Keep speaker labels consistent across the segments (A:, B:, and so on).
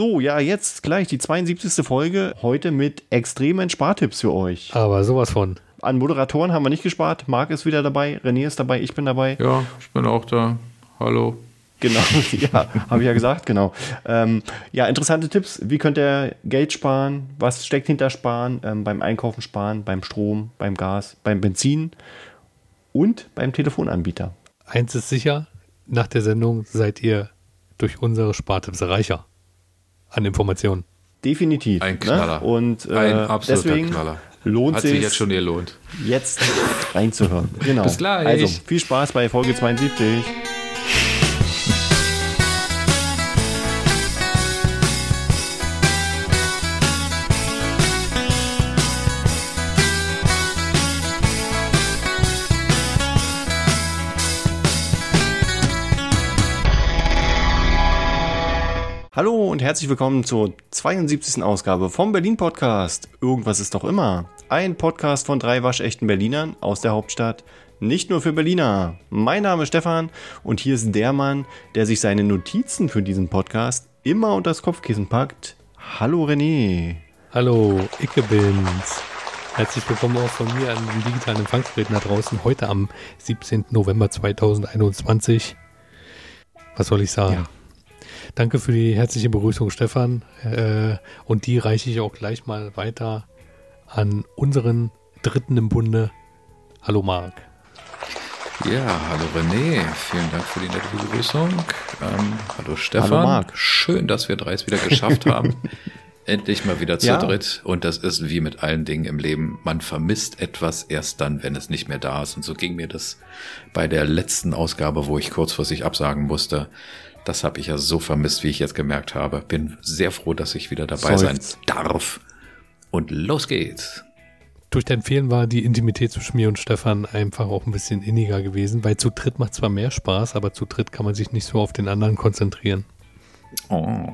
A: So, ja, jetzt gleich die 72. Folge. Heute mit extremen Spartipps für euch.
B: Aber sowas von.
A: An Moderatoren haben wir nicht gespart. Marc ist wieder dabei, René ist dabei, ich bin dabei.
C: Ja, ich bin auch da. Hallo.
A: Genau, ja, habe ich ja gesagt, genau. Ähm, ja, interessante Tipps. Wie könnt ihr Geld sparen? Was steckt hinter Sparen? Ähm, beim Einkaufen sparen, beim Strom, beim Gas, beim Benzin und beim Telefonanbieter.
B: Eins ist sicher, nach der Sendung seid ihr durch unsere Spartipps reicher an Informationen.
A: Definitiv.
C: Ein Knaller.
A: Ne? Und äh,
C: Ein absoluter
A: deswegen
C: Knaller.
A: lohnt
C: Hat
A: sich
C: sich jetzt schon gelohnt.
A: jetzt reinzuhören. Genau.
C: Bis gleich.
A: Also viel Spaß bei Folge 72. Hallo und herzlich willkommen zur 72. Ausgabe vom Berlin Podcast. Irgendwas ist doch immer. Ein Podcast von drei waschechten Berlinern aus der Hauptstadt. Nicht nur für Berliner. Mein Name ist Stefan und hier ist der Mann, der sich seine Notizen für diesen Podcast immer unter das Kopfkissen packt. Hallo René.
B: Hallo, Icke bin's. Herzlich willkommen auch von mir an den digitalen Empfangsgeräten da draußen. Heute am 17. November 2021. Was soll ich sagen?
A: Ja.
B: Danke für die herzliche Begrüßung, Stefan. Äh, und die reiche ich auch gleich mal weiter an unseren Dritten im Bunde. Hallo Marc.
C: Ja, hallo René. Vielen Dank für die nette Begrüßung. Ähm, hallo Stefan.
A: Hallo Marc.
C: Schön, dass wir drei es wieder geschafft haben. Endlich mal wieder zu
A: Ja.
C: dritt. Und das ist wie mit allen Dingen im Leben. Man vermisst etwas erst dann, wenn es nicht mehr da ist. Und so ging mir das bei der letzten Ausgabe, wo ich kurzfristig absagen musste. Das habe ich ja so vermisst, wie ich jetzt gemerkt habe. Bin sehr froh, dass ich wieder dabei
A: Seufz.
C: sein darf. Und los geht's.
B: Durch dein Fehlen war die Intimität zwischen mir und Stefan einfach auch ein bisschen inniger gewesen, weil zu dritt macht zwar mehr Spaß, aber zu dritt kann man sich nicht so auf den anderen konzentrieren.
C: Oh.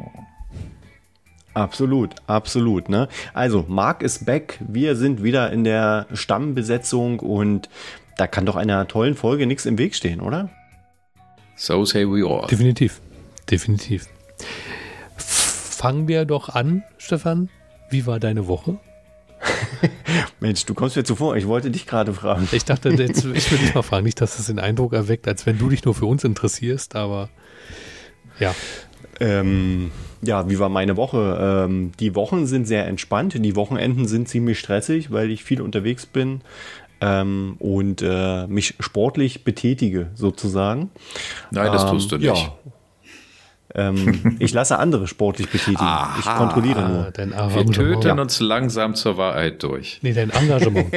A: Absolut, absolut. Ne? Also, Marc ist back. Wir sind wieder in der Stammbesetzung und da kann doch einer tollen Folge nichts im Weg stehen, oder?
C: So say we all.
B: Definitiv. Definitiv. Fangen wir doch an, Stefan. Wie war deine Woche?
A: Mensch, du kommst mir zuvor. Ich wollte dich gerade fragen.
B: Ich dachte, jetzt, ich will dich mal fragen, nicht, dass das den Eindruck erweckt, als wenn du dich nur für uns interessierst, aber ja,
A: Ähm, ja, wie war meine Woche? Ähm, die Wochen sind sehr entspannt. Die Wochenenden sind ziemlich stressig, weil ich viel unterwegs bin ähm, und äh, mich sportlich betätige, sozusagen.
C: Nein, das
A: Ähm,
C: tust du nicht.
A: Ja. Ähm, ich lasse andere sportlich betätigen. Ich kontrolliere
B: ah,
A: nur.
B: dein
C: Wir töten
B: Ja.
C: uns langsam zur Wahrheit durch.
B: Nee, dein Engagement.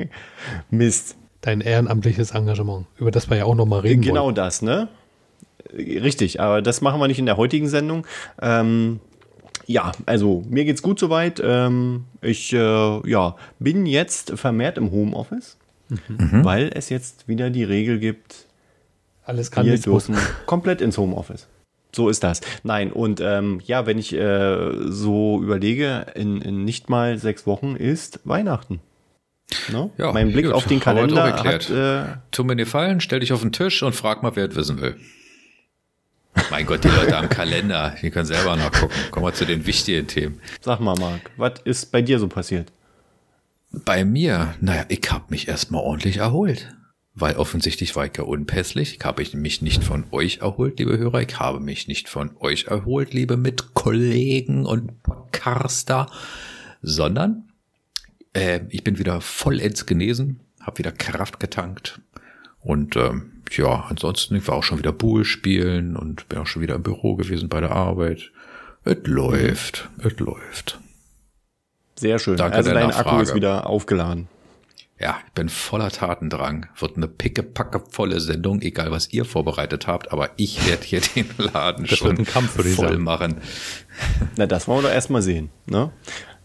A: Mist.
B: dein ehrenamtliches Engagement, über das wir ja auch nochmal reden
A: Genau
B: wollen.
A: das, ne? Richtig, aber das machen wir nicht in der heutigen Sendung. Ähm, ja, also mir geht's gut soweit. Ähm, ich äh, ja, bin jetzt vermehrt im Homeoffice, weil es jetzt wieder die Regel gibt,
B: Alles kann
A: wir dürfen komplett ins Homeoffice. So ist das. Nein, und ähm, ja, wenn ich äh, so überlege, in, in nicht mal sechs Wochen ist Weihnachten. Ne?
C: Ja,
A: mein Blick
C: gut,
A: auf den Kalender hat äh,
C: Tu mir den Gefallen, stell dich auf den Tisch und frag mal, wer es wissen will. Mein Gott, die Leute am Kalender, die können selber nachgucken. Kommen wir zu den wichtigen Themen.
A: Sag mal, Marc, was ist bei dir so passiert?
C: Bei mir, naja, ich habe mich erstmal ordentlich erholt. Weil offensichtlich war ich ja unpässlich. Ich habe mich nicht von euch erholt, liebe Hörer. Ich habe mich nicht von euch erholt, liebe Mitkollegen und Podcaster, sondern äh, ich bin wieder vollends genesen, habe wieder Kraft getankt und ähm, ja, ansonsten, ich war auch schon wieder Bull spielen und bin auch schon wieder im Büro gewesen bei der Arbeit. Es läuft, es läuft.
A: Sehr schön.
C: Danke
A: also dein Akku
C: Nachfrage.
A: ist wieder aufgeladen.
C: Ja, ich bin voller Tatendrang. Wird eine pickepackevolle Sendung, egal was ihr vorbereitet habt, aber ich werde hier den Laden
B: Das
C: schon
B: Kampf,
C: voll machen.
A: Na, das wollen wir doch erstmal sehen. Ne?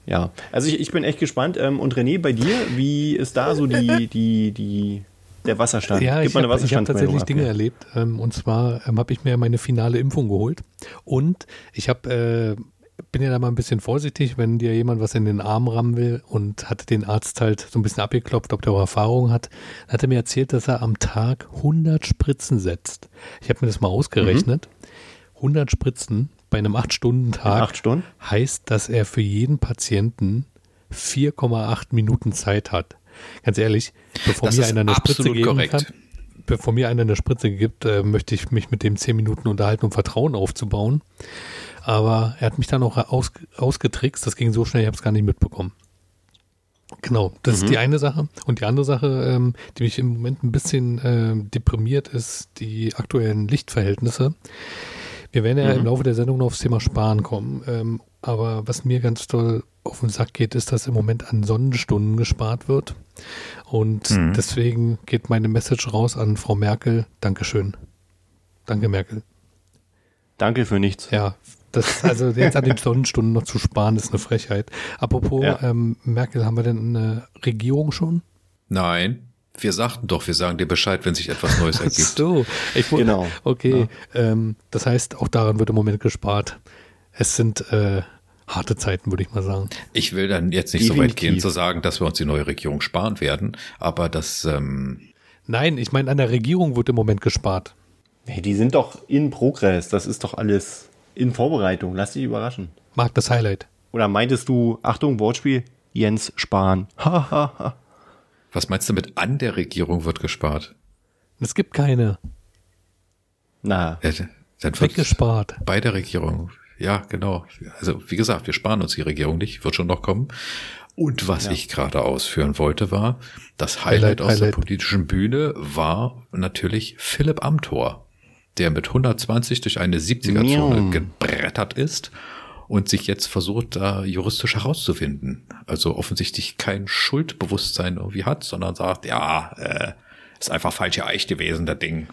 A: Ja, also ich, ich bin echt gespannt. Ähm, und René, bei dir, wie ist da so die, die, die, der Wasserstand?
B: Ja,
A: Gib
B: ich habe hab tatsächlich
A: ab
B: Dinge
A: hier.
B: erlebt. Ähm, und zwar ähm, habe ich mir meine finale Impfung geholt. Und ich habe, äh, bin ja da mal ein bisschen vorsichtig, wenn dir jemand was in den Arm rammen will und hatte den Arzt halt so ein bisschen abgeklopft, ob der auch Erfahrung hat. Dann hat er mir erzählt, dass er am Tag 100 Spritzen setzt. Ich habe mir das mal ausgerechnet. 100 Spritzen bei einem 8-Stunden-Tag
A: Acht Stunden?
B: heißt, dass er für jeden Patienten 4,8 Minuten Zeit hat. Ganz ehrlich, bevor
C: Das
B: mir einer eine Spritze geben
C: korrekt.
B: kann, bevor mir einer eine Spritze gibt, äh, möchte ich mich mit dem 10 Minuten unterhalten, um Vertrauen aufzubauen. Aber er hat mich dann auch aus, ausgetrickst. Das ging so schnell, ich habe es gar nicht mitbekommen. Genau, das
C: Mhm.
B: ist die eine Sache. Und die andere Sache, ähm, die mich im Moment ein bisschen ähm, deprimiert, ist die aktuellen Lichtverhältnisse. Wir werden ja
C: Mhm.
B: im Laufe der Sendung noch aufs Thema Sparen kommen. Ähm, aber was mir ganz toll auf den Sack geht, ist, dass im Moment an Sonnenstunden gespart wird. Und
C: Mhm.
B: deswegen geht meine Message raus an Frau Merkel. Dankeschön. Danke, Merkel.
A: Danke für nichts.
B: Ja, das, also jetzt an den Sonnenstunden noch zu sparen, ist eine Frechheit. Apropos
A: Ja.
B: ähm, Merkel, haben wir denn eine Regierung schon?
C: Nein, wir sagten doch, wir sagen dir Bescheid, wenn sich etwas Neues ergibt.
B: So, ich
A: Genau.
B: Okay, ähm, das heißt, auch daran wird im Moment gespart. Es sind äh, harte Zeiten, würde ich mal sagen.
C: Ich will dann jetzt nicht so weit
A: Definitiv.
C: gehen zu sagen, dass wir uns die neue Regierung sparen werden, aber das, ähm,
B: Nein, ich meine, an der Regierung wird im Moment gespart.
A: Hey, die sind doch in Progress. Das ist doch alles in Vorbereitung. Lass dich überraschen.
B: Mag das Highlight.
A: Oder meintest du, Achtung, Wortspiel, Jens Spahn. Hahaha.
C: was meinst du mit an der Regierung wird gespart?
B: Es gibt keine.
A: Na,
C: Ja, dann wird
B: Weggespart.
C: bei der Regierung. Ja, genau. Also wie gesagt, wir sparen uns die Regierung nicht, wird schon noch kommen. Und was
A: Ja.
C: ich gerade ausführen wollte, war, das Highlight,
B: Highlight,
C: aus der politischen Bühne war natürlich Philipp Amthor, der mit 120 durch eine 70er-Zone
A: Miau.
C: gebrettert ist und sich jetzt versucht, da juristisch herauszufinden. Also offensichtlich kein Schuldbewusstsein irgendwie hat, sondern sagt, ja, äh, ist einfach falsch Eich gewesen, das Ding.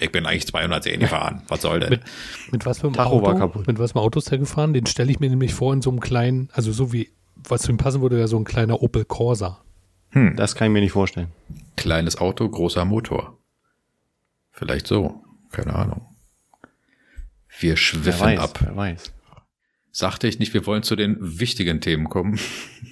C: Ich bin eigentlich 210 gefahren. Was soll denn?
B: Mit, mit was für einem
A: Tacho war
B: Auto?
A: kaputt.
B: Mit was für einem Auto ist der gefahren? Den stelle ich mir nämlich vor in so einem kleinen, also so wie, was zu ihm passen würde, wäre so ein kleiner Opel Corsa.
A: das kann ich mir nicht vorstellen.
C: Kleines Auto, großer Motor. Vielleicht so. Keine Ahnung. Wir
A: Wer
C: schwiffen
A: weiß,
C: ab.
A: wer weiß.
C: Sagte ich nicht, wir wollen zu den wichtigen Themen kommen.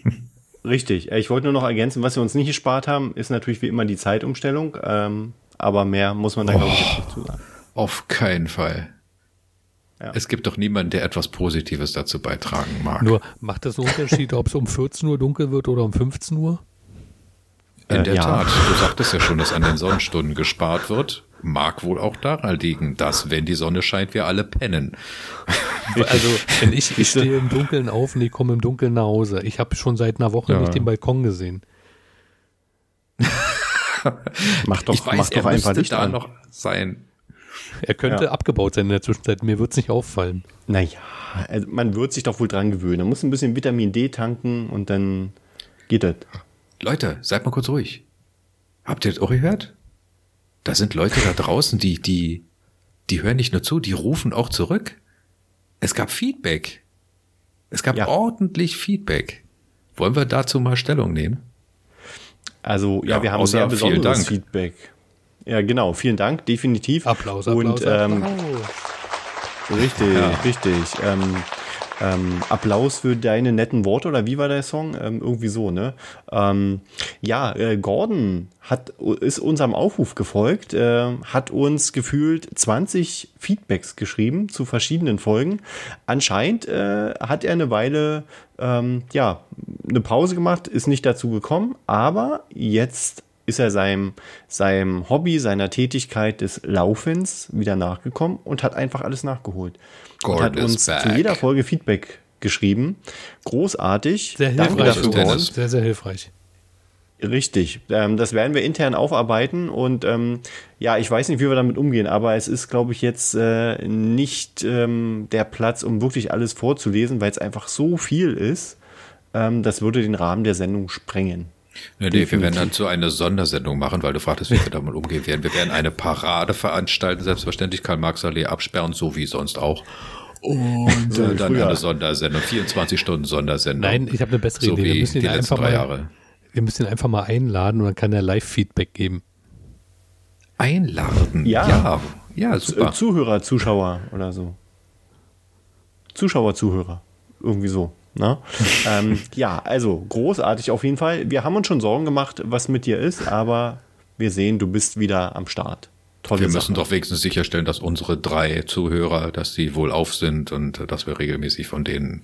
A: Richtig. Äh, Ich wollte nur noch ergänzen, was wir uns nicht gespart haben, ist natürlich wie immer die Zeitumstellung. Ähm, aber mehr muss man da, glaube ich, jetzt nicht zu sagen.
C: Auf keinen Fall.
A: Ja.
C: Es gibt doch niemanden, der etwas Positives dazu beitragen mag.
B: Nur macht das einen Unterschied, ob es um 14 Uhr dunkel wird oder um 15 Uhr?
C: In
A: Äh,
C: der
A: ja.
C: Tat, du sagtest ja schon, dass an den Sonnenstunden gespart wird. Mag wohl auch daran liegen, dass, wenn die Sonne scheint, wir alle pennen.
B: Also, wenn ich, ich stehe im Dunkeln auf und ich komme im Dunkeln nach Hause. Ich habe schon seit einer Woche
C: Ja.
B: nicht den Balkon gesehen.
A: Mach doch,
C: ich weiß,
A: mach
C: er
A: doch einfach
C: müsste
A: Licht
C: da
A: an.
C: noch sein.
B: Er könnte
A: Ja.
B: abgebaut sein in der Zwischenzeit. Mir wird es nicht auffallen.
A: Naja, also man wird sich doch wohl dran gewöhnen. Man muss ein bisschen Vitamin D tanken und dann geht das.
C: Leute, seid mal kurz ruhig. Habt ihr das auch gehört? Da sind Leute da draußen, die, die, die hören nicht nur zu, die rufen auch zurück. Es gab Feedback. Es gab
A: Ja.
C: ordentlich Feedback. Wollen wir dazu mal Stellung nehmen?
A: Also, ja,
C: Ja,
A: wir haben sehr besonderes
C: Dank.
A: Feedback. Ja, genau. Vielen Dank, definitiv.
B: Applaus,
A: Und
B: Applaus,
A: ähm,
B: Applaus.
A: richtig,
C: Ja.
A: richtig. Ähm, ähm, Applaus für deine netten Worte oder wie war der Song? Ähm, irgendwie so, ne? Ähm, ja, äh, Gordon hat, ist unserem Aufruf gefolgt, äh, hat uns gefühlt 20 Feedbacks geschrieben zu verschiedenen Folgen. Anscheinend äh, hat er eine Weile ähm, ja, eine Pause gemacht, ist nicht dazu gekommen, aber jetzt ist er seinem, seinem Hobby, seiner Tätigkeit des Laufens wieder nachgekommen und hat einfach alles nachgeholt. und
C: Gordon
A: hat uns
C: back.
A: zu jeder Folge Feedback geschrieben. Großartig.
B: Sehr
A: Danke
B: hilfreich,
A: dafür.
B: Sehr, sehr hilfreich.
A: Richtig. Ähm, das werden wir intern aufarbeiten und ähm, ja, ich weiß nicht, wie wir damit umgehen, aber es ist, glaube ich, jetzt äh, nicht ähm, der Platz, um wirklich alles vorzulesen, weil es einfach so viel ist. Ähm, das würde den Rahmen der Sendung sprengen.
C: Nee, nee, wir werden dazu eine Sondersendung machen, weil du fragtest, wie wir damit umgehen werden. Wir werden eine Parade veranstalten, selbstverständlich Karl-Marx-Allee absperren, so wie sonst auch. Und
A: So
C: äh, dann
A: früher.
C: eine Sondersendung, 24 Stunden Sondersendung.
B: Nein, ich habe eine bessere
C: so
B: Idee. Wir müssen,
C: die
B: ihn
C: letzten
B: einfach
C: drei
B: mal,
C: Jahre.
B: wir müssen ihn einfach mal einladen und dann kann er Live-Feedback geben.
C: Einladen.
A: Ja.
C: ja, ja super.
A: Zuhörer, Zuschauer oder so. Zuschauer, Zuhörer. Irgendwie so. Ne? ähm, ja, also großartig auf jeden Fall. Wir haben uns schon Sorgen gemacht, was mit dir ist, aber wir sehen, du bist wieder am Start. tolle
C: Wir
A: Sache.
C: müssen doch wenigstens sicherstellen, dass unsere drei Zuhörer, dass sie wohl auf sind und äh, dass wir regelmäßig von denen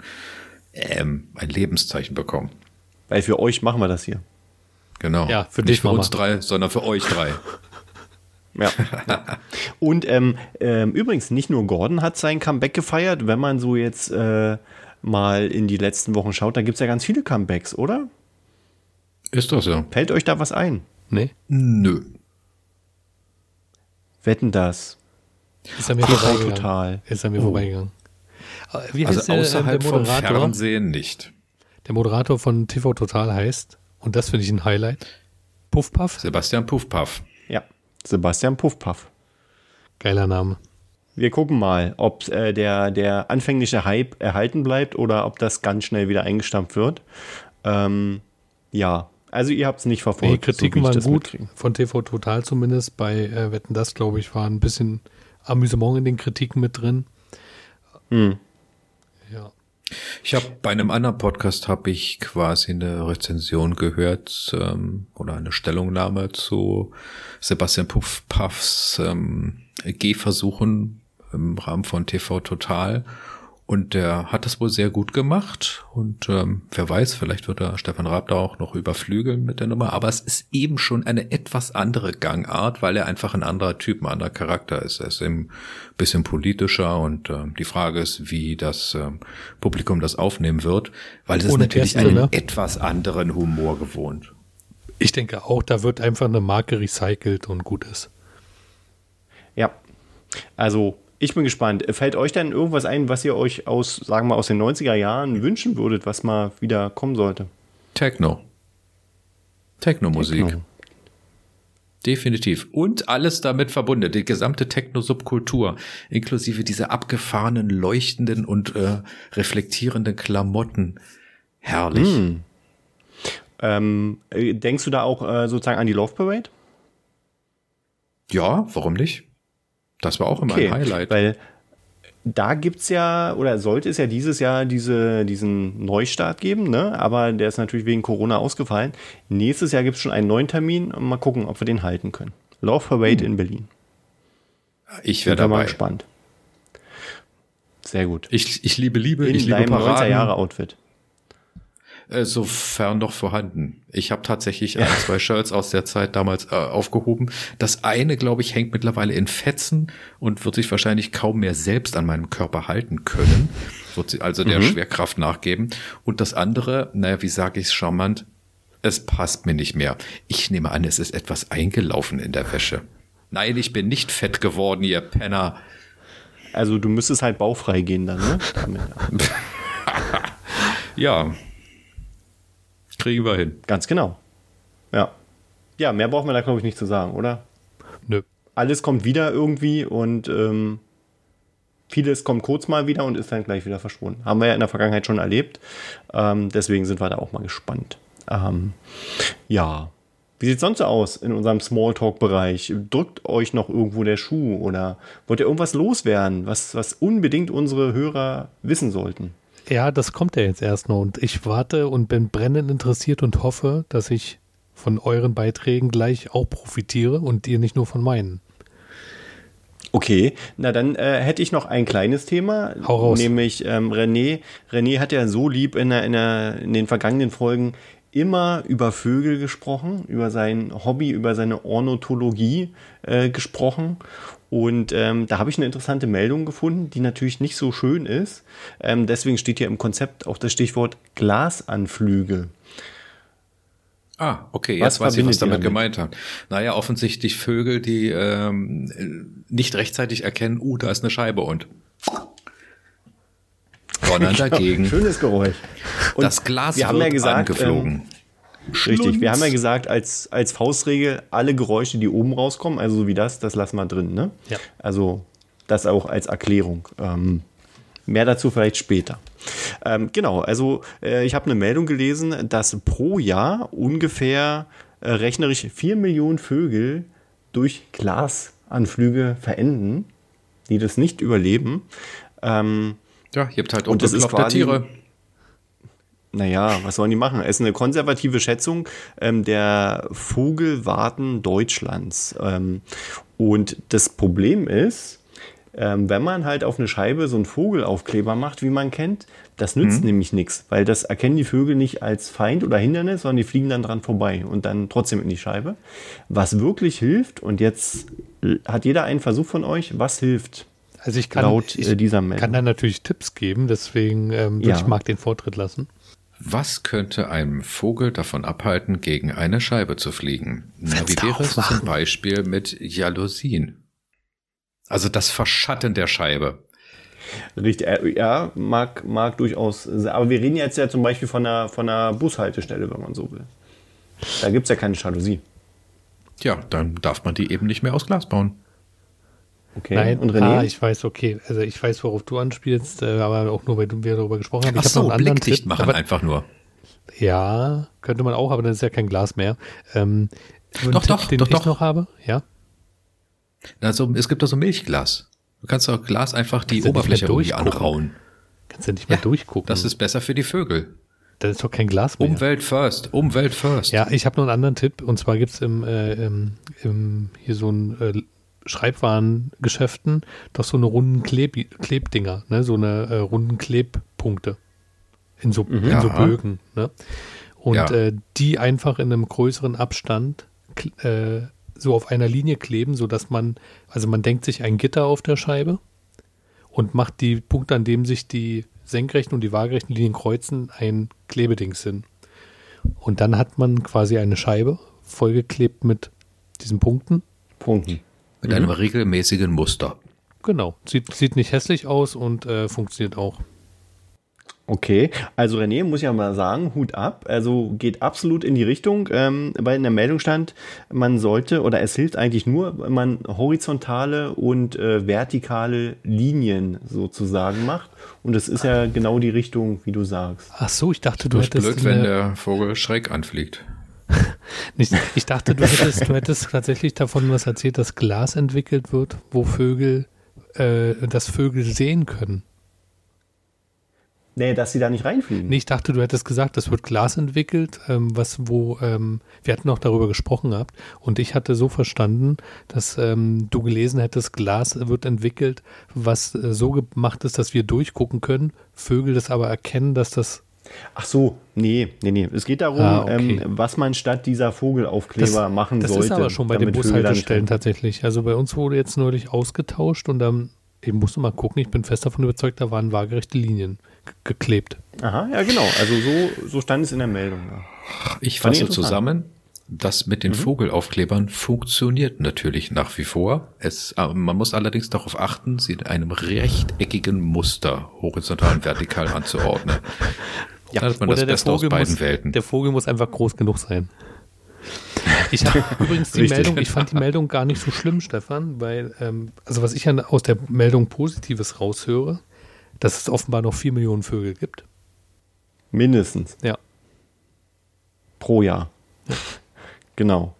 C: ähm, ein Lebenszeichen bekommen.
A: Weil für euch machen wir das hier.
C: Genau.
B: Ja, für
C: Nicht
B: dich,
C: für
B: Mama.
C: uns drei, sondern für euch drei.
A: Ja. Und ähm, ähm, übrigens, nicht nur Gordon hat sein Comeback gefeiert, wenn man so jetzt äh, mal in die letzten Wochen schaut, da gibt es ja ganz viele Comebacks, oder?
C: Ist doch so.
A: Fällt euch da was ein?
B: Nee,
C: Nö.
A: Wetten das?
B: ist an mir
A: TV
B: vorbeigegangen.
A: total.
B: Ist an mir vorbeigegangen. Äh, Wie
C: Also
B: heißt der, äh,
C: außerhalb
B: der
C: vom
B: Moderator?
C: Fernsehen nicht.
B: Der Moderator von TV Total heißt, und das finde ich ein Highlight, Puffpuff.
C: Sebastian Puffpaff.
A: Ja, Sebastian Puffpaff.
B: Geiler Name.
A: Wir gucken mal, ob äh, der, der anfängliche Hype erhalten bleibt oder ob das ganz schnell wieder eingestampft wird. Ähm, ja, also ihr habt es nicht verfolgt.
B: Die Kritiken
A: so
B: waren gut,
A: mitkriege.
B: von TV Total zumindest. Bei äh, Wetten das, glaube ich, war ein bisschen Amüsement in den Kritiken mit drin.
A: Hm.
B: Ja.
C: Ich habe bei einem anderen Podcast habe ich quasi eine Rezension gehört ähm, oder eine Stellungnahme zu Sebastian Puffpaffs ähm, Gehversuchen im Rahmen von TV Total. Und der hat das wohl sehr gut gemacht. Und ähm, wer weiß, vielleicht wird er Stefan Raab da auch noch überflügeln mit der Nummer. Aber es ist eben schon eine etwas andere Gangart, weil er einfach ein anderer Typ, ein anderer Charakter ist. Er ist eben ein bisschen politischer und ähm, die Frage ist, wie das ähm, Publikum das aufnehmen wird, weil es ist natürlich
B: Gäste,
C: einen
B: ne?
C: etwas anderen Humor gewohnt.
B: Ich denke auch, da wird einfach eine Marke recycelt und gut ist.
A: Ja, also ich bin gespannt. Fällt euch denn irgendwas ein, was ihr euch aus, sagen wir aus den 90er Jahren wünschen würdet, was mal wieder kommen sollte?
C: Techno. Techno-Musik.
A: Techno.
C: Definitiv. Und alles damit verbunden. Die gesamte Techno-Subkultur, inklusive dieser abgefahrenen, leuchtenden und äh, reflektierenden Klamotten. Herrlich.
A: Hm. Ähm, äh, denkst du da auch äh, sozusagen an die Love Parade?
C: Ja, warum nicht? Das war auch immer ein Highlight.
A: Weil da gibt's ja, oder sollte es ja dieses Jahr diese, diesen Neustart geben, ne? aber der ist natürlich wegen Corona ausgefallen. Nächstes Jahr gibt's schon einen neuen Termin und mal gucken, ob wir den halten können. Love Parade in Berlin.
C: ich wäre
A: Sind wir mal
C: dabei.
A: gespannt. Sehr gut.
C: Ich, ich liebe Liebe,
A: In
C: ich liebe
A: deinem 90er
C: Paraden.
A: Jahre Outfit.
C: Äh, sofern noch vorhanden. Ich habe tatsächlich ein, zwei Shirts aus der Zeit damals äh, aufgehoben. Das eine, glaube ich, hängt mittlerweile in Fetzen und wird sich wahrscheinlich kaum mehr selbst an meinem Körper halten können. Wird sie also der Schwerkraft nachgeben. Und das andere, naja, wie sage ich es charmant, es passt mir nicht mehr. Ich nehme an, es ist etwas eingelaufen in der Wäsche. Nein, ich bin nicht fett geworden, ihr Penner.
A: Also du müsstest halt baufrei gehen dann, ne? Ja.
C: Kriegen wir hin.
A: Ganz genau. Ja. Ja, mehr braucht man da, glaube ich, nicht zu sagen, oder?
B: Nö.
A: Alles kommt wieder irgendwie und ähm, vieles kommt kurz mal wieder und ist dann gleich wieder verschwunden. Haben wir ja in der Vergangenheit schon erlebt. Ähm, deswegen sind wir da auch mal gespannt. Ähm, ja. Wie sieht es sonst so aus in unserem Smalltalk-Bereich? Drückt euch noch irgendwo der Schuh oder wollt ihr irgendwas loswerden, was, was unbedingt unsere Hörer wissen sollten?
B: Ja, das kommt ja jetzt erst noch und ich warte und bin brennend interessiert und hoffe, dass ich von euren Beiträgen gleich auch profitiere und ihr nicht nur von meinen.
A: Okay, na dann äh, hätte ich noch ein kleines Thema,
B: Hau raus.
A: nämlich ähm, René. René hat ja so lieb in, der, in, der, in den vergangenen Folgen immer über Vögel gesprochen, über sein Hobby, über seine Ornithologie äh, gesprochen. Und ähm, da habe ich eine interessante Meldung gefunden, die natürlich nicht so schön ist. Ähm, deswegen steht hier im Konzept auch das Stichwort Glasanflüge.
C: Ah, okay,
A: Was
C: jetzt weiß ich, was damit
A: damit?
C: gemeint hat. Naja, offensichtlich Vögel, die ähm, nicht rechtzeitig erkennen, uh, da ist eine Scheibe und donnern dagegen.
A: Schönes Geräusch. Und
C: das Glas
A: wir haben ja gesagt,
C: angeflogen.
A: Richtig, wir haben ja gesagt, als, als Faustregel, alle Geräusche, die oben rauskommen, also so wie das, das lassen wir drin. Ne?
B: Ja.
A: Also das auch als Erklärung. Ähm, mehr dazu vielleicht später. Ähm, genau, also äh, ich habe eine Meldung gelesen, dass pro Jahr ungefähr äh, rechnerisch 4 Millionen Vögel durch Glasanflüge verenden, die das nicht überleben. Ähm,
C: Ja, ihr habt halt
A: Und das ist quasi-
C: Tiere.
A: Naja, was sollen die machen? Es ist eine konservative Schätzung ähm, der Vogelwarten Deutschlands. Ähm, und das Problem ist, ähm, wenn man halt auf eine Scheibe so einen Vogelaufkleber macht, wie man kennt, das nützt mhm. nämlich nichts, weil das erkennen die Vögel nicht als Feind oder Hindernis, sondern die fliegen dann dran vorbei und dann trotzdem in die Scheibe. Was wirklich hilft, und jetzt hat jeder einen Versuch von euch, was hilft?
B: Also ich kann, laut ich äh, dieser Meldung. kann da natürlich Tipps geben, deswegen ähm, ja. ich mag den Vortritt lassen.
C: Was könnte einem Vogel davon abhalten, gegen eine Scheibe zu fliegen? Na, wie wäre es zum Beispiel mit Jalousien? Also das Verschatten der Scheibe.
A: Richtig, äh, ja, mag, mag durchaus. Aber wir reden jetzt ja zum Beispiel von einer, von einer Bushaltestelle, wenn man so will. Da gibt es ja keine Jalousie.
C: Ja, dann darf man die eben nicht mehr aus Glas bauen.
B: Okay. Nein, und René? Ah, ich weiß, okay. Also ich weiß, worauf du anspielst, äh, aber auch nur, weil wir darüber gesprochen haben. Ich
C: Ach so, einen anderen Tipp, machen aber, einfach nur.
B: Ja, könnte man auch, aber dann ist ja kein Glas mehr. Ähm,
C: doch, Tipp, doch,
B: den
C: doch,
B: ich
C: doch.
B: noch habe, ja.
C: Also es gibt doch so Milchglas. Du kannst doch Glas einfach die Oberfläche irgendwie anrauen.
B: Kannst du nicht mehr ja, durchgucken.
C: Das ist besser für die Vögel.
B: Das ist doch kein Glas mehr.
C: Umwelt first, Umwelt first.
B: Ja, ich habe noch einen anderen Tipp. Und zwar gibt es im, äh, im, im, hier so ein äh, Schreibwarengeschäften doch so eine runden Kleb Klebdinger, ne? so eine äh, runden Klebpunkte in so, mhm. in so Bögen. Ne? Und ja. äh, die einfach in einem größeren Abstand äh, so auf einer Linie kleben, sodass man, also man denkt sich ein Gitter auf der Scheibe und macht die Punkte, an dem sich die senkrechten und die waagerechten Linien kreuzen, ein Klebedings hin. Und dann hat man quasi eine Scheibe vollgeklebt mit diesen Punkten.
A: Punkten.
C: Mit mhm. einem regelmäßigen Muster.
B: Genau. Sieht, sieht nicht hässlich aus und äh, funktioniert auch.
A: Okay, also René muss ja mal sagen, Hut ab. Also geht absolut in die Richtung, ähm, weil in der Meldung stand, man sollte oder es hilft eigentlich nur, wenn man horizontale und äh, vertikale Linien sozusagen macht. Und das ist ja genau die Richtung, wie du sagst.
B: Ach so, ich dachte, du hättest.
C: blöd, wenn der Vogel schräg anfliegt.
B: ich dachte, du hättest, du hättest tatsächlich davon was erzählt, dass Glas entwickelt wird, wo Vögel, äh, das Vögel sehen können.
A: Nee, dass sie da nicht reinfliegen.
B: Nee, ich dachte, du hättest gesagt, es wird Glas entwickelt, ähm, was, wo, ähm, wir hatten auch darüber gesprochen gehabt und ich hatte so verstanden, dass ähm, du gelesen hättest, Glas wird entwickelt, was äh, so gemacht ist, dass wir durchgucken können, Vögel das aber erkennen, dass das
A: Ach so, nee, nee, nee. Es geht darum, ah, okay. ähm, was man statt dieser Vogelaufkleber das, machen
B: das
A: sollte.
B: Das ist aber schon bei den Bushaltestellen tatsächlich. Also bei uns wurde jetzt neulich ausgetauscht und dann eben musst du mal gucken, ich bin fest davon überzeugt, da waren waagerechte Linien geklebt.
A: Aha, ja genau. Also so, so stand es in der Meldung. Ja.
C: Ich fasse zusammen, das mit den mhm. Vogelaufklebern funktioniert natürlich nach wie vor. Es, äh, man muss allerdings darauf achten, sie in einem rechteckigen Muster horizontal und vertikal anzuordnen.
B: Ja, hat man das Beste aus beiden muss, Welten. Der Vogel muss einfach groß genug sein. Ich habe übrigens die Richtig. Meldung, ich fand die Meldung gar nicht so schlimm, Stefan, weil, ähm, also was ich aus der Meldung Positives raushöre, dass es offenbar noch vier Millionen Vögel gibt.
A: Mindestens.
B: Ja.
A: Pro Jahr. Ja. Genau.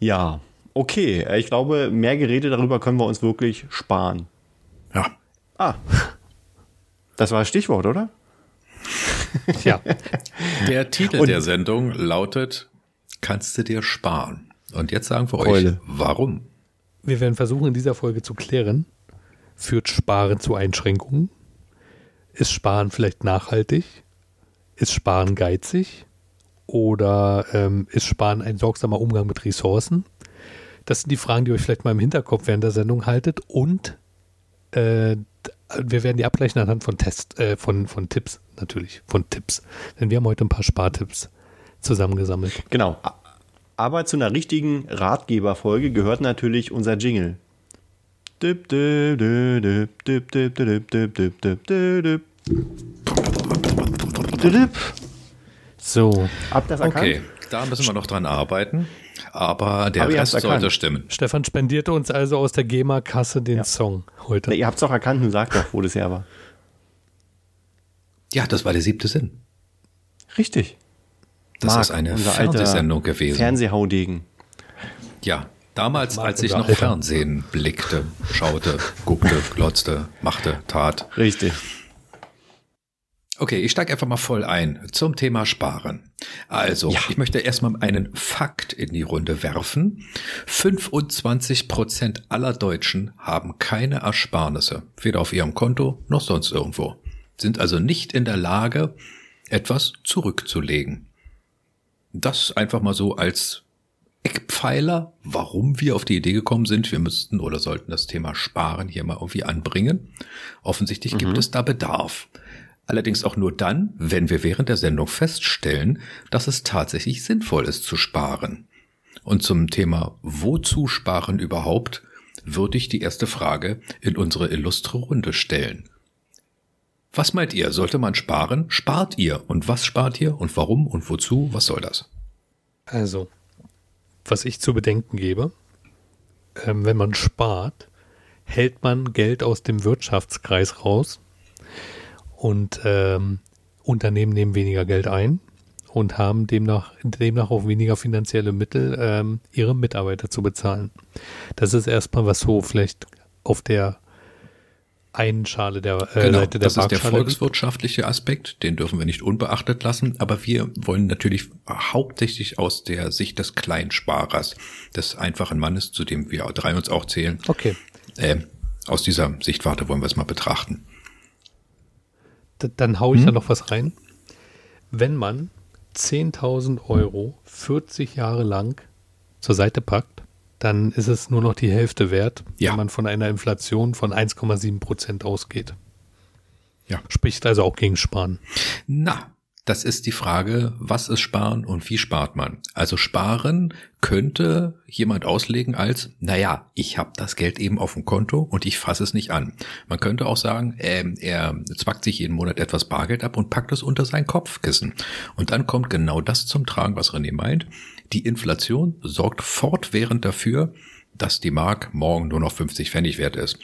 A: Ja, okay. Ich glaube, mehr Geräte darüber können wir uns wirklich sparen.
C: Ja.
A: Ah. Das war das Stichwort, oder?
B: Ja.
C: Der Titel Und der Sendung lautet Kannst du dir sparen? Und jetzt sagen wir Keule. euch, warum?
B: Wir werden versuchen, in dieser Folge zu klären, Führt Sparen zu Einschränkungen? Ist Sparen vielleicht nachhaltig? Ist Sparen geizig? Oder ähm, ist Sparen ein sorgsamer Umgang mit Ressourcen? Das sind die Fragen, die ihr euch vielleicht mal im Hinterkopf während der Sendung haltet. Und äh, wir werden die abgleichen anhand von Tests, äh, von, von Tipps, natürlich, von Tipps. Denn wir haben heute ein paar Spartipps zusammengesammelt.
A: Genau. Aber zu einer richtigen Ratgeberfolge gehört natürlich unser Jingle.
B: So.
A: Habt das erkannt? Okay,
C: da müssen wir noch dran arbeiten. Aber der Aber Rest sollte stimmen.
B: Stefan spendierte uns also aus der GEMA-Kasse den ja. Song heute.
A: Na, ihr habt es auch erkannt und sagt doch, wo das her war.
C: Ja, das war der siebte Sinn.
A: Richtig.
C: Das Marc, ist eine Fernsehsendung gewesen.
A: Fernsehhaudegen.
C: Ja, Damals, als ich noch Alter. Fernsehen blickte, schaute, guckte, glotzte, machte, tat.
A: Richtig.
C: Okay, ich steige einfach mal voll ein zum Thema Sparen. Also, ja. ich möchte erstmal einen Fakt in die Runde werfen. 25 Prozent aller Deutschen haben keine Ersparnisse, weder auf ihrem Konto noch sonst irgendwo. Sind also nicht in der Lage, etwas zurückzulegen. Das einfach mal so als Eckpfeiler, warum wir auf die Idee gekommen sind, wir müssten oder sollten das Thema Sparen hier mal irgendwie anbringen. Offensichtlich mhm. gibt es da Bedarf. Allerdings auch nur dann, wenn wir während der Sendung feststellen, dass es tatsächlich sinnvoll ist zu sparen. Und zum Thema Wozu sparen überhaupt, würde ich die erste Frage in unsere illustre Runde stellen. Was meint ihr? Sollte man sparen? Spart ihr? Und was spart ihr? Und warum? Und wozu? Was soll das?
B: Also, was ich zu bedenken gebe, ähm, wenn man spart, hält man Geld aus dem Wirtschaftskreis raus und ähm, Unternehmen nehmen weniger Geld ein und haben demnach, demnach auch weniger finanzielle Mittel, ähm, ihre Mitarbeiter zu bezahlen. Das ist erstmal was so vielleicht auf der einen Schale der
C: äh, genau, Seite der Das ist der volkswirtschaftliche Aspekt, den dürfen wir nicht unbeachtet lassen, aber wir wollen natürlich hauptsächlich aus der Sicht des Kleinsparers, des einfachen Mannes, zu dem wir drei uns auch zählen.
B: Okay.
C: Äh, aus dieser Sichtwarte wollen wir es mal betrachten.
B: D dann haue ich hm? da noch was rein. Wenn man 10.000 Euro 40 Jahre lang zur Seite packt, dann ist es nur noch die Hälfte wert, ja. wenn man von einer Inflation von 1,7 Prozent ausgeht. Ja. Spricht also auch gegen Sparen.
C: Na, das ist die Frage, was ist Sparen und wie spart man? Also Sparen könnte jemand auslegen als, naja, ich habe das Geld eben auf dem Konto und ich fasse es nicht an. Man könnte auch sagen, äh, er zwackt sich jeden Monat etwas Bargeld ab und packt es unter sein Kopfkissen. Und dann kommt genau das zum Tragen, was René meint. Die Inflation sorgt fortwährend dafür, dass die Mark morgen nur noch 50 Pfennig wert ist.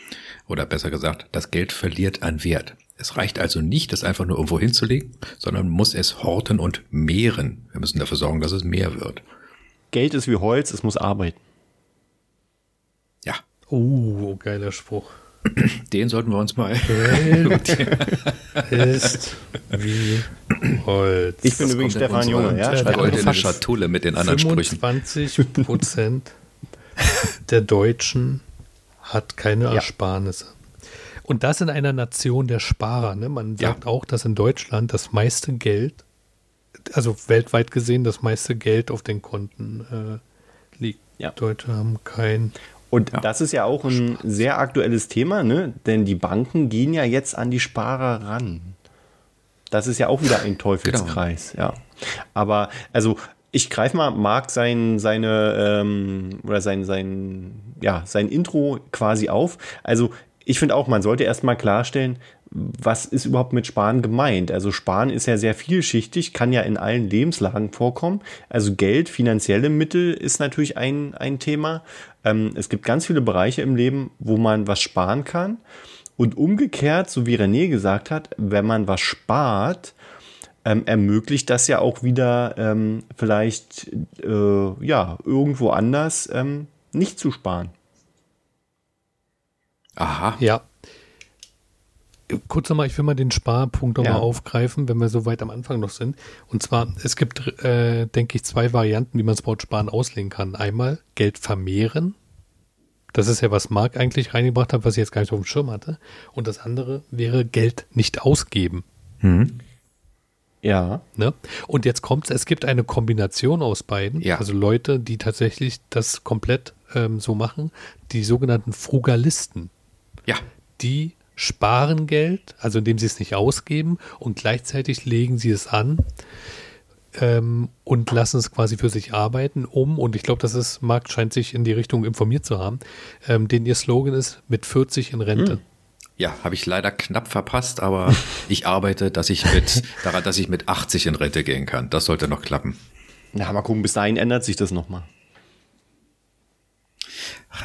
C: Oder besser gesagt, das Geld verliert an Wert. Es reicht also nicht, das einfach nur irgendwo hinzulegen, sondern muss es horten und mehren. Wir müssen dafür sorgen, dass es mehr wird.
A: Geld ist wie Holz, es muss arbeiten.
B: Ja. Oh, geiler Spruch.
C: Den sollten wir uns mal.
B: Geld ist wie Holz.
A: Ich bin das übrigens Stefan Junge, ja.
C: Schreibt goldene Schatulle mit den anderen
B: 25 Sprüchen. 20 Prozent der Deutschen hat keine Ersparnisse. Und das in einer Nation der Sparer. Ne? Man sagt ja. auch, dass in Deutschland das meiste Geld, also weltweit gesehen, das meiste Geld auf den Konten äh, liegt. Ja. Deutsche haben kein.
A: Und ja. das ist ja auch ein Spaß. sehr aktuelles Thema, ne? denn die Banken gehen ja jetzt an die Sparer ran. Das ist ja auch wieder ein Teufelskreis, genau. ja. Aber also ich greife mal Marc sein, seine ähm, oder sein, sein, ja, sein Intro quasi auf. Also ich finde auch, man sollte erstmal klarstellen, was ist überhaupt mit Sparen gemeint? Also Sparen ist ja sehr vielschichtig, kann ja in allen Lebenslagen vorkommen. Also Geld, finanzielle Mittel ist natürlich ein, ein Thema. Ähm, es gibt ganz viele Bereiche im Leben, wo man was sparen kann. Und umgekehrt, so wie René gesagt hat, wenn man was spart, ähm, ermöglicht das ja auch wieder ähm, vielleicht äh, ja irgendwo anders ähm, nicht zu sparen.
B: Aha. Ja. Kurz nochmal, ich will mal den Sparpunkt nochmal ja. aufgreifen, wenn wir so weit am Anfang noch sind. Und zwar, es gibt, äh, denke ich, zwei Varianten, wie man das Wort Sparen auslegen kann. Einmal Geld vermehren. Das ist ja, was Marc eigentlich reingebracht hat, was ich jetzt gar nicht auf dem Schirm hatte. Und das andere wäre Geld nicht ausgeben. Mhm. Ja. Ne? Und jetzt kommt es, es gibt eine Kombination aus beiden. Ja. Also Leute, die tatsächlich das komplett ähm, so machen, die sogenannten Frugalisten.
C: Ja.
B: Die sparen Geld, also indem sie es nicht ausgeben und gleichzeitig legen sie es an ähm, und lassen es quasi für sich arbeiten, um, und ich glaube, das ist, Marc scheint sich in die Richtung informiert zu haben, ähm, denn ihr Slogan ist mit 40 in Rente. Hm.
C: Ja, habe ich leider knapp verpasst, aber ich arbeite, dass ich mit daran, dass ich mit 80 in Rente gehen kann. Das sollte noch klappen.
A: Na, mal gucken, bis dahin ändert sich das nochmal.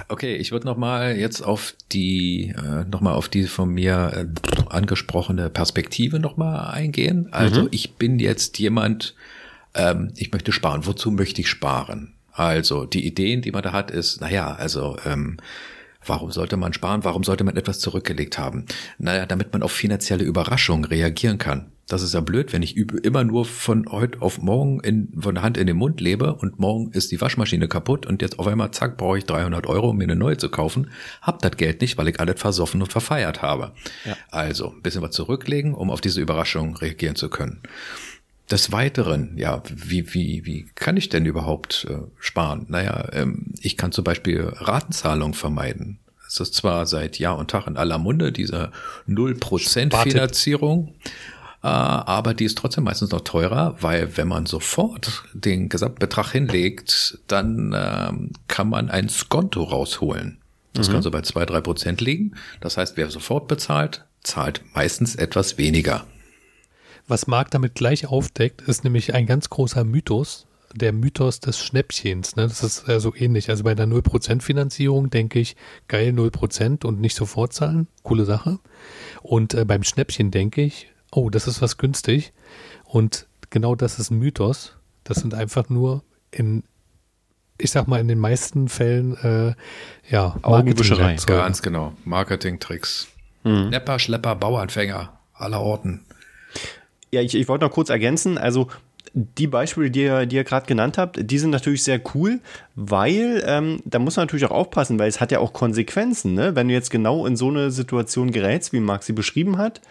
C: Okay, ich würde noch mal jetzt auf die äh, noch mal auf die von mir äh, angesprochene Perspektive noch mal eingehen. Also mhm. ich bin jetzt jemand, ähm, ich möchte sparen. Wozu möchte ich sparen? Also die Ideen, die man da hat, ist, naja, also ähm, Warum sollte man sparen? Warum sollte man etwas zurückgelegt haben? Naja, damit man auf finanzielle Überraschungen reagieren kann. Das ist ja blöd, wenn ich immer nur von heute auf morgen in, von der Hand in den Mund lebe und morgen ist die Waschmaschine kaputt und jetzt auf einmal, zack, brauche ich 300 Euro, um mir eine neue zu kaufen. Hab das Geld nicht, weil ich alles versoffen und verfeiert habe. Ja. Also, ein bisschen was zurücklegen, um auf diese Überraschung reagieren zu können. Des Weiteren, ja, wie, wie, wie kann ich denn überhaupt äh, sparen? Naja, ähm, ich kann zum Beispiel Ratenzahlungen vermeiden. Es ist zwar seit Jahr und Tag in aller Munde, diese 0% Finanzierung, aber die ist trotzdem meistens noch teurer, weil wenn man sofort den Gesamtbetrag hinlegt, dann ähm, kann man ein Skonto rausholen. Das mhm. kann so bei zwei drei Prozent liegen. Das heißt, wer sofort bezahlt, zahlt meistens etwas weniger.
B: Was Marc damit gleich aufdeckt, ist nämlich ein ganz großer Mythos, der Mythos des Schnäppchens. Ne? Das ist äh, so ähnlich. Also bei der 0% Finanzierung denke ich, geil 0% und nicht sofort zahlen. Coole Sache. Und äh, beim Schnäppchen denke ich, oh, das ist was günstig. Und genau das ist ein Mythos. Das sind einfach nur in, ich sag mal, in den meisten Fällen, äh, ja,
C: Augenwischerei. Ganz genau. Marketing-Tricks. Mhm. Nepper, Schlepper, Bauanfänger aller Orten.
A: Ja, ich, ich wollte noch kurz ergänzen. Also die Beispiele, die ihr, die ihr gerade genannt habt, die sind natürlich sehr cool, weil ähm, da muss man natürlich auch aufpassen, weil es hat ja auch Konsequenzen. Ne? Wenn du jetzt genau in so eine Situation gerätst, wie Marc sie beschrieben hat,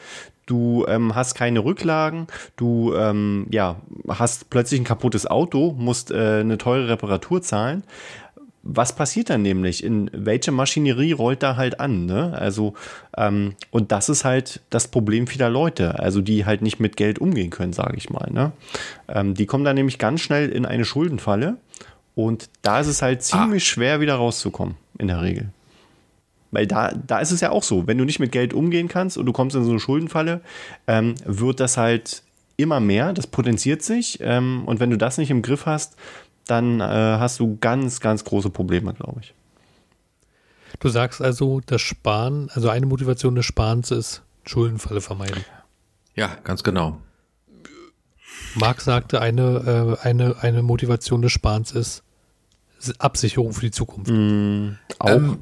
A: du ähm, hast keine Rücklagen, du ähm, ja, hast plötzlich ein kaputtes Auto, musst äh, eine teure Reparatur zahlen was passiert dann nämlich? In welche Maschinerie rollt da halt an? Ne? Also, ähm, und das ist halt das Problem vieler Leute, also die halt nicht mit Geld umgehen können, sage ich mal. Ne? Ähm, die kommen dann nämlich ganz schnell in eine Schuldenfalle und da ist es halt ah. ziemlich ah. schwer, wieder rauszukommen, in der Regel. Weil da, da ist es ja auch so, wenn du nicht mit Geld umgehen kannst und du kommst in so eine Schuldenfalle, ähm, wird das halt immer mehr, das potenziert sich. Ähm, und wenn du das nicht im Griff hast, dann äh, hast du ganz, ganz große Probleme, glaube ich.
B: Du sagst also, das Sparen, also eine Motivation des Sparens ist Schuldenfalle vermeiden.
C: Ja, ganz genau.
B: Marc sagte, eine, äh, eine, eine Motivation des Sparens ist Absicherung für die Zukunft. Mm,
C: auch. Ähm,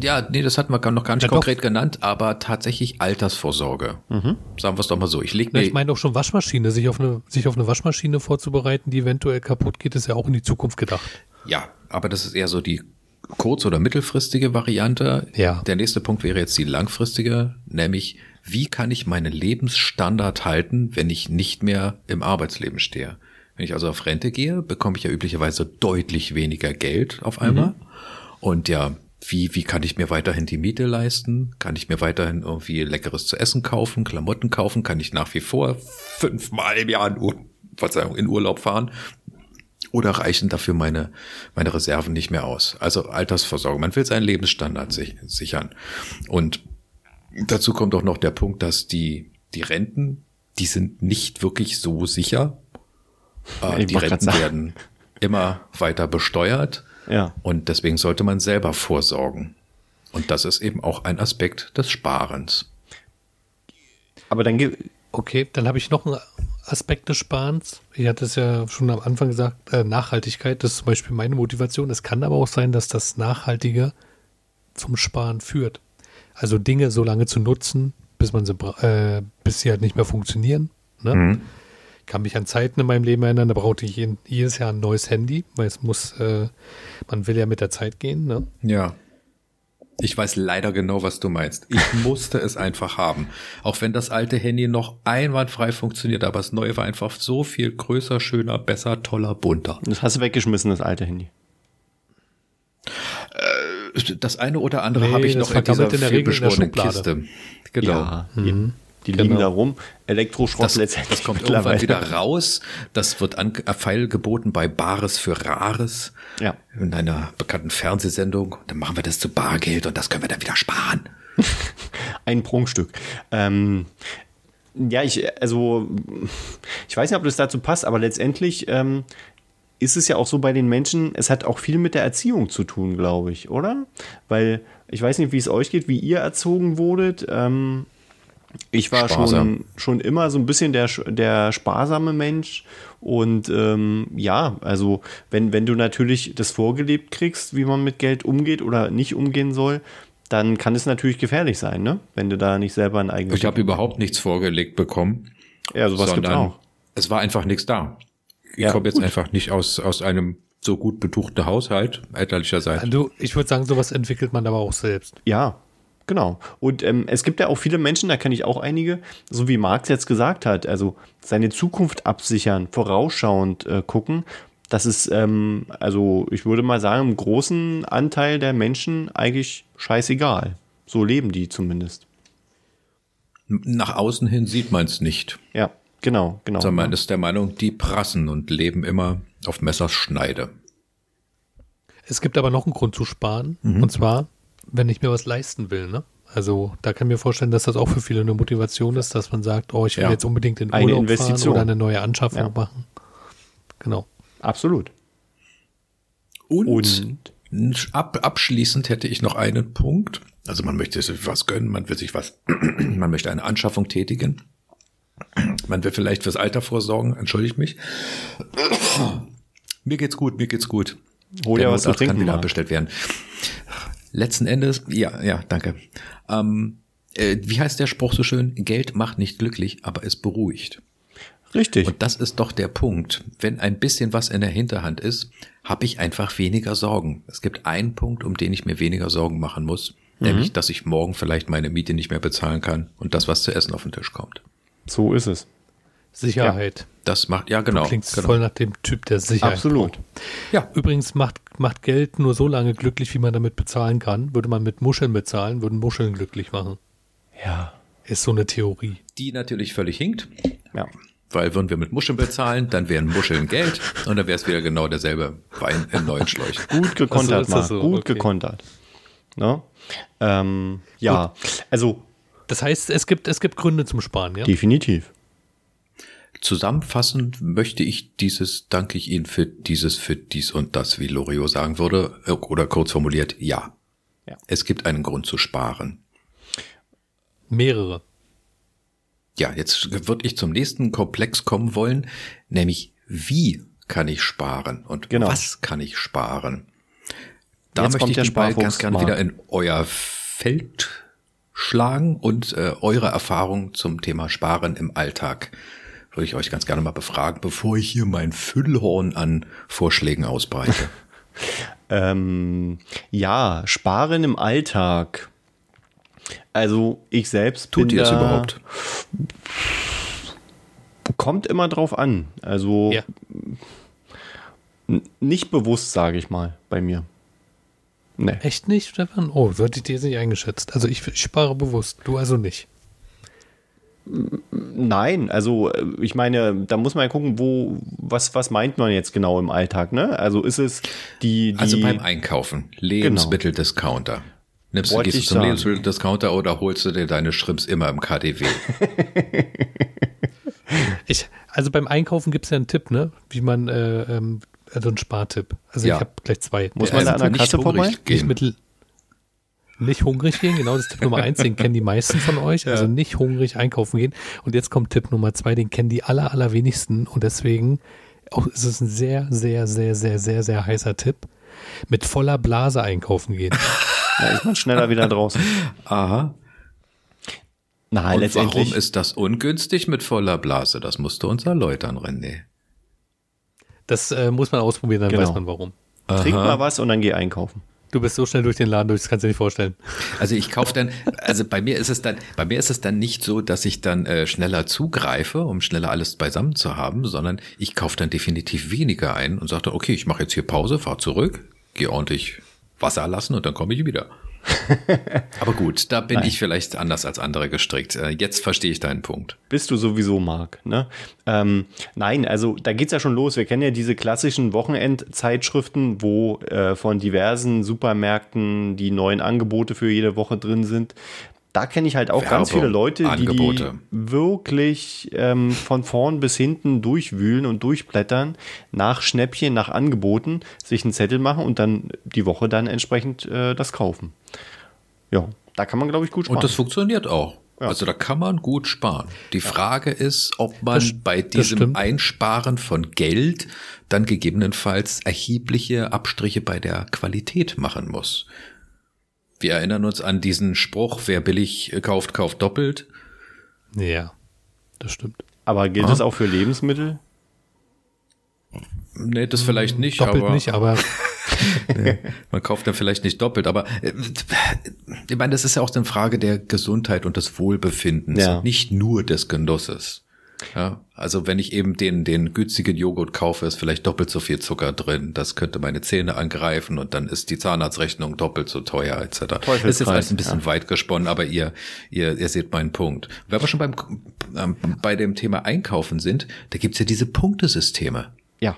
C: ja, nee, das hatten wir noch gar nicht ja, konkret doch. genannt, aber tatsächlich Altersvorsorge. Mhm. Sagen wir es doch mal so. Ich leg
B: mir. Ich meine auch schon Waschmaschine, sich auf eine, sich auf eine Waschmaschine vorzubereiten, die eventuell kaputt geht, ist ja auch in die Zukunft gedacht.
C: Ja, aber das ist eher so die kurz- oder mittelfristige Variante. Ja. Der nächste Punkt wäre jetzt die langfristige, nämlich wie kann ich meinen Lebensstandard halten, wenn ich nicht mehr im Arbeitsleben stehe? Wenn ich also auf Rente gehe, bekomme ich ja üblicherweise deutlich weniger Geld auf einmal. Mhm. Und ja, wie, wie kann ich mir weiterhin die Miete leisten? Kann ich mir weiterhin irgendwie leckeres zu essen kaufen, Klamotten kaufen? Kann ich nach wie vor fünfmal im Jahr in, Ur Verzeihung, in Urlaub fahren? Oder reichen dafür meine, meine Reserven nicht mehr aus? Also Altersversorgung. Man will seinen Lebensstandard sich, sichern. Und dazu kommt auch noch der Punkt, dass die, die Renten, die sind nicht wirklich so sicher. Äh, die Renten werden immer weiter besteuert. Ja. Und deswegen sollte man selber vorsorgen. Und das ist eben auch ein Aspekt des Sparens.
B: Aber dann Okay, dann habe ich noch einen Aspekt des Sparens. Ich hatte es ja schon am Anfang gesagt, äh, Nachhaltigkeit, das ist zum Beispiel meine Motivation. Es kann aber auch sein, dass das Nachhaltige zum Sparen führt. Also Dinge so lange zu nutzen, bis man sie, äh, bis sie halt nicht mehr funktionieren. Ne? Mhm kann mich an Zeiten in meinem Leben erinnern, da brauchte ich jedes Jahr ein neues Handy, weil es muss, äh, man will ja mit der Zeit gehen. Ne?
C: Ja. Ich weiß leider genau, was du meinst. Ich musste es einfach haben. Auch wenn das alte Handy noch einwandfrei funktioniert, aber das neue war einfach so viel größer, schöner, besser, toller, bunter.
A: Das hast du weggeschmissen, das alte Handy.
C: Äh, das eine oder andere nee, habe ich noch in dieser in der Regel in der Kiste.
A: Genau. Ja, mhm. Die genau. liegen da rum. Elektroschrott
C: das, letztendlich. Das kommt irgendwann wieder raus. Das wird an, Pfeil geboten bei Bares für Rares. Ja. In einer bekannten Fernsehsendung. Dann machen wir das zu Bargeld und das können wir dann wieder sparen.
A: Ein Prunkstück. Ähm, ja, ich, also, ich weiß nicht, ob das dazu passt, aber letztendlich ähm, ist es ja auch so bei den Menschen, es hat auch viel mit der Erziehung zu tun, glaube ich, oder? Weil ich weiß nicht, wie es euch geht, wie ihr erzogen wurdet. Ähm, ich war schon, schon immer so ein bisschen der, der sparsame Mensch. Und ähm, ja, also wenn, wenn du natürlich das vorgelebt kriegst, wie man mit Geld umgeht oder nicht umgehen soll, dann kann es natürlich gefährlich sein, ne? Wenn du da nicht selber ein eigenes.
C: Ich habe überhaupt nichts vorgelegt bekommen.
A: Ja, sowas gibt auch.
C: Es war einfach nichts da. Ich
A: Ja,
C: komme jetzt
A: gut.
C: einfach nicht aus, aus einem so gut betuchten Haushalt elterlicherseits.
B: Also ich würde sagen, sowas entwickelt man aber auch selbst.
A: Ja, genau. Und ähm, es gibt ja auch viele Menschen, da kenne ich auch einige, so wie Marx jetzt gesagt hat, also seine Zukunft absichern, vorausschauend äh, gucken. Das ist, ähm, also ich würde mal sagen, im großen Anteil der Menschen eigentlich scheißegal. So leben die zumindest.
C: Nach außen hin sieht man es nicht.
A: Ja, genau, genau.
C: Sondern man ist der Meinung, die prassen und leben immer auf Messers Schneide.
B: Es gibt aber noch einen Grund zu sparen.
A: Mhm.
B: Und zwar, wenn ich mir was leisten will. Ne? Also da kann ich mir vorstellen, dass das auch für viele eine Motivation ist, dass man sagt, oh, ich will
C: Ja.
B: jetzt unbedingt in
A: Eine
B: Urlaub
A: Investition.
B: fahren oder eine neue Anschaffung
A: Ja.
B: machen. Genau.
A: Absolut.
C: Und,
A: Und
C: ab, abschließend hätte ich noch einen Punkt. Also man möchte sich was gönnen, man will sich was, man möchte eine Anschaffung tätigen. Man will vielleicht fürs Alter vorsorgen, entschuldige mich. Mir geht's gut, mir geht's gut.
A: hol
C: Der
A: dir was zu
C: Notarzt kann
A: trinken.
C: wieder
A: Marc.
C: bestellt werden. Letzten Endes, ja, ja, danke. Ähm, äh, wie heißt der Spruch so schön? Geld macht nicht glücklich, aber es beruhigt.
A: Richtig.
C: Und das ist doch der Punkt. Wenn ein bisschen was in der Hinterhand ist, habe ich einfach weniger Sorgen. Es gibt einen Punkt, um den ich mir weniger Sorgen machen muss,
A: Mhm.
C: nämlich, dass ich morgen vielleicht meine Miete nicht mehr bezahlen kann und das, was zu essen auf den Tisch kommt.
A: so ist es.
B: Sicherheit.
C: Das macht, ja genau.
B: Klingt
C: genau.
B: voll nach dem Typ der Sicherheit.
A: Absolut.
B: braucht.
C: Ja,
B: Übrigens macht, macht Geld nur so lange glücklich, wie man damit bezahlen kann. Würde man mit Muscheln bezahlen, würden Muscheln glücklich machen.
A: Ja.
B: Ist so eine Theorie.
C: die natürlich völlig hinkt,
A: Ja.
C: weil würden wir mit Muscheln bezahlen, dann wären Muscheln Geld und dann wäre es wieder genau derselbe Wein in neuen Schläuchen.
A: Gut gekontert,
B: so,
A: Marc.
B: so?
A: Gut
B: Okay.
A: gekontert. Ne? Ähm, ja, also
B: Das heißt, es gibt, es gibt Gründe zum Sparen, ja?
A: definitiv.
C: Zusammenfassend möchte ich dieses, danke ich Ihnen für dieses, für dies und das, wie Loriot sagen würde, äh, oder kurz formuliert, ja.
A: Ja.
C: Es gibt einen Grund zu sparen.
B: Mehrere.
C: Ja, jetzt würde ich zum nächsten Komplex kommen wollen, nämlich wie kann ich sparen und
A: Genau.
C: was kann ich sparen? Da
A: Jetzt
C: möchte ich den Ball ganz gerne wieder in euer Feld schlagen und äh, eure Erfahrung zum Thema Sparen im Alltag würde ich euch ganz gerne mal befragen, bevor ich hier mein Füllhorn an Vorschlägen ausbreite.
A: Ähm, ja, sparen im Alltag. Also ich selbst
C: Tut
A: bin
C: ihr es überhaupt?
A: Kommt immer drauf an. Also
B: Ja.
A: nicht bewusst, sage ich mal, bei mir. Nee.
B: Echt nicht, Stefan? Oh, so hätte ich dir jetzt nicht eingeschätzt. Also ich, ich spare bewusst, du also nicht.
A: Nein, also äh, ich meine, da muss man ja gucken, wo, was, was meint man jetzt genau im Alltag, ne? Also ist es die, die
C: Also beim Einkaufen, Lebensmitteldiscounter. Nimmst du, gehst du zum
A: sagen.
C: Lebensmitteldiscounter oder holst du dir deine Shrimps immer im KDW?
B: Ich, also beim Einkaufen gibt es ja einen Tipp, ne? Wie man, äh, ähm, also einen Spartipp. Also
C: Ja.
B: ich habe gleich zwei.
A: Muss man da an der
C: nicht
A: Kasse vorbei?
B: nicht
C: gehen.
B: mit nicht hungrig gehen, genau, das ist Tipp Nummer eins, den kennen die meisten von euch. Also nicht hungrig einkaufen gehen. Und jetzt kommt Tipp Nummer zwei, den kennen die aller, allerwenigsten. Und deswegen auch ist es ein sehr, sehr, sehr, sehr, sehr, sehr heißer Tipp. Mit voller Blase einkaufen gehen.
A: Da ist man schneller wieder draußen.
C: Aha.
A: Na,
C: Und
A: letztendlich.
C: warum ist das ungünstig mit voller Blase? Das musst du uns erläutern, René.
B: Das äh, muss man ausprobieren, dann
A: Genau.
B: weiß man warum.
A: Trink
C: Aha.
A: mal was und dann geh einkaufen.
B: Du bist so schnell durch den Laden durch, das kannst du dir nicht vorstellen.
C: Also ich kaufe dann, also bei mir ist es dann, bei mir ist es dann nicht so, dass ich dann äh, schneller zugreife, um schneller alles beisammen zu haben, sondern ich kaufe dann definitiv weniger ein und sage dann, okay, ich mache jetzt hier Pause, fahr zurück, gehe ordentlich Wasser lassen und dann komme ich wieder. Aber gut, da bin
A: Nein.
C: ich vielleicht anders als andere gestrickt. Äh, Jetzt verstehe ich deinen Punkt.
A: Bist du sowieso, Marc. Ne? Ähm, nein, also da geht's ja schon los. Wir kennen ja diese klassischen Wochenendzeitschriften, wo äh, von diversen Supermärkten die neuen Angebote für jede Woche drin sind. Da kenne ich halt auch ganz
C: Werbung,
A: viele Leute, die, die
C: Angebote.
A: wirklich ähm, von vorn bis hinten durchwühlen und durchblättern nach Schnäppchen, nach Angeboten, sich einen Zettel machen und dann die Woche dann entsprechend äh, das kaufen. Ja, da kann man, glaube ich, gut sparen.
C: Und das funktioniert auch.
A: Ja.
C: Also da kann man gut sparen. Die Frage ist, ob man
B: Das-
C: bei diesem. Einsparen von Geld dann gegebenenfalls erhebliche Abstriche bei der Qualität machen muss. Wir erinnern uns an diesen Spruch, wer billig kauft, kauft doppelt.
B: Ja, das stimmt.
A: Aber gilt
C: Ah.
A: das auch für Lebensmittel?
C: Nee, das vielleicht nicht,
B: Doppelt
C: aber
B: nicht, aber
C: man kauft dann vielleicht nicht doppelt. Aber äh, ich meine, das ist ja auch eine Frage der Gesundheit und des Wohlbefindens,
A: Ja.
C: nicht nur des Genusses. Ja, also wenn ich eben den, den günstigen Joghurt kaufe, ist vielleicht doppelt so viel Zucker drin. Das könnte meine Zähne angreifen und dann ist die Zahnarztrechnung doppelt so teuer etc. Das ist jetzt alles ein bisschen
A: ja.
C: weit gesponnen, aber ihr, ihr, ihr seht meinen Punkt. Wenn wir schon beim, ähm, bei dem Thema Einkaufen sind, da gibt's ja diese Punktesysteme.
A: Ja.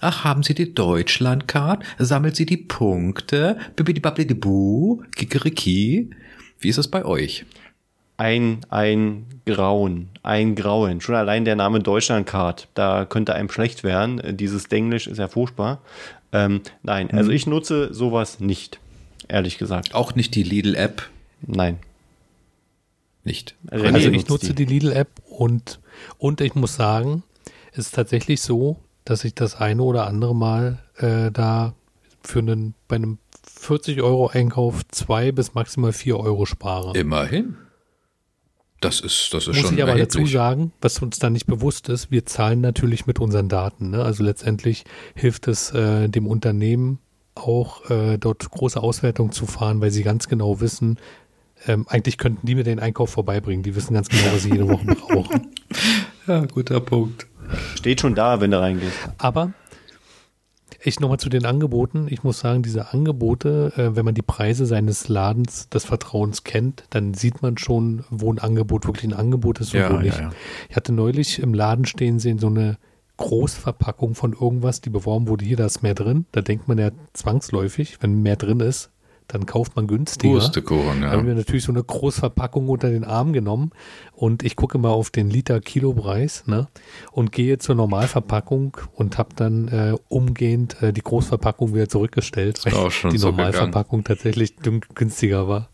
C: Ach, haben Sie die Deutschlandcard? Sammelt sie die Punkte? Bibidi-babidi-bu? Kikeriki? Wie ist es bei euch?
A: Ein, ein Grauen, ein Grauen. Schon allein der Name Deutschlandcard, da könnte einem schlecht werden. Dieses Denglisch ist ja furchtbar. Ähm, nein, also
C: Mhm.
A: ich nutze sowas nicht, ehrlich gesagt.
C: Auch nicht die Lidl-App?
A: Nein.
C: Nicht.
A: René
B: also ich nutze die Lidl-App und, und ich muss sagen, es ist tatsächlich so, dass ich das eine oder andere Mal äh, da für einen, bei einem 40-Euro-Einkauf zwei bis maximal vier Euro spare.
C: Immerhin. Das ist, das ist
B: Muss
C: schon
B: ich aber dazu
C: erheblich.
B: sagen, was uns da nicht bewusst ist, wir zahlen natürlich mit unseren Daten. Ne? Also letztendlich hilft es äh, dem Unternehmen auch äh, dort große Auswertungen zu fahren, weil sie ganz genau wissen, ähm, eigentlich könnten die mir den Einkauf vorbeibringen. Die wissen ganz genau, was sie jede Woche brauchen.
C: Ja, guter Punkt.
A: Steht schon da, wenn du reingehst.
B: Aber ich nochmal zu den Angeboten. Ich muss sagen, diese Angebote, äh, wenn man die Preise seines Ladens des Vertrauens kennt, dann sieht man schon, wo ein Angebot wirklich ein Angebot ist und
C: Ja,
B: wo
C: ja,
B: nicht.
C: ja.
B: Ich hatte neulich im Laden stehen sehen, so eine Großverpackung von irgendwas, die beworben wurde, hier, da ist mehr drin. Da denkt man ja zwangsläufig, wenn mehr drin ist, dann kauft man günstiger.
C: Pustekuchen,
B: Da haben wir
C: ja.
B: natürlich so eine Großverpackung unter den Arm genommen und ich gucke mal auf den Liter-Kilo-Preis ne, und gehe zur Normalverpackung und habe dann äh, umgehend äh, die Großverpackung wieder zurückgestellt, weil die
C: so
B: Normalverpackung tatsächlich dün- günstiger war.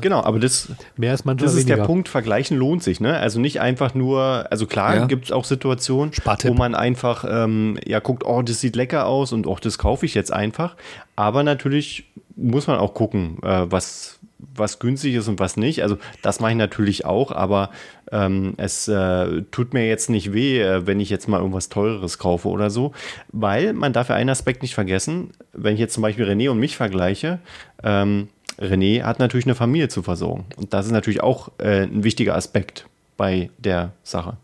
A: Genau, aber das,
B: Mehr ist manchmal
A: das ist
B: weniger.
A: der Punkt, vergleichen lohnt sich, ne? Also nicht einfach nur, also klar
C: Ja.
A: gibt es auch Situationen,
B: Spartipp.
A: wo man einfach ähm, ja guckt, oh, das sieht lecker aus und oh, das kaufe ich jetzt einfach. Aber natürlich muss man auch gucken, äh, was, was günstig ist und was nicht. Also das mache ich natürlich auch, aber ähm, es äh, tut mir jetzt nicht weh, äh, wenn ich jetzt mal irgendwas Teureres kaufe oder so, weil man darf ja einen Aspekt nicht vergessen, wenn ich jetzt zum Beispiel René und mich vergleiche, ähm, René hat natürlich eine Familie zu versorgen. Und das ist natürlich auch äh, ein wichtiger Aspekt bei der Sache.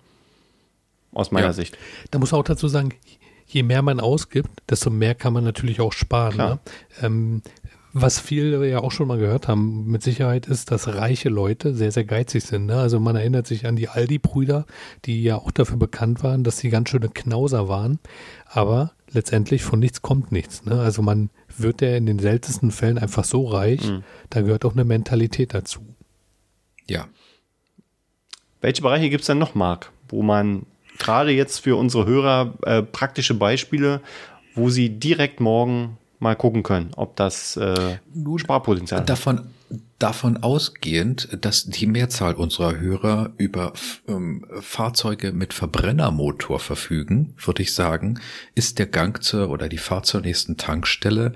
A: Aus meiner
C: Ja.
A: Sicht.
B: Da muss man auch dazu sagen, je mehr man ausgibt, desto mehr kann man natürlich auch sparen. Ne? Ähm, was viele ja auch schon mal gehört haben, mit Sicherheit ist, dass reiche Leute sehr, sehr geizig sind. Ne? Also man erinnert sich an die Aldi-Brüder, die ja auch dafür bekannt waren, dass sie ganz schöne Knauser waren. Aber letztendlich von nichts kommt nichts. Ne? Also man wird ja in den seltensten Fällen einfach so reich, da gehört auch eine Mentalität dazu.
C: Ja.
A: Welche Bereiche gibt es denn noch, Marc, wo man gerade jetzt für unsere Hörer äh, praktische Beispiele, wo sie direkt morgen mal gucken können, ob das äh, Sparpotenzial hat?
C: Davon, davon ausgehend, dass die Mehrzahl unserer Hörer über ähm, Fahrzeuge mit Verbrennermotor verfügen, würde ich sagen, ist der Gang zur oder die Fahrt zur nächsten Tankstelle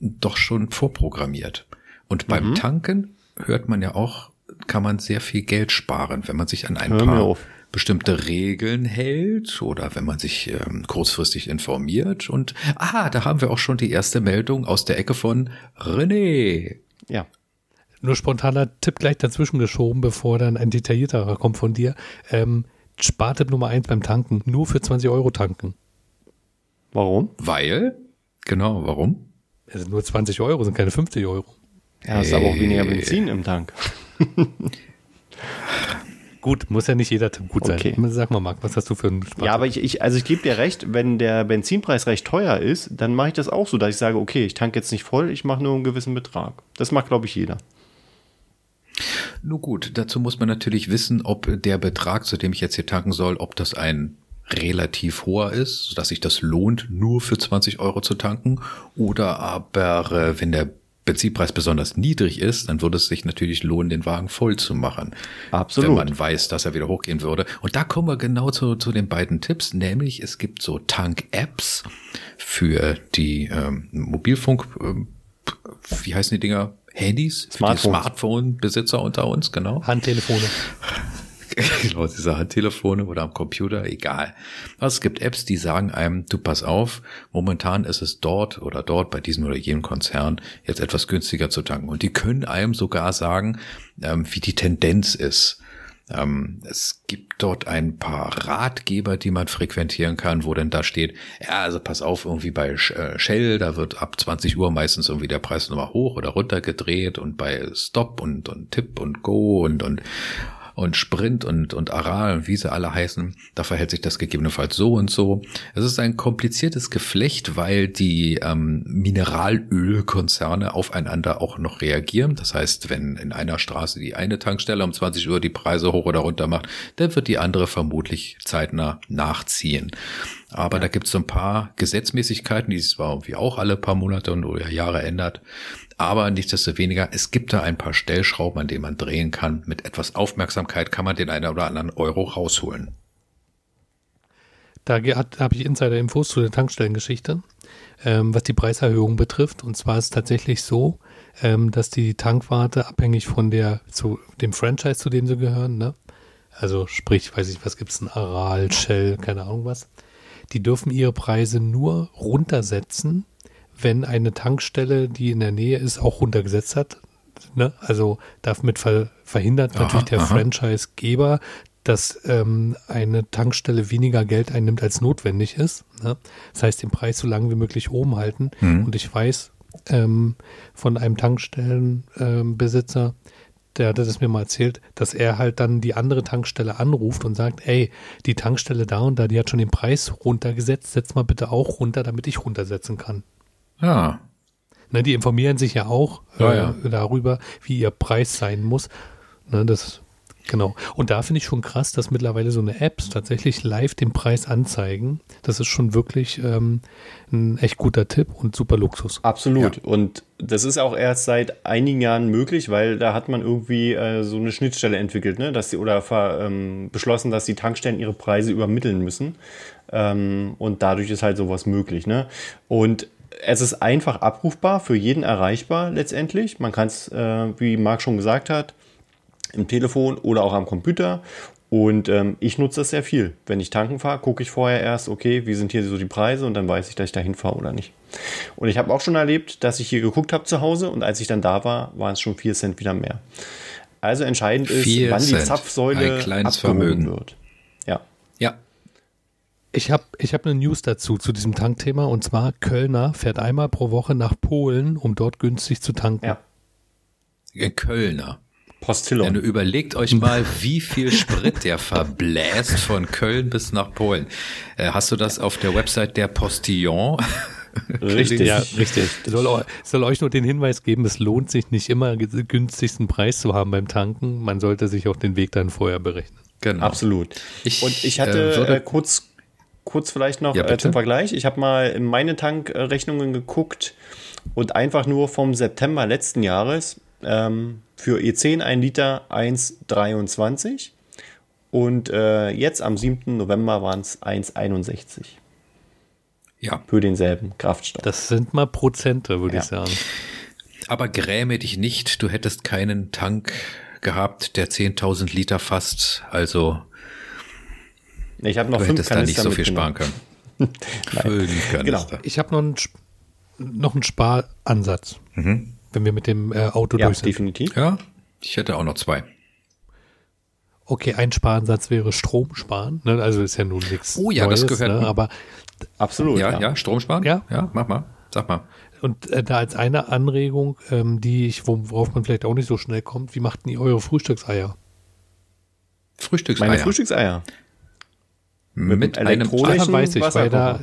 C: doch schon vorprogrammiert. Und beim Tanken hört man ja auch, kann man sehr viel Geld sparen, wenn man sich an ein
A: Hör
C: paar bestimmte Regeln hält oder wenn man sich ähm, kurzfristig informiert. Und ah, da haben wir auch schon die erste Meldung aus der Ecke von René.
A: Ja.
B: Nur spontaner Tipp gleich dazwischen geschoben, bevor dann ein detaillierterer kommt von dir. Ähm, Spartipp Nummer eins beim Tanken. Nur für 20 Euro tanken.
A: Warum?
C: Weil? Genau, warum?
B: Es sind nur 20 Euro, sind keine 50 Euro.
A: Ja, ist aber auch weniger
C: Äh.
A: Benzin im Tank.
B: Gut, muss ja nicht jeder Tipp gut sein.
A: Okay.
B: Sag mal, Marc, was hast du für einen Spartipp?
A: Ja, aber ich, ich also ich gebe dir recht, wenn der Benzinpreis recht teuer ist, dann mache ich das auch so, dass ich sage, okay, ich tanke jetzt nicht voll, ich mache nur einen gewissen Betrag. Das macht, glaube ich, jeder.
C: Nur gut, dazu muss man natürlich wissen, ob der Betrag, zu dem ich jetzt hier tanken soll, ob das ein relativ hoher ist, sodass sich das lohnt, nur für 20 Euro zu tanken. Oder aber, äh, wenn der Benzinpreis besonders niedrig ist, dann würde es sich natürlich lohnen, den Wagen voll zu machen.
A: Absolut.
C: Wenn man weiß, dass er wieder hochgehen würde. Und da kommen wir genau zu, zu den beiden Tipps, nämlich es gibt so Tank-Apps für die ähm, Mobilfunk, ähm, wie heißen die Dinger? Handys, Smartphone-Besitzer unter uns, genau.
B: Handtelefone.
C: genau, diese Handtelefone oder am Computer, egal. Also es gibt Apps, die sagen einem, du pass auf, momentan ist es dort oder dort bei diesem oder jenem Konzern jetzt etwas günstiger zu tanken. Und die können einem sogar sagen, ähm, wie die Tendenz ist. Ähm, es gibt dort ein paar Ratgeber, die man frequentieren kann, wo denn da steht, ja, also pass auf, irgendwie bei äh, Shell, da wird ab 20 Uhr meistens irgendwie der Preis nochmal hoch oder runter gedreht und bei Stop und, und Tipp und Go und, und und Sprint und, und Aral und wie sie alle heißen, da verhält sich das gegebenenfalls so und so. Es ist ein kompliziertes Geflecht, weil die ähm, Mineralölkonzerne aufeinander auch noch reagieren. Das heißt, wenn in einer Straße die eine Tankstelle um 20 Uhr die Preise hoch oder runter macht, dann wird die andere vermutlich zeitnah nachziehen. Aber da gibt es so ein paar Gesetzmäßigkeiten, die sich zwar irgendwie auch alle paar Monate und oder Jahre ändert. Aber nichtsdestoweniger, es gibt da ein paar Stellschrauben, an denen man drehen kann. Mit etwas Aufmerksamkeit kann man den einen oder anderen Euro rausholen.
B: Da habe ich Insider-Infos zu der Tankstellengeschichte, ähm, was die Preiserhöhung betrifft. Und zwar ist es tatsächlich so, ähm, dass die Tankwarte abhängig von der, zu dem Franchise, zu dem sie gehören, ne? also sprich, weiß ich, was gibt es, ein Aral, Shell, keine Ahnung was, die dürfen ihre Preise nur runtersetzen, wenn eine Tankstelle, die in der Nähe ist, auch runtergesetzt hat. Ne? Also damit ver verhindert aha, natürlich der Franchisegeber, dass ähm, eine Tankstelle weniger Geld einnimmt, als notwendig ist. Ne? Das heißt, den Preis so lange wie möglich oben halten. Mhm. Und ich weiß ähm, von einem Tankstellenbesitzer, ähm, der hatte das mir mal erzählt, dass er halt dann die andere Tankstelle anruft und sagt, ey, die Tankstelle da und da, die hat schon den Preis runtergesetzt, setz mal bitte auch runter, damit ich runtersetzen kann.
C: Ja.
B: Ne, die informieren sich ja auch
C: ja, äh, ja.
B: darüber, wie ihr Preis sein muss. Ne, das Genau. Und da finde ich schon krass, dass mittlerweile so eine Apps tatsächlich live den Preis anzeigen. Das ist schon wirklich ähm, ein echt guter Tipp und super Luxus.
A: Absolut. Ja. Und das ist auch erst seit einigen Jahren möglich, weil da hat man irgendwie äh, so eine Schnittstelle entwickelt, ne? dass sie oder ähm, beschlossen, dass die Tankstellen ihre Preise übermitteln müssen. Ähm, und dadurch ist halt sowas möglich. Ne? Und es ist einfach abrufbar, für jeden erreichbar letztendlich. Man kann es, äh, wie Marc schon gesagt hat, im Telefon oder auch am Computer. Und ähm, ich nutze das sehr viel. Wenn ich tanken fahre, gucke ich vorher erst, okay, wie sind hier so die Preise und dann weiß ich, dass ich da hinfahre oder nicht. Und ich habe auch schon erlebt, dass ich hier geguckt habe zu Hause und als ich dann da war, waren es schon 4 Cent wieder mehr. Also entscheidend ist, wann Cent. die Zapfsäule
C: abgehoben Vermögen. wird.
B: Ich habe ich hab eine News dazu, zu diesem Tankthema. Und zwar, Kölner fährt einmal pro Woche nach Polen, um dort günstig zu tanken.
C: Ja. Kölner.
A: Postillon.
C: Du überlegt euch mal, wie viel Sprit der verbläst von Köln bis nach Polen. Äh, hast du das auf der Website der Postillon?
B: Richtig, ja, richtig. Soll, soll euch nur den Hinweis geben, es lohnt sich nicht immer den günstigsten Preis zu haben beim Tanken. Man sollte sich auch den Weg dann vorher berechnen.
A: Genau. Absolut. Ich, Und ich hatte äh, äh, kurz, kurz vielleicht noch ja, äh, zum Vergleich. Ich habe mal in meine Tankrechnungen geguckt und einfach nur vom September letzten Jahres ähm, für E10 ein Liter 1,23 und äh, jetzt am 7. November waren es 1,61.
C: Ja.
A: Für denselben Kraftstoff.
B: Das sind mal Prozente, würde ja. ich sagen.
C: Aber gräme dich nicht, du hättest keinen Tank gehabt, der 10.000 Liter fasst, also
A: ich habe noch
C: du
A: fünf
C: hättest da nicht so viel sparen können.
B: genau. Ich habe noch, einen, noch einen Sparansatz. Mhm wenn wir mit dem äh, Auto ja, durch sind.
A: definitiv.
C: Ja, ich hätte auch noch zwei.
B: Okay, ein Sparansatz wäre Strom sparen. Ne? Also ist ja nun nichts.
C: Oh ja, Neues, das gehört.
B: Ne? Aber
A: absolut.
C: Ja, ja, ja, Strom sparen.
B: Ja,
C: ja, mach mal. Sag mal.
B: Und äh, da als eine Anregung, ähm, die ich, worauf man vielleicht auch nicht so schnell kommt, wie macht ihr eure Frühstückseier?
C: Frühstückseier.
A: Meine Frühstückseier.
C: Mit, mit einem
B: elektronischen weiß ich, weil da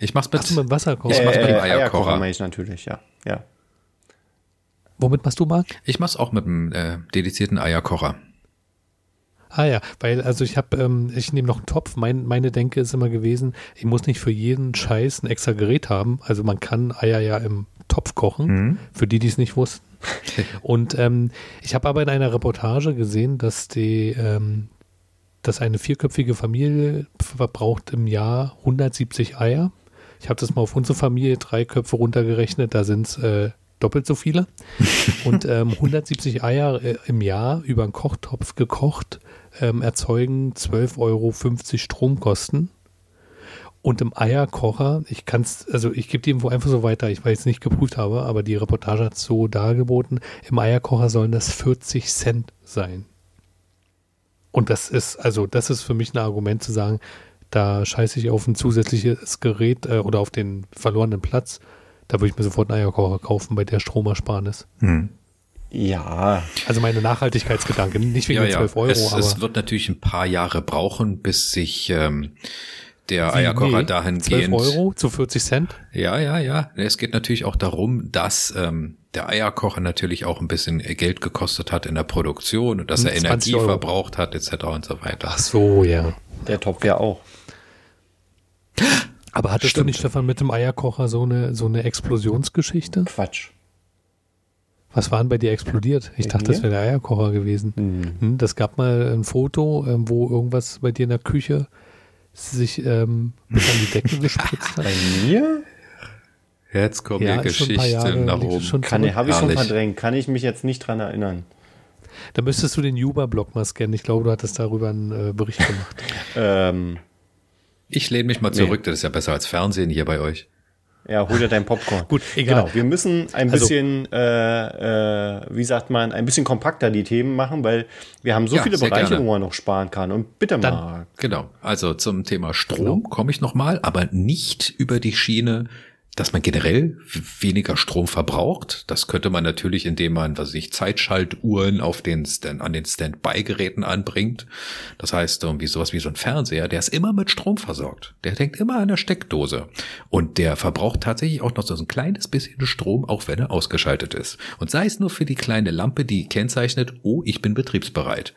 C: ich mach's mit,
B: Ach, mit Wasserkocher.
C: Ich
A: mach's
C: mit
A: dem Eierkocher. Eierkocher mache ich natürlich, ja. ja.
B: Womit machst du, Marc?
C: Ich mach's auch mit einem äh, dedizierten Eierkocher.
B: Ah ja, weil also ich habe, ähm, ich nehme noch einen Topf. Mein, meine Denke ist immer gewesen, ich muss nicht für jeden Scheiß ein extra Gerät haben. Also man kann Eier ja im Topf kochen, mhm. für die, die es nicht wussten. Und ähm, ich habe aber in einer Reportage gesehen, dass die, ähm, dass eine vierköpfige Familie verbraucht im Jahr 170 Eier. Ich habe das mal auf unsere Familie drei Köpfe runtergerechnet. Da sind es äh, doppelt so viele. Und ähm, 170 Eier äh, im Jahr über einen Kochtopf gekocht ähm, erzeugen 12,50 Euro Stromkosten. Und im Eierkocher, ich kann es, also ich gebe die irgendwo einfach so weiter, ich weiß es nicht geprüft habe, aber die Reportage hat so dargeboten, im Eierkocher sollen das 40 Cent sein. Und das ist, also das ist für mich ein Argument zu sagen, da scheiße ich auf ein zusätzliches Gerät äh, oder auf den verlorenen Platz. Da würde ich mir sofort einen Eierkocher kaufen bei der Stromersparnis. Hm.
A: Ja.
B: Also meine Nachhaltigkeitsgedanken, nicht wegen ja, ja. 12 Euro.
C: Es, aber es wird natürlich ein paar Jahre brauchen, bis sich ähm, der Eierkocher nee, dahingehend.
B: 12 Euro zu 40 Cent?
C: Ja, ja, ja. Es geht natürlich auch darum, dass ähm, der Eierkocher natürlich auch ein bisschen Geld gekostet hat in der Produktion und dass er Energie Euro. verbraucht hat, etc. und so weiter.
B: Ach so, ja.
A: Der Topf ja auch.
B: Aber hattest Stimmt. du nicht, Stefan, mit dem Eierkocher so eine, so eine Explosionsgeschichte?
A: Quatsch.
B: Was war denn bei dir explodiert? Ich dachte, das wäre der Eierkocher gewesen. Mhm. Das gab mal ein Foto, ähm, wo irgendwas bei dir in der Küche sich ähm, bis an die Decke gespritzt hat.
A: Bei mir?
C: Jetzt kommen ja, die Geschichten nach oben.
A: Kann, habe ich schon verdrängt. Kann ich mich jetzt nicht dran erinnern.
B: Da müsstest du den Juba-Blog mal scannen. Ich glaube, du hattest darüber einen äh, Bericht gemacht.
C: ähm, ich lehne mich mal zurück. Nee. Das ist ja besser als Fernsehen hier bei euch.
A: Ja, hol dir dein Popcorn.
B: Gut, egal.
A: Genau, wir müssen ein also bisschen, also, äh, äh, wie sagt man, ein bisschen kompakter die Themen machen, weil wir haben so ja, viele Bereiche, gerne. wo man noch sparen kann. Und bitte Dann, mal.
C: Genau, also zum Thema Strom genau. komme ich noch mal, aber nicht über die Schiene dass man generell weniger Strom verbraucht. Das könnte man natürlich, indem man, was weiß ich, Zeitschaltuhren auf den Stand, an den Standby-Geräten anbringt. Das heißt, irgendwie sowas wie so ein Fernseher, der ist immer mit Strom versorgt. Der denkt immer an der Steckdose. Und der verbraucht tatsächlich auch noch so ein kleines bisschen Strom, auch wenn er ausgeschaltet ist. Und sei es nur für die kleine Lampe, die kennzeichnet, oh, ich bin betriebsbereit.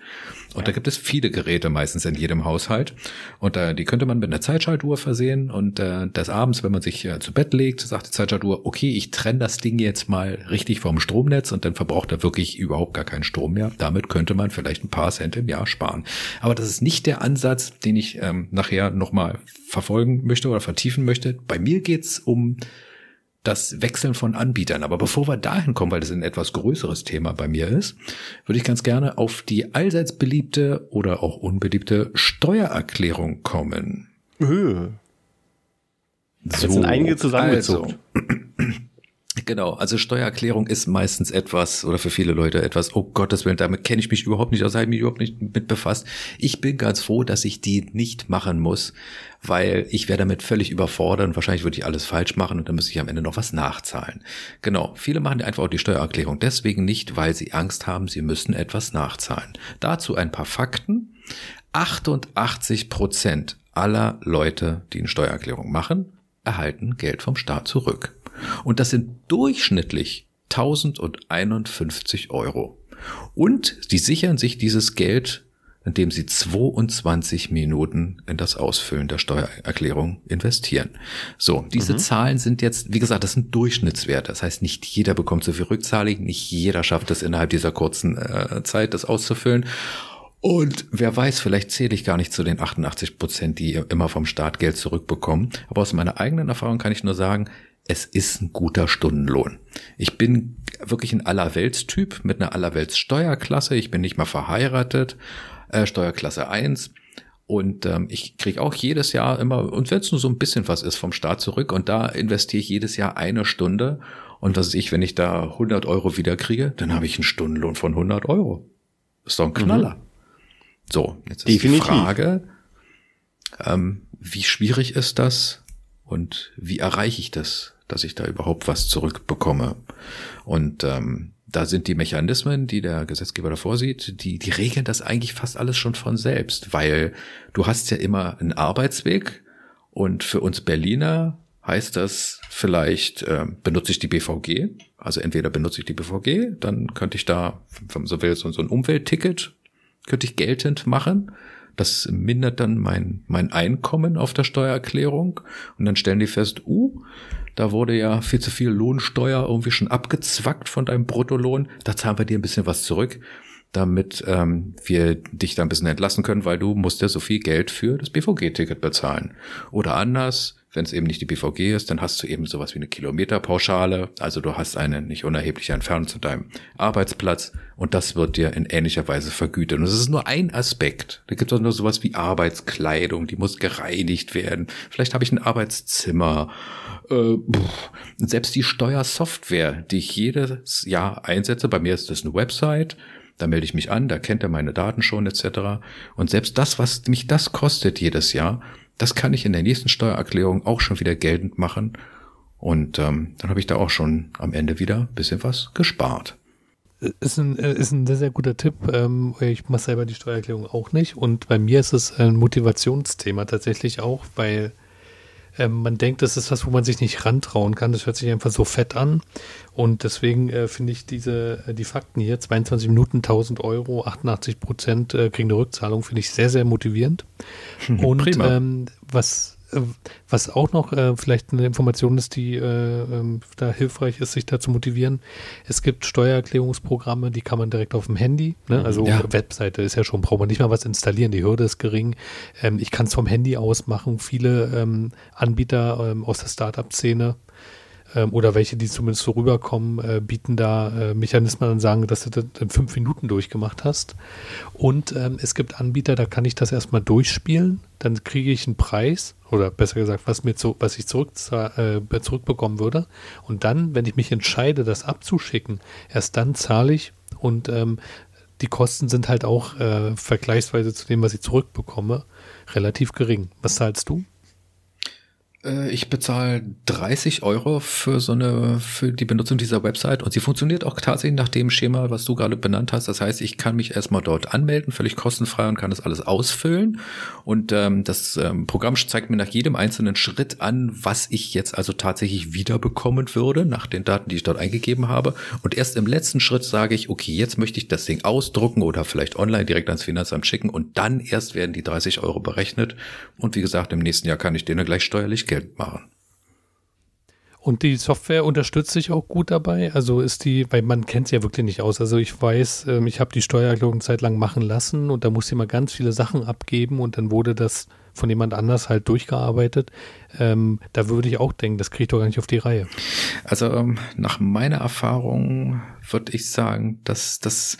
C: Und ja. da gibt es viele Geräte meistens in jedem Haushalt. Und äh, die könnte man mit einer Zeitschaltuhr versehen. Und äh, des Abends, wenn man sich äh, zu Bett legt, sagt die Zeitschaltuhr, okay, ich trenne das Ding jetzt mal richtig vom Stromnetz und dann verbraucht er wirklich überhaupt gar keinen Strom mehr. Damit könnte man vielleicht ein paar Cent im Jahr sparen. Aber das ist nicht der Ansatz, den ich ähm, nachher nochmal verfolgen möchte oder vertiefen möchte. Bei mir geht's um das Wechseln von Anbietern. Aber bevor wir dahin kommen, weil das ein etwas größeres Thema bei mir ist, würde ich ganz gerne auf die allseits beliebte oder auch unbeliebte Steuererklärung kommen.
A: Öh. So, Jetzt sind einige zusammengezogen.
C: Also, Genau, also Steuererklärung ist meistens etwas oder für viele Leute etwas, oh Gottes Willen, damit kenne ich mich überhaupt nicht aus, habe mich überhaupt nicht mit befasst. Ich bin ganz froh, dass ich die nicht machen muss, weil ich wäre damit völlig überfordert und wahrscheinlich würde ich alles falsch machen und dann müsste ich am Ende noch was nachzahlen. Genau, viele machen einfach auch die Steuererklärung deswegen nicht, weil sie Angst haben, sie müssen etwas nachzahlen. Dazu ein paar Fakten. 88 Prozent aller Leute, die eine Steuererklärung machen, erhalten Geld vom Staat zurück. Und das sind durchschnittlich 1051 Euro. Und die sichern sich dieses Geld, indem sie 22 Minuten in das Ausfüllen der Steuererklärung investieren. So, diese mhm. Zahlen sind jetzt, wie gesagt, das sind Durchschnittswerte. Das heißt, nicht jeder bekommt so viel Rückzahlung, nicht jeder schafft es innerhalb dieser kurzen äh, Zeit, das auszufüllen. Und wer weiß, vielleicht zähle ich gar nicht zu den 88 Prozent, die immer vom Staat Geld zurückbekommen. Aber aus meiner eigenen Erfahrung kann ich nur sagen, es ist ein guter Stundenlohn. Ich bin wirklich ein Allerweltstyp mit einer Allerweltssteuerklasse. Ich bin nicht mal verheiratet, äh, Steuerklasse 1. Und ähm, ich kriege auch jedes Jahr immer, und wenn es nur so ein bisschen was ist vom Staat zurück, und da investiere ich jedes Jahr eine Stunde. Und was weiß ich, wenn ich da 100 Euro wieder kriege, dann habe ich einen Stundenlohn von 100 Euro. Ist doch ein Knaller. Mhm. So, jetzt ist Definitiv. die Frage, ähm, wie schwierig ist das und wie erreiche ich das? Dass ich da überhaupt was zurückbekomme. Und ähm, da sind die Mechanismen, die der Gesetzgeber da vorsieht, die, die regeln das eigentlich fast alles schon von selbst, weil du hast ja immer einen Arbeitsweg und für uns Berliner heißt das vielleicht, äh, benutze ich die BVG, also entweder benutze ich die BVG, dann könnte ich da, wenn so will, so ein Umweltticket könnte ich geltend machen. Das mindert dann mein, mein Einkommen auf der Steuererklärung und dann stellen die fest, uh, da wurde ja viel zu viel Lohnsteuer irgendwie schon abgezwackt von deinem Bruttolohn. Da zahlen wir dir ein bisschen was zurück. damit ähm, wir dich da ein bisschen entlassen können, weil du musst ja so viel Geld für das BVG-Ticket bezahlen. Oder anders, wenn es eben nicht die BVG ist, dann hast du eben sowas wie eine Kilometerpauschale. Also du hast eine nicht unerhebliche Entfernung zu deinem Arbeitsplatz und das wird dir in ähnlicher Weise vergütet. Und das ist nur ein Aspekt. Da gibt es auch nur sowas wie Arbeitskleidung, die muss gereinigt werden. Vielleicht habe ich ein Arbeitszimmer. Äh, selbst die Steuersoftware, die ich jedes Jahr einsetze, bei mir ist das eine Website, da melde ich mich an, da kennt er meine Daten schon etc. Und selbst das, was mich das kostet jedes Jahr, das kann ich in der nächsten Steuererklärung auch schon wieder geltend machen. Und ähm, dann habe ich da auch schon am Ende wieder ein bisschen was gespart.
B: Ist ein, ist ein sehr, sehr guter Tipp. Ähm, ich mache selber die Steuererklärung auch nicht. Und bei mir ist es ein Motivationsthema tatsächlich auch, weil ähm, man denkt, das ist was, wo man sich nicht rantrauen kann. Das hört sich einfach so fett an. Und deswegen äh, finde ich diese, äh, die Fakten hier, 22 Minuten, 1000 Euro, 88 Prozent äh, kriegen eine Rückzahlung, finde ich sehr, sehr motivierend. Und ähm, was was auch noch äh, vielleicht eine Information ist, die äh, ähm, da hilfreich ist, sich da zu motivieren. Es gibt Steuererklärungsprogramme, die kann man direkt auf dem Handy, ne? Also ja. Webseite ist ja schon, braucht man nicht mal was installieren, die Hürde ist gering. Ähm, ich kann es vom Handy aus machen. Viele ähm, Anbieter ähm, aus der Startup-Szene ähm, oder welche, die zumindest so rüberkommen, äh, bieten da äh, Mechanismen und sagen, dass du das in fünf Minuten durchgemacht hast. Und ähm, es gibt Anbieter, da kann ich das erstmal durchspielen, dann kriege ich einen Preis oder besser gesagt, was mir zu, was ich zurück, äh, zurückbekommen würde. Und dann, wenn ich mich entscheide, das abzuschicken, erst dann zahle ich und ähm, die Kosten sind halt auch äh, vergleichsweise zu dem, was ich zurückbekomme, relativ gering. Was zahlst du?
C: Äh, ich bezahle 30 Euro für so eine, für die Benutzung dieser Website und sie funktioniert auch tatsächlich nach dem Schema, was du gerade benannt hast. Das heißt, ich kann mich erstmal dort anmelden, völlig kostenfrei und kann das alles ausfüllen. Und ähm, das ähm, Programm zeigt mir nach jedem einzelnen Schritt an, was ich jetzt also tatsächlich wiederbekommen würde, nach den Daten, die ich dort eingegeben habe. Und erst im letzten Schritt sage ich, okay, jetzt möchte ich das Ding ausdrucken oder vielleicht online direkt ans Finanzamt schicken und dann erst werden die 30 Euro berechnet. Und wie gesagt, im nächsten Jahr kann ich denen gleich steuerlich Geld machen.
B: Und die Software unterstützt sich auch gut dabei. Also ist die, weil man kennt sie ja wirklich nicht aus. Also ich weiß, ähm, ich habe die Steuererklärung Zeit lang machen lassen und da musste ich mal ganz viele Sachen abgeben und dann wurde das von jemand anders halt durchgearbeitet. Ähm, da würde ich auch denken, das kriege ich doch gar nicht auf die Reihe.
C: Also ähm, nach meiner Erfahrung würde ich sagen, dass das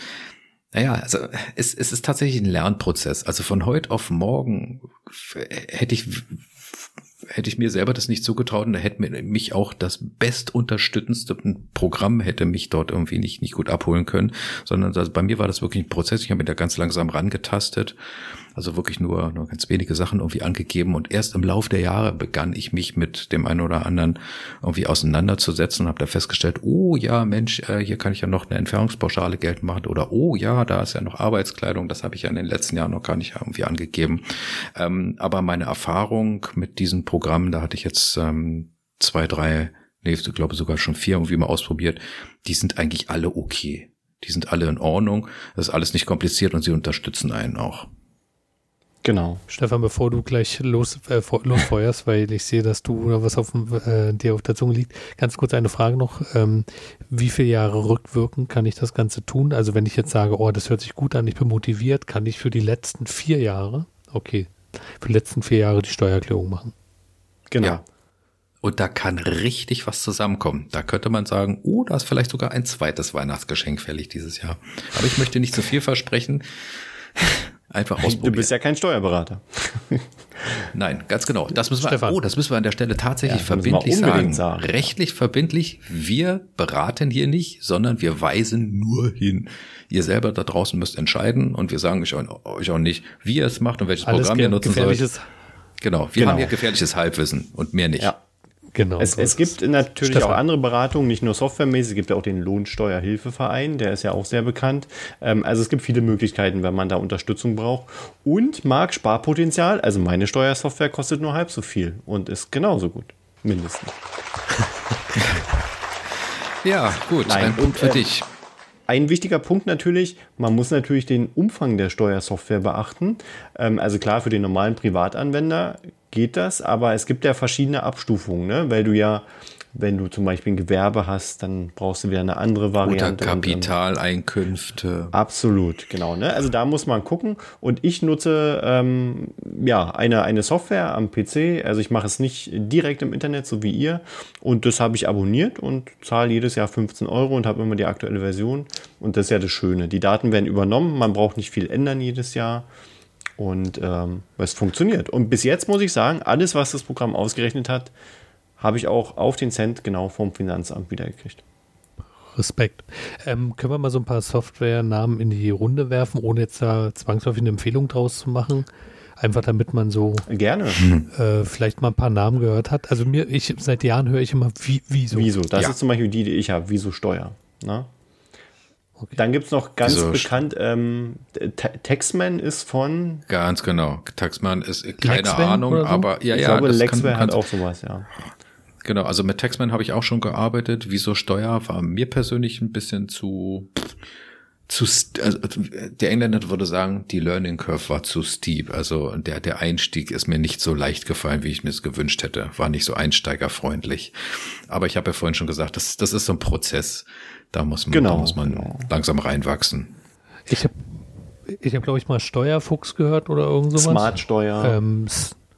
C: naja, also es, es ist tatsächlich ein Lernprozess. Also von heute auf morgen hätte ich hätte ich mir selber das nicht zugetraut und da hätte mich auch das bestunterstützendste Programm hätte mich dort irgendwie nicht, nicht gut abholen können, sondern das, bei mir war das wirklich ein Prozess. Ich habe mich da ganz langsam rangetastet also wirklich nur, nur ganz wenige Sachen irgendwie angegeben und erst im Lauf der Jahre begann ich mich mit dem einen oder anderen irgendwie auseinanderzusetzen und habe da festgestellt, oh ja, Mensch, äh, hier kann ich ja noch eine Entfernungspauschale geltend machen oder oh ja, da ist ja noch Arbeitskleidung, das habe ich ja in den letzten Jahren noch gar nicht irgendwie angegeben. Ähm, aber meine Erfahrung mit diesem Programm, da hatte ich jetzt ähm, zwei, drei, nee, ich glaube sogar schon vier irgendwie mal ausprobiert, die sind eigentlich alle okay. Die sind alle in Ordnung. Das ist alles nicht kompliziert und sie unterstützen einen auch.
B: Genau. Stefan, bevor du gleich los, äh, losfeuerst, weil ich sehe, dass du oder was auf äh, dir auf der Zunge liegt, ganz kurz eine Frage noch. Ähm, wie viele Jahre rückwirkend kann ich das Ganze tun? Also wenn ich jetzt sage, oh, das hört sich gut an, ich bin motiviert, kann ich für die letzten vier Jahre, okay, für die letzten vier Jahre die Steuererklärung machen.
C: Genau. Ja. Und da kann richtig was zusammenkommen. Da könnte man sagen, oh, da ist vielleicht sogar ein zweites Weihnachtsgeschenk fällig dieses Jahr. Aber ich möchte nicht zu viel versprechen. Einfach ausprobieren.
A: Du bist ja kein Steuerberater.
C: Nein, ganz genau. Das müssen wir, oh, das müssen wir an der Stelle tatsächlich ja, verbindlich sagen. sagen. Rechtlich verbindlich. Wir beraten hier nicht, sondern wir weisen nur hin. Ihr selber da draußen müsst entscheiden und wir sagen euch, euch auch nicht, wie ihr es macht und welches Alles Programm ihr nutzen sollt. Genau, wir genau. haben hier gefährliches Halbwissen und mehr nicht.
A: Ja. Genau. Es, so es gibt natürlich Stefan. auch andere Beratungen, nicht nur softwaremäßig. Es gibt auch den Lohnsteuerhilfeverein, der ist ja auch sehr bekannt. Ähm, also es gibt viele Möglichkeiten, wenn man da Unterstützung braucht. Und mag Sparpotenzial. Also meine Steuersoftware kostet nur halb so viel und ist genauso gut. Mindestens.
C: ja, gut. Nein, ein Punkt für äh, dich.
A: Ein wichtiger Punkt natürlich, man muss natürlich den Umfang der Steuersoftware beachten. Ähm, also klar, für den normalen Privatanwender geht das, aber es gibt ja verschiedene Abstufungen, ne? weil du ja wenn du zum Beispiel ein Gewerbe hast, dann brauchst du wieder eine andere Variante.
C: Oder Kapitaleinkünfte.
A: Absolut, genau. Ne? Also da muss man gucken. Und ich nutze ähm, ja eine, eine Software am PC. Also ich mache es nicht direkt im Internet, so wie ihr. Und das habe ich abonniert und zahle jedes Jahr 15 Euro und habe immer die aktuelle Version. Und das ist ja das Schöne. Die Daten werden übernommen, man braucht nicht viel ändern jedes Jahr. Und ähm, es funktioniert. Und bis jetzt muss ich sagen, alles, was das Programm ausgerechnet hat, habe ich auch auf den Cent genau vom Finanzamt wiedergekriegt.
B: Respekt. Ähm, können wir mal so ein paar Software-Namen in die Runde werfen, ohne jetzt da zwangsläufig eine Empfehlung draus zu machen? Einfach damit man so
A: gerne
B: äh, vielleicht mal ein paar Namen gehört hat. Also mir, ich seit Jahren höre ich immer wie, Wieso.
A: Wieso, das ja. ist zum Beispiel die, die ich habe, Wieso Steuer. Ne? Okay. Dann gibt es noch ganz Wieso bekannt, ähm, Taxman ist von.
C: Ganz genau. Taxman ist keine Lexman Ahnung, so? aber ja, ich ja.
A: Ich glaube, Lexman hat auch sowas, ja.
C: Genau, also mit Taxman habe ich auch schon gearbeitet. Wieso Steuer war mir persönlich ein bisschen zu, zu, also der Engländer würde sagen, die Learning Curve war zu steep. Also der, der Einstieg ist mir nicht so leicht gefallen, wie ich mir es gewünscht hätte. War nicht so einsteigerfreundlich. Aber ich habe ja vorhin schon gesagt, das, das ist so ein Prozess. Da muss man, genau, da muss man genau. langsam reinwachsen.
B: Ich habe, ich hab, glaube ich, mal Steuerfuchs gehört oder irgend sowas.
A: Smart Steuer.
B: Ähm,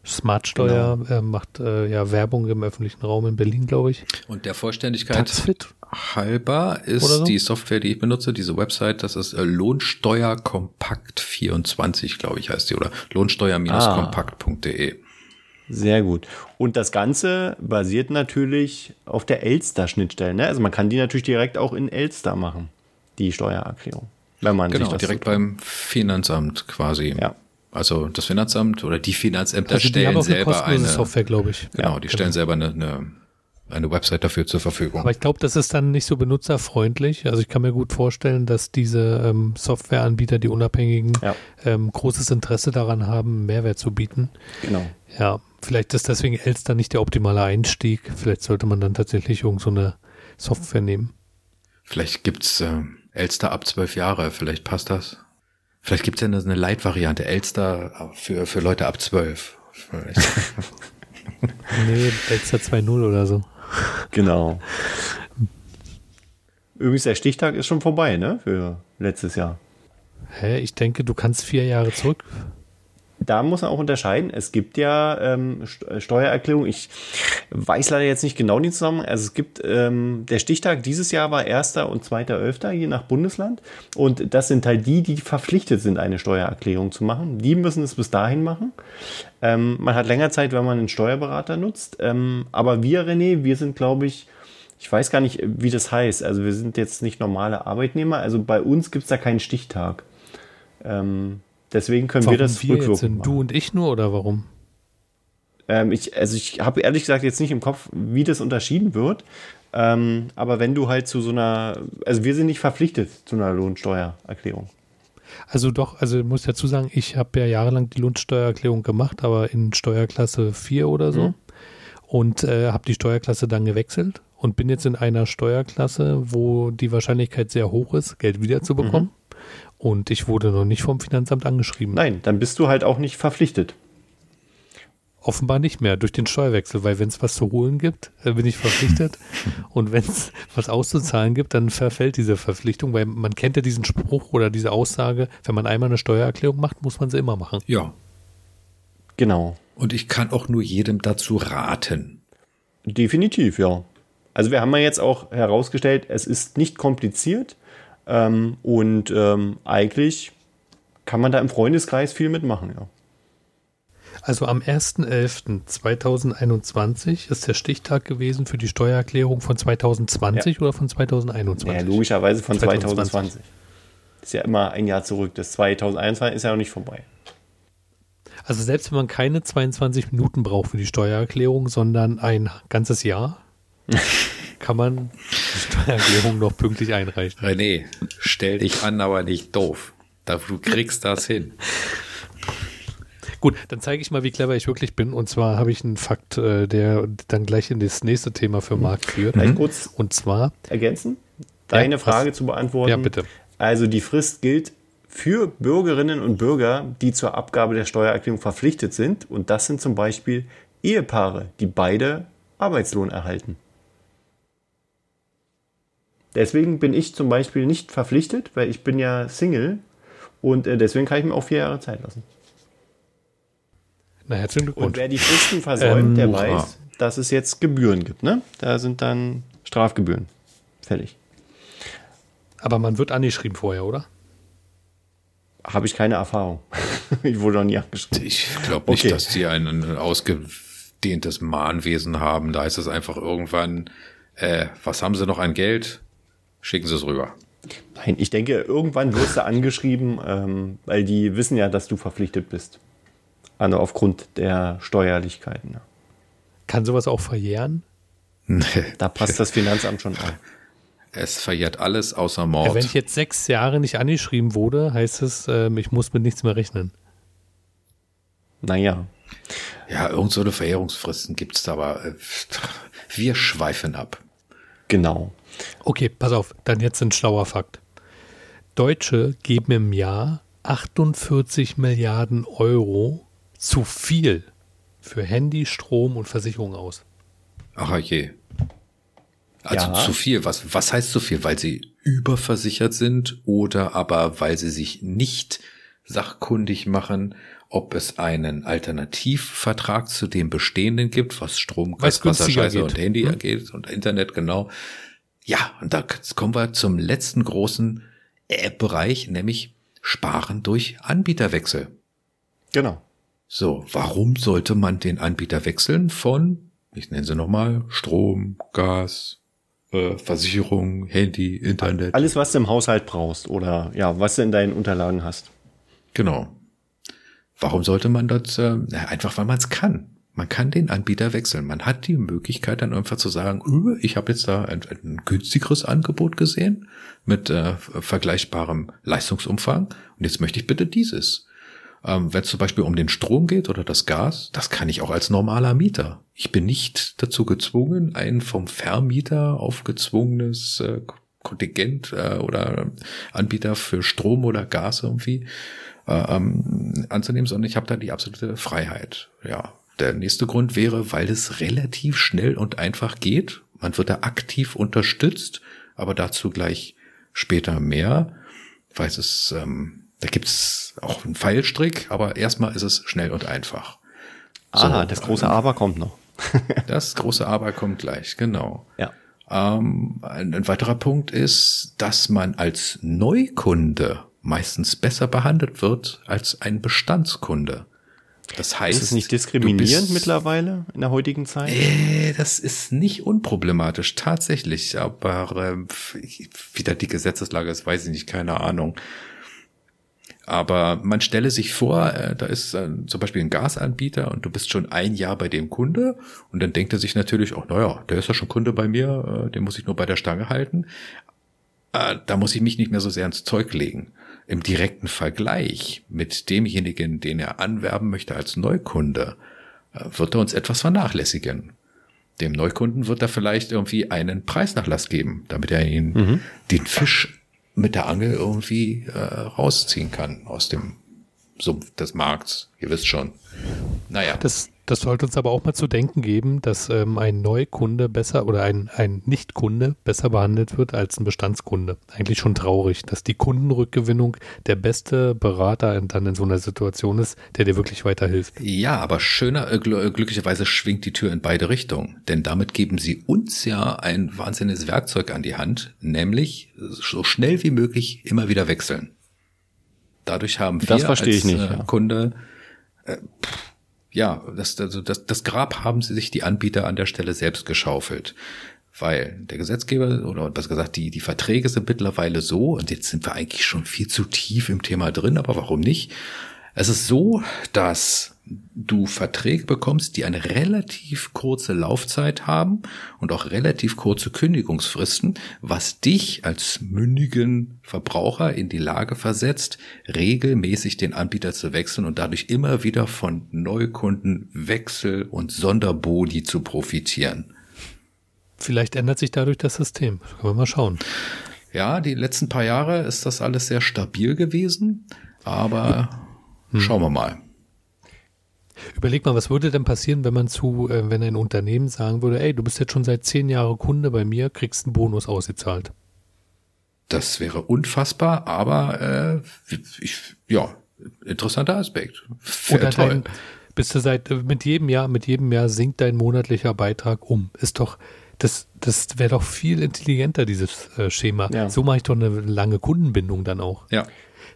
B: Smartsteuer genau. äh, macht äh, ja Werbung im öffentlichen Raum in Berlin, glaube ich.
C: Und der Vollständigkeit Taxfit? halber ist so? die Software, die ich benutze, diese Website, das ist äh, Lohnsteuerkompakt 24, glaube ich, heißt die, oder lohnsteuer-kompakt.de. Ah.
A: Sehr gut. Und das Ganze basiert natürlich auf der Elster-Schnittstelle. Ne? Also man kann die natürlich direkt auch in Elster machen, die Steuererklärung. Wenn man
C: genau,
A: sich das
C: direkt so beim Finanzamt quasi.
A: Ja.
C: Also das Finanzamt oder die Finanzämter also die stellen selber eine, eine
B: Software, glaube ich.
C: Genau, ja, die stellen genau. selber eine, eine, eine Website dafür zur Verfügung.
B: Aber ich glaube, das ist dann nicht so benutzerfreundlich. Also ich kann mir gut vorstellen, dass diese ähm, Softwareanbieter, die unabhängigen, ja. ähm, großes Interesse daran haben, Mehrwert zu bieten.
A: Genau.
B: Ja, vielleicht ist deswegen Elster nicht der optimale Einstieg. Vielleicht sollte man dann tatsächlich irgendeine so Software nehmen.
C: Vielleicht gibt's äh, Elster ab zwölf Jahre, vielleicht passt das. Vielleicht gibt es ja eine Light-Variante, Elster für, für Leute ab 12.
B: nee, Elster 2.0 oder so.
A: Genau. Übrigens, der Stichtag ist schon vorbei, ne? Für letztes Jahr.
B: Hä? Ich denke, du kannst vier Jahre zurück
A: da muss man auch unterscheiden. Es gibt ja ähm, äh, Steuererklärung. Ich weiß leider jetzt nicht genau den Zusammenhang. Also es gibt ähm, der Stichtag dieses Jahr war 1. und 2.11. je nach Bundesland. Und das sind halt die, die verpflichtet sind, eine Steuererklärung zu machen. Die müssen es bis dahin machen. Ähm, man hat länger Zeit, wenn man einen Steuerberater nutzt. Ähm, aber wir, René, wir sind, glaube ich, ich weiß gar nicht, wie das heißt. Also wir sind jetzt nicht normale Arbeitnehmer. Also bei uns gibt es da keinen Stichtag. Ähm, Deswegen können warum wir das
B: wir jetzt sind Du und ich nur oder warum?
A: Ähm, ich, also ich habe ehrlich gesagt jetzt nicht im Kopf, wie das unterschieden wird. Ähm, aber wenn du halt zu so einer, also wir sind nicht verpflichtet zu einer Lohnsteuererklärung.
B: Also doch, also ich muss dazu sagen, ich habe ja jahrelang die Lohnsteuererklärung gemacht, aber in Steuerklasse 4 oder so. Mhm. Und äh, habe die Steuerklasse dann gewechselt und bin jetzt in einer Steuerklasse, wo die Wahrscheinlichkeit sehr hoch ist, Geld wiederzubekommen. Mhm. Und ich wurde noch nicht vom Finanzamt angeschrieben.
A: Nein, dann bist du halt auch nicht verpflichtet.
B: Offenbar nicht mehr durch den Steuerwechsel, weil wenn es was zu holen gibt, äh, bin ich verpflichtet. und wenn es was auszuzahlen gibt, dann verfällt diese Verpflichtung, weil man kennt ja diesen Spruch oder diese Aussage, wenn man einmal eine Steuererklärung macht, muss man sie immer machen.
C: Ja.
A: Genau.
C: Und ich kann auch nur jedem dazu raten.
A: Definitiv, ja. Also wir haben ja jetzt auch herausgestellt, es ist nicht kompliziert. Ähm, und ähm, eigentlich kann man da im Freundeskreis viel mitmachen, ja.
B: Also am 1.11.2021 ist der Stichtag gewesen für die Steuererklärung von 2020 ja. oder von 2021? Ja,
A: logischerweise von 2020. 2020. Ist ja immer ein Jahr zurück. Das 2021 ist ja noch nicht vorbei.
B: Also selbst wenn man keine 22 Minuten braucht für die Steuererklärung, sondern ein ganzes Jahr, kann man die Steuererklärung noch pünktlich einreichen.
C: René, stell dich an, aber nicht doof. Du kriegst das hin.
B: Gut, dann zeige ich mal, wie clever ich wirklich bin. Und zwar habe ich einen Fakt, äh, der dann gleich in das nächste Thema für Marc führt.
A: Vielleicht kurz
B: und zwar
A: ergänzen, deine ja, Frage was? zu beantworten.
B: Ja, bitte.
A: Also die Frist gilt für Bürgerinnen und Bürger, die zur Abgabe der Steuererklärung verpflichtet sind. Und das sind zum Beispiel Ehepaare, die beide Arbeitslohn erhalten. Deswegen bin ich zum Beispiel nicht verpflichtet, weil ich bin ja Single und äh, deswegen kann ich mir auch vier Jahre Zeit lassen.
B: Na, herzlichen Glückwunsch.
A: Und wer die Fristen versäumt,
B: Ähm,
A: der weiß, dass es jetzt Gebühren gibt. Ne? Da sind dann Strafgebühren fällig.
B: Aber man wird angeschrieben vorher, oder?
A: Habe ich keine Erfahrung. ich wurde noch nie angeschrieben.
C: Ich glaube nicht,
A: Okay.
C: dass die ein, ein ausgedehntes Mahnwesen haben. Da ist es einfach irgendwann, äh, was haben sie noch an Geld? Schicken sie es rüber.
A: Nein, ich denke, irgendwann wirst du angeschrieben, ähm, weil die wissen ja, dass du verpflichtet bist. Also aufgrund der Steuerlichkeiten.
B: Kann sowas auch verjähren?
A: Da passt das Finanzamt schon an.
C: Es verjährt alles außer
B: Ja,
C: Mord.
B: wenn ich jetzt sechs Jahre nicht angeschrieben wurde, heißt es, ähm, ich muss mit nichts mehr rechnen.
A: Naja,
C: ja, irgend so eine Verjährungsfristen gibt's da, aber äh, wir schweifen ab.
A: genau.
B: Okay, pass auf, dann jetzt ein schlauer Fakt. Deutsche geben im Jahr 48 Milliarden Euro zu viel für Handy, Strom und Versicherung aus.
C: Ach je. Also
A: Ja.
C: zu viel. Was, was heißt zu viel? Weil sie überversichert sind oder aber weil sie sich nicht sachkundig machen, ob es einen Alternativvertrag zu dem bestehenden gibt, was Strom, Gas, Wasser, Scheiße
B: geht.
C: und Handy
B: Hm?
C: angeht und Internet, genau. Ja, und da kommen wir zum letzten großen äh, Bereich, nämlich Sparen durch Anbieterwechsel.
A: Genau.
C: So, warum sollte man den Anbieter wechseln von, ich nenne sie nochmal, Strom, Gas, äh, Versicherung, Handy, Internet?
A: Alles, was du im Haushalt brauchst oder ja, was du in deinen Unterlagen hast.
C: Genau. Warum sollte man das? Äh, einfach, weil man es kann. Man kann den Anbieter wechseln. Man hat die Möglichkeit dann einfach zu sagen, "Äh, ich habe jetzt da ein, ein günstigeres Angebot gesehen mit äh, vergleichbarem Leistungsumfang und jetzt möchte ich bitte dieses. Ähm, Wenn es zum Beispiel um den Strom geht oder das Gas, das kann ich auch als normaler Mieter. Ich bin nicht dazu gezwungen, ein vom Vermieter aufgezwungenes äh, Kontingent äh, oder Anbieter für Strom oder Gas irgendwie äh, ähm, anzunehmen, sondern ich habe da die absolute Freiheit. Ja, der nächste Grund wäre, weil es relativ schnell und einfach geht. Man wird da aktiv unterstützt, aber dazu gleich später mehr, weil es ähm, da gibt's auch einen Pfeilstrick, aber erstmal ist es schnell und einfach.
A: Aha,
C: So,
A: das große Aber kommt noch.
C: Das große Aber kommt gleich, genau.
A: Ja.
C: Ähm, ein, ein weiterer Punkt ist, dass man als Neukunde meistens besser behandelt wird als ein Bestandskunde. Das heißt,
A: Ist es nicht diskriminierend mittlerweile in der heutigen Zeit?
C: Äh, das ist nicht unproblematisch, tatsächlich. Aber ähm, wie da die Gesetzeslage ist, weiß ich nicht, keine Ahnung. Aber man stelle sich vor, äh, da ist äh, zum Beispiel ein Gasanbieter und du bist schon ein Jahr bei dem Kunde und dann denkt er sich natürlich, oh naja, der ist ja schon Kunde bei mir, äh, den muss ich nur bei der Stange halten. Äh, da muss ich mich nicht mehr so sehr ins Zeug legen. Im direkten Vergleich mit demjenigen, den er anwerben möchte als Neukunde, äh, wird er uns etwas vernachlässigen. Dem Neukunden wird er vielleicht irgendwie einen Preisnachlass geben, damit er ihn den Fisch mit der Angel irgendwie äh, rausziehen kann aus dem Sumpf des Markts. Ihr wisst schon. Naja,
B: Das, das sollte uns aber auch mal zu denken geben, dass ähm, ein Neukunde besser oder ein, ein Nichtkunde besser behandelt wird als ein Bestandskunde. Eigentlich schon traurig, dass die Kundenrückgewinnung der beste Berater dann in so einer Situation ist, der dir wirklich weiterhilft.
C: Ja, aber schöner, äh, gl- äh, glücklicherweise schwingt die Tür in beide Richtungen. Denn damit geben sie uns ja ein wahnsinniges Werkzeug an die Hand, nämlich so schnell wie möglich immer wieder wechseln. Dadurch haben wir
A: Das verstehe
C: als
A: ich nicht,
C: äh,
A: ja.
C: Kunde, äh, pff, ja, das, also das, das Grab haben sie sich die Anbieter an der Stelle selbst geschaufelt. Weil der Gesetzgeber oder besser gesagt, die, die Verträge sind mittlerweile so, und jetzt sind wir eigentlich schon viel zu tief im Thema drin, aber warum nicht? Es ist so, dass du Verträge bekommst, die eine relativ kurze Laufzeit haben und auch relativ kurze Kündigungsfristen, was dich als mündigen Verbraucher in die Lage versetzt, regelmäßig den Anbieter zu wechseln und dadurch immer wieder von Neukunden Wechsel und Sonderboni zu profitieren.
B: Vielleicht ändert sich dadurch das System. Können wir mal schauen.
C: Ja, die letzten paar Jahre ist das alles sehr stabil gewesen, aber schauen wir mal.
B: Überleg mal, was würde denn passieren, wenn man zu, äh, wenn ein Unternehmen sagen würde, ey, du bist jetzt schon seit zehn Jahren Kunde bei mir, kriegst einen Bonus ausgezahlt.
C: Das wäre unfassbar, aber äh, ich, ja, interessanter Aspekt.
B: Oder dein, bist du seit mit jedem Jahr, mit jedem Jahr sinkt dein monatlicher Beitrag um. Ist doch, das, das wäre doch viel intelligenter, dieses äh, Schema. Ja. So mache ich doch eine lange Kundenbindung dann auch.
C: Ja.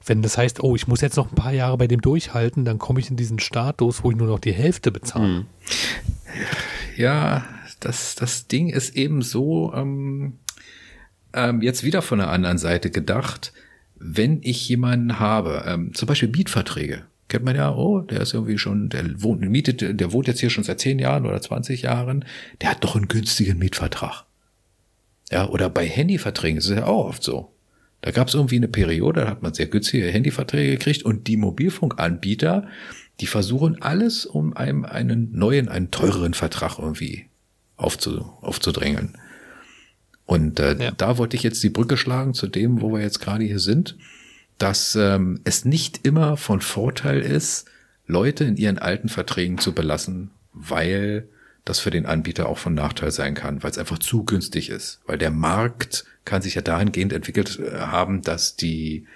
B: Wenn das heißt, oh, ich muss jetzt noch ein paar Jahre bei dem durchhalten, dann komme ich in diesen Status, wo ich nur noch die Hälfte bezahle. Mhm.
C: Ja, das, das Ding ist eben so, ähm, ähm, jetzt wieder von der anderen Seite gedacht, wenn ich jemanden habe, ähm, zum Beispiel Mietverträge, kennt man ja, oh, der ist irgendwie schon, der wohnt, mietet, der wohnt jetzt hier schon seit zehn Jahren oder 20 Jahren, der hat doch einen günstigen Mietvertrag. Ja, oder bei Handyverträgen ist es ja auch oft so. Da gab es irgendwie eine Periode, da hat man sehr günstige Handyverträge gekriegt und die Mobilfunkanbieter, die versuchen alles, um einem einen neuen, einen teureren Vertrag irgendwie aufzu, aufzudrängeln. Und äh, ja. da wollte ich jetzt die Brücke schlagen zu dem, wo wir jetzt gerade hier sind, dass ähm, es nicht immer von Vorteil ist, Leute in ihren alten Verträgen zu belassen, weil das für den Anbieter auch von Nachteil sein kann, weil es einfach zu günstig ist. Weil der Markt kann sich ja dahingehend entwickelt äh, haben, dass die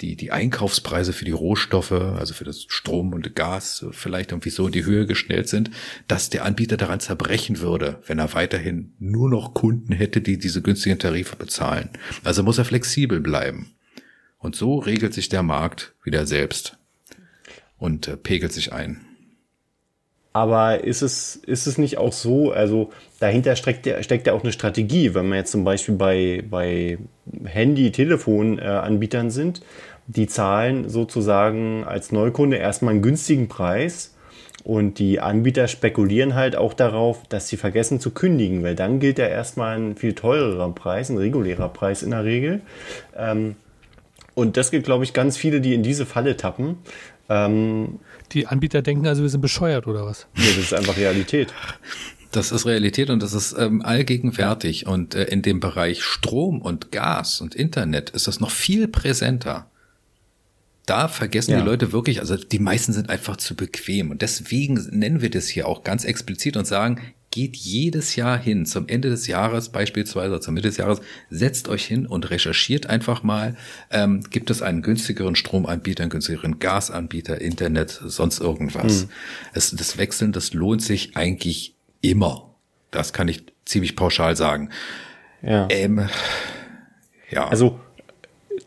C: die, die Einkaufspreise für die Rohstoffe, also für das Strom und Gas vielleicht irgendwie so in die Höhe geschnellt sind, dass der Anbieter daran zerbrechen würde, wenn er weiterhin nur noch Kunden hätte, die diese günstigen Tarife bezahlen. Also muss er flexibel bleiben. Und so regelt sich der Markt wieder selbst und äh, pegelt sich ein.
A: Aber ist es, ist es nicht auch so, also dahinter steckt ja, steckt ja auch eine Strategie, wenn wir jetzt zum Beispiel bei, bei Handy-, Telefon-Anbietern äh, sind, die zahlen sozusagen als Neukunde erstmal einen günstigen Preis und die Anbieter spekulieren halt auch darauf, dass sie vergessen zu kündigen, weil dann gilt ja erstmal ein viel teurerer Preis, ein regulärer Preis in der Regel. Ähm, und das gilt, glaube ich, ganz viele, die in diese Falle tappen.
B: Ähm, die Anbieter denken also, wir sind bescheuert oder was?
A: Nee, das ist einfach Realität.
C: Das ist Realität und das ist ähm, allgegenwärtig. Und äh, in dem Bereich Strom und Gas und Internet ist das noch viel präsenter da vergessen ja. die Leute wirklich, also die meisten sind einfach zu bequem. Und deswegen nennen wir das hier auch ganz explizit und sagen, geht jedes Jahr hin, zum Ende des Jahres beispielsweise, zur Mitte des Jahres, setzt euch hin und recherchiert einfach mal, ähm, gibt es einen günstigeren Stromanbieter, einen günstigeren Gasanbieter, Internet, sonst irgendwas. Hm. Es, das Wechseln, das lohnt sich eigentlich immer. Das kann ich ziemlich pauschal sagen.
A: Ja. Ähm, ja. Also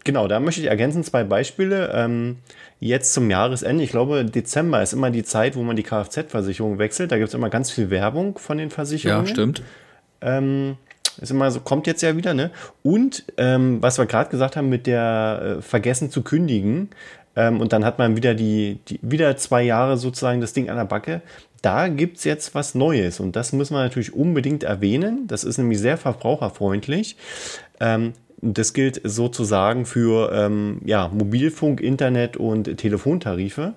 A: Genau, da möchte ich ergänzen zwei Beispiele. Ähm, jetzt zum Jahresende, ich glaube, Dezember ist immer die Zeit, wo man die Kfz-Versicherung wechselt. Da gibt es immer ganz viel Werbung von den Versicherungen.
C: Ja, stimmt.
A: Ähm, ist immer so, kommt jetzt ja wieder, ne? Und ähm, was wir gerade gesagt haben mit der äh, Vergessen zu kündigen, ähm, und dann hat man wieder die, die, wieder zwei Jahre sozusagen das Ding an der Backe. Da gibt es jetzt was Neues und das müssen wir natürlich unbedingt erwähnen. Das ist nämlich sehr verbraucherfreundlich. Ähm, das gilt sozusagen für ähm, ja, Mobilfunk, Internet und Telefontarife.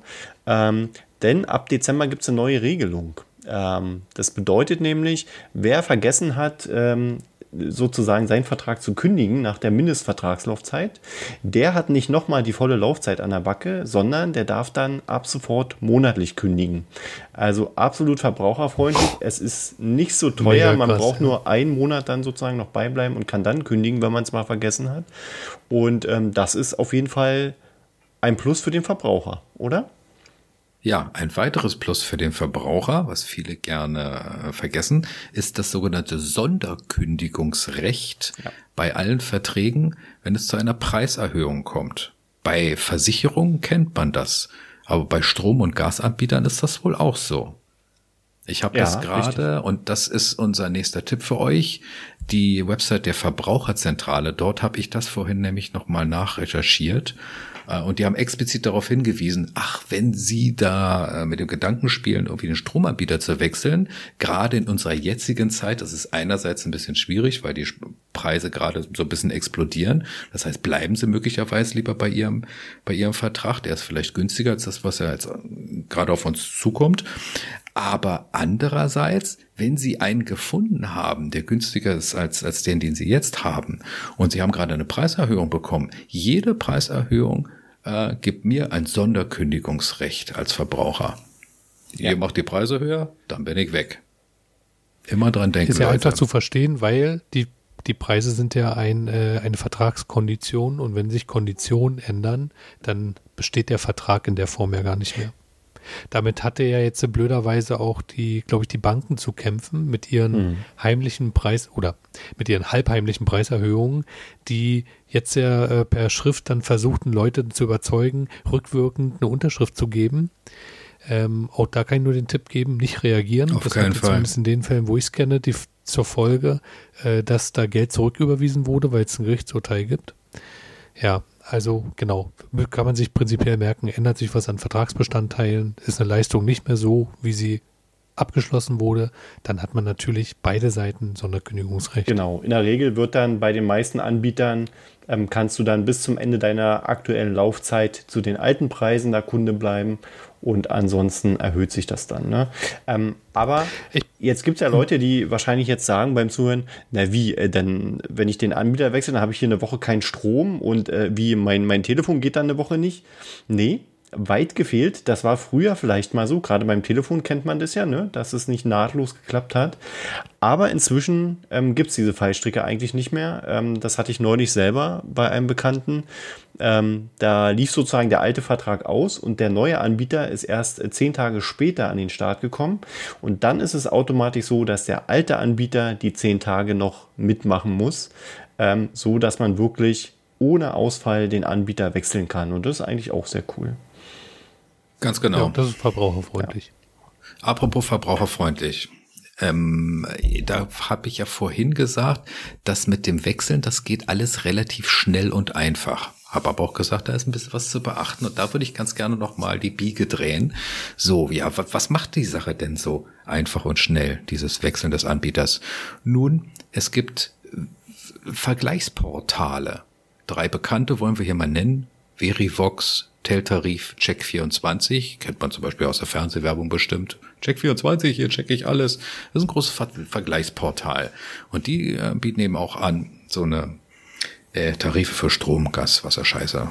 A: Ähm, denn ab Dezember gibt es eine neue Regelung. Ähm, das bedeutet nämlich, wer vergessen hat, ähm, sozusagen seinen Vertrag zu kündigen nach der Mindestvertragslaufzeit, der hat nicht nochmal die volle Laufzeit an der Backe, sondern der darf dann ab sofort monatlich kündigen. Also absolut verbraucherfreundlich. Es ist nicht so teuer. Man braucht nur einen Monat dann sozusagen noch beibleiben und kann dann kündigen, wenn man es mal vergessen hat. Und ähm, das ist auf jeden Fall ein Plus für den Verbraucher, oder?
C: Ja, ein weiteres Plus für den Verbraucher, was viele gerne äh, vergessen, ist das sogenannte Sonderkündigungsrecht ja. bei allen Verträgen, wenn es zu einer Preiserhöhung kommt. Bei Versicherungen kennt man das, aber bei Strom- und Gasanbietern ist das wohl auch so. Ich habe ja, das gerade und das ist unser nächster Tipp für euch. Die Website der Verbraucherzentrale, dort habe ich das vorhin nämlich nochmal nachrecherchiert. Äh, und die haben explizit darauf hingewiesen, ach, wenn Sie da äh, mit dem Gedanken spielen, irgendwie den Stromanbieter zu wechseln, gerade in unserer jetzigen Zeit, das ist einerseits ein bisschen schwierig, weil die Preise gerade so ein bisschen explodieren. Das heißt, bleiben Sie möglicherweise lieber bei Ihrem, bei Ihrem Vertrag. Der ist vielleicht günstiger als das, was ja jetzt äh, gerade auf uns zukommt. Aber andererseits, wenn Sie einen gefunden haben, der günstiger ist als, als den, den Sie jetzt haben, und Sie haben gerade eine Preiserhöhung bekommen, jede Preiserhöhung äh, gibt mir ein Sonderkündigungsrecht als Verbraucher. Ja. Ihr macht die Preise höher, dann bin ich weg. Immer dran denken.
B: Ist ja Leute. einfach zu verstehen, weil die die Preise sind ja ein, äh, eine Vertragskondition und wenn sich Konditionen ändern, dann besteht der Vertrag in der Form ja gar nicht mehr. Damit hatte ja jetzt blöderweise auch die, glaube ich, die Banken zu kämpfen mit ihren mhm. heimlichen Preis oder mit ihren halbheimlichen Preiserhöhungen, die jetzt ja äh, per Schrift dann versuchten, Leute zu überzeugen, rückwirkend eine Unterschrift zu geben. Ähm, auch da kann ich nur den Tipp geben, nicht reagieren.
C: Auf das keinen Fall.
B: Zumindest in den Fällen, wo ich es kenne, die, zur Folge, äh, dass da Geld zurücküberwiesen wurde, weil es ein Gerichtsurteil gibt. Ja, also genau, kann man sich prinzipiell merken, ändert sich was an Vertragsbestandteilen, ist eine Leistung nicht mehr so, wie sie abgeschlossen wurde, dann hat man natürlich beide Seiten Sonderkündigungsrecht.
A: Genau, in der Regel wird dann bei den meisten Anbietern, ähm, kannst du dann bis zum Ende deiner aktuellen Laufzeit zu den alten Preisen der Kunde bleiben und ansonsten erhöht sich das dann. Ne? Ähm, aber jetzt gibt es ja Leute, die wahrscheinlich jetzt sagen beim Zuhören, na wie, äh, denn wenn ich den Anbieter wechsle, dann habe ich hier eine Woche keinen Strom und äh, wie, mein, mein Telefon geht dann eine Woche nicht. Nee, weit gefehlt. Das war früher vielleicht mal so. Gerade beim Telefon kennt man das ja, ne? dass es nicht nahtlos geklappt hat. Aber inzwischen ähm, gibt es diese Fallstricke eigentlich nicht mehr. Ähm, das hatte ich neulich selber bei einem Bekannten. Ähm, da lief sozusagen der alte Vertrag aus und der neue Anbieter ist erst äh, zehn Tage später an den Start gekommen. Und dann ist es automatisch so, dass der alte Anbieter die zehn Tage noch mitmachen muss, ähm, so dass man wirklich ohne Ausfall den Anbieter wechseln kann. Und das ist eigentlich auch sehr cool.
C: Ganz genau. Ja,
B: das ist verbraucherfreundlich.
C: Ja. Apropos verbraucherfreundlich. Ähm, da habe ich ja vorhin gesagt, dass mit dem Wechseln, das geht alles relativ schnell und einfach. Habe aber auch gesagt, da ist ein bisschen was zu beachten und da würde ich ganz gerne nochmal die Biege drehen. So, ja, was macht die Sache denn so einfach und schnell, dieses Wechseln des Anbieters? Nun, es gibt Vergleichsportale. Drei bekannte wollen wir hier mal nennen. Verivox, Teltarif Check24, kennt man zum Beispiel aus der Fernsehwerbung bestimmt. Check24, hier checke ich alles. Das ist ein großes Ver Vergleichsportal. Und die äh, bieten eben auch an, so eine äh, Tarife für Strom, Gas, Wasser, Scheiße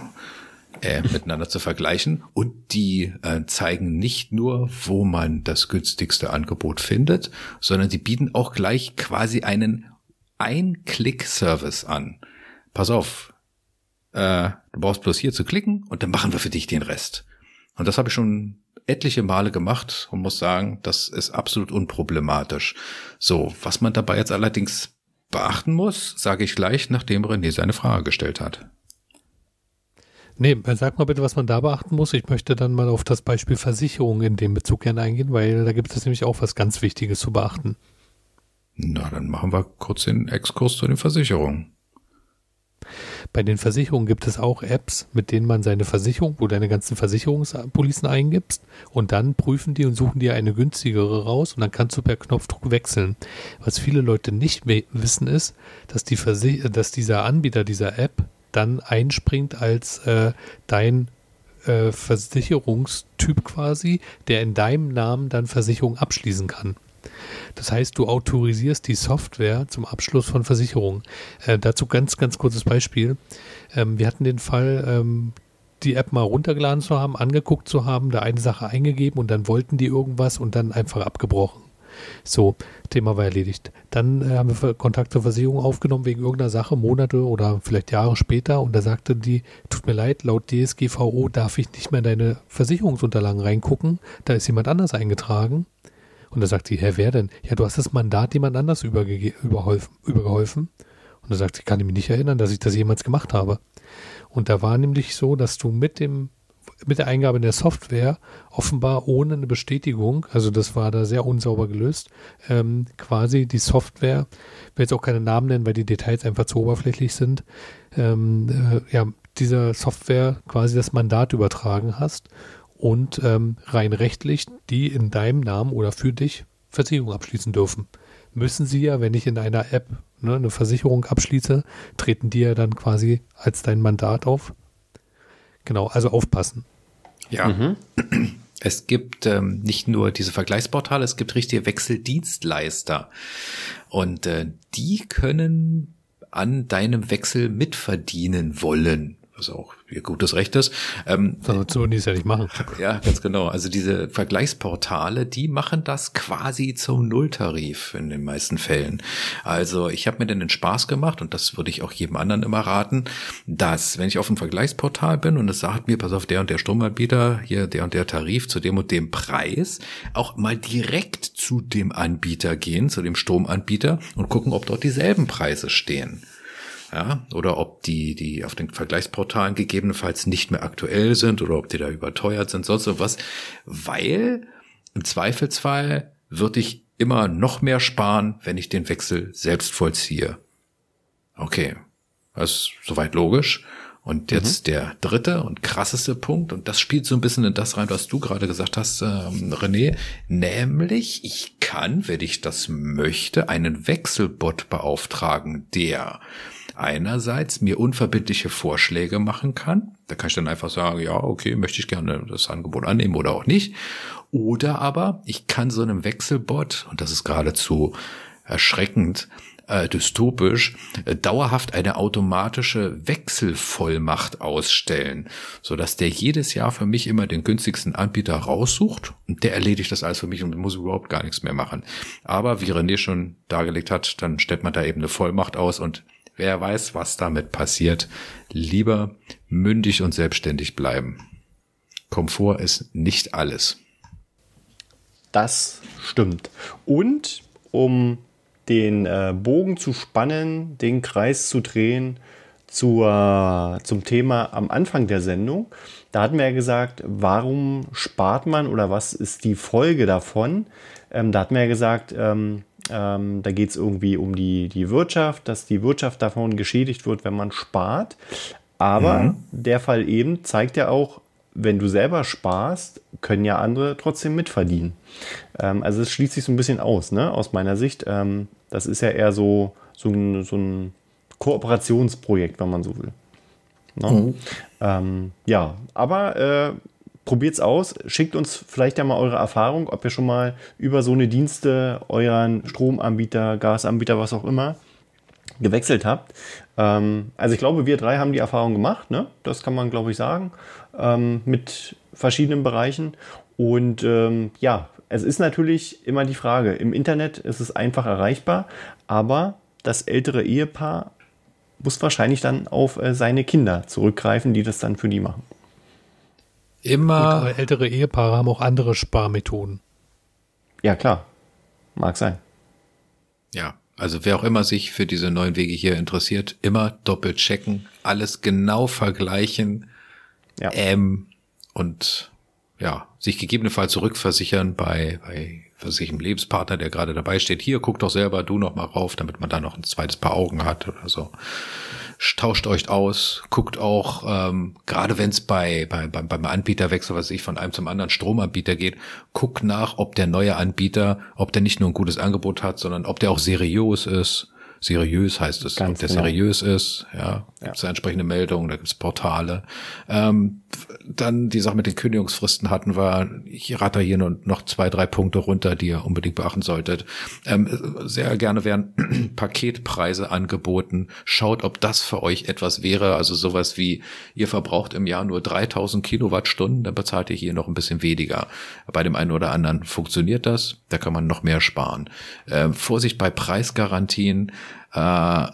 C: äh, miteinander zu vergleichen. Und die äh, zeigen nicht nur, wo man das günstigste Angebot findet, sondern die bieten auch gleich quasi einen Ein-Klick-Service an. Pass auf, äh, du brauchst bloß hier zu klicken und dann machen wir für dich den Rest. Und das habe ich schon etliche Male gemacht und muss sagen, das ist absolut unproblematisch. So, was man dabei jetzt allerdings beachten muss, sage ich gleich, nachdem René seine Frage gestellt hat.
B: Nee, sag mal bitte, was man da beachten muss. Ich möchte dann mal auf das Beispiel Versicherung in dem Bezug gerne eingehen, weil da gibt es nämlich auch was ganz Wichtiges zu beachten.
C: Na, dann machen wir kurz den Exkurs zu den Versicherungen.
B: Bei den Versicherungen gibt es auch Apps, mit denen man seine Versicherung, wo deine ganzen Versicherungspolicen eingibst und dann prüfen die und suchen dir eine günstigere raus und dann kannst du per Knopfdruck wechseln. Was viele Leute nicht wissen ist, dass, die dass dieser Anbieter dieser App dann einspringt als äh, dein äh, Versicherungstyp quasi, der in deinem Namen dann Versicherung abschließen kann. Das heißt, du autorisierst die Software zum Abschluss von Versicherungen. Äh, dazu ganz, ganz kurzes Beispiel. Ähm, wir hatten den Fall, ähm, die App mal runtergeladen zu haben, angeguckt zu haben, da eine Sache eingegeben und dann wollten die irgendwas und dann einfach abgebrochen. So, Thema war erledigt. Dann äh, haben wir Kontakt zur Versicherung aufgenommen wegen irgendeiner Sache, Monate oder vielleicht Jahre später. Und da sagte die, tut mir leid, laut DSGVO darf ich nicht mehr in deine Versicherungsunterlagen reingucken. Da ist jemand anders eingetragen. Und da sagt sie, Herr, wer denn? Ja, du hast das Mandat jemand anders übergeholfen. Und da sagt sie, kann ich mich nicht erinnern, dass ich das jemals gemacht habe. Und da war nämlich so, dass du mit dem mit der Eingabe der Software offenbar ohne eine Bestätigung, also das war da sehr unsauber gelöst, ähm, quasi die Software, ich will jetzt auch keine Namen nennen, weil die Details einfach zu oberflächlich sind, ähm, äh, ja, dieser Software quasi das Mandat übertragen hast und ähm, rein rechtlich die in deinem Namen oder für dich Versicherung abschließen dürfen. Müssen sie ja, wenn ich in einer App ne, eine Versicherung abschließe, treten die ja dann quasi als dein Mandat auf. Genau, also aufpassen.
C: Ja. Mhm. Es gibt ähm, nicht nur diese Vergleichsportale, es gibt richtige Wechseldienstleister. Und äh, die können an deinem Wechsel mitverdienen wollen was auch ihr gutes Recht ist. Ähm,
B: Sonst würden die es ja nicht machen.
C: Ja, ganz genau. Also diese Vergleichsportale, die machen das quasi zum Nulltarif in den meisten Fällen. Also ich habe mir denn den Spaß gemacht und das würde ich auch jedem anderen immer raten, dass wenn ich auf einem Vergleichsportal bin und es sagt mir, pass auf, der und der Stromanbieter, hier der und der Tarif zu dem und dem Preis, auch mal direkt zu dem Anbieter gehen, zu dem Stromanbieter und gucken, ob dort dieselben Preise stehen ja, oder ob die, die auf den Vergleichsportalen gegebenenfalls nicht mehr aktuell sind oder ob die da überteuert sind, sonst sowas, weil im Zweifelsfall würde ich immer noch mehr sparen, wenn ich den Wechsel selbst vollziehe. Okay, das ist soweit logisch. Und jetzt mhm. der dritte und krasseste Punkt, und das spielt so ein bisschen in das rein, was du gerade gesagt hast, ähm, René, nämlich ich kann, wenn ich das möchte, einen Wechselbot beauftragen, der einerseits mir unverbindliche Vorschläge machen kann. Da kann ich dann einfach sagen, ja, okay, möchte ich gerne das Angebot annehmen oder auch nicht. Oder aber ich kann so einem Wechselbot, und das ist geradezu erschreckend, äh, dystopisch, äh, dauerhaft eine automatische Wechselvollmacht ausstellen, so dass der jedes Jahr für mich immer den günstigsten Anbieter raussucht und der erledigt das alles für mich und muss überhaupt gar nichts mehr machen. Aber wie René schon dargelegt hat, dann stellt man da eben eine Vollmacht aus und Wer weiß, was damit passiert. Lieber mündig und selbstständig bleiben. Komfort ist nicht alles.
A: Das stimmt. Und um den äh, Bogen zu spannen, den Kreis zu drehen zur, zum Thema am Anfang der Sendung, da hatten wir ja gesagt, warum spart man oder was ist die Folge davon? Ähm, da hatten wir ja gesagt, ähm, ähm, da geht es irgendwie um die, die Wirtschaft, dass die Wirtschaft davon geschädigt wird, wenn man spart. Aber mhm. der Fall eben zeigt ja auch, wenn du selber sparst, können ja andere trotzdem mitverdienen. Ähm, also es schließt sich so ein bisschen aus, ne? aus meiner Sicht. Ähm, das ist ja eher so, so, ein, so ein Kooperationsprojekt, wenn man so will. Ne? Mhm. Ähm, ja, aber äh, probiert's aus, schickt uns vielleicht ja mal eure Erfahrung, ob ihr schon mal über so eine Dienste euren Stromanbieter, Gasanbieter, was auch immer gewechselt habt. Ähm, also ich glaube, wir drei haben die Erfahrung gemacht, ne? das kann man glaube ich sagen, ähm, mit verschiedenen Bereichen. Und ähm, ja, es ist natürlich immer die Frage, im Internet ist es einfach erreichbar, aber das ältere Ehepaar muss wahrscheinlich dann auf äh, seine Kinder zurückgreifen, die das dann für die machen.
B: Immer. Gut, ältere Ehepaare haben auch andere Sparmethoden.
A: Ja, klar. Mag sein.
C: Ja, also wer auch immer sich für diese neuen Wege hier interessiert, immer doppelt checken, alles genau vergleichen. Ja. Ähm, und ja, sich gegebenenfalls zurückversichern bei, bei was ich, einem Lebenspartner, der gerade dabei steht. Hier, guck doch selber du noch mal rauf, damit man da noch ein zweites Paar Augen hat oder so tauscht euch aus, guckt auch, ähm, gerade wenn es bei, bei, beim, beim Anbieterwechsel, was ich von einem zum anderen Stromanbieter geht, guckt nach, ob der neue Anbieter, ob der nicht nur ein gutes Angebot hat, sondern ob der auch seriös ist seriös heißt es, Ganz ob der genau. seriös ist, ja, gibt es ja. entsprechende Meldungen, da gibt es Portale. Ähm, dann die Sache mit den Kündigungsfristen hatten wir, ich rate hier noch zwei, drei Punkte runter, die ihr unbedingt beachten solltet. Ähm, sehr gerne werden Paketpreise angeboten. Schaut, ob das für euch etwas wäre, also sowas wie, ihr verbraucht im Jahr nur 3000 Kilowattstunden, dann bezahlt ihr hier noch ein bisschen weniger. Bei dem einen oder anderen funktioniert das, da kann man noch mehr sparen. Ähm, Vorsicht bei Preisgarantien, äh,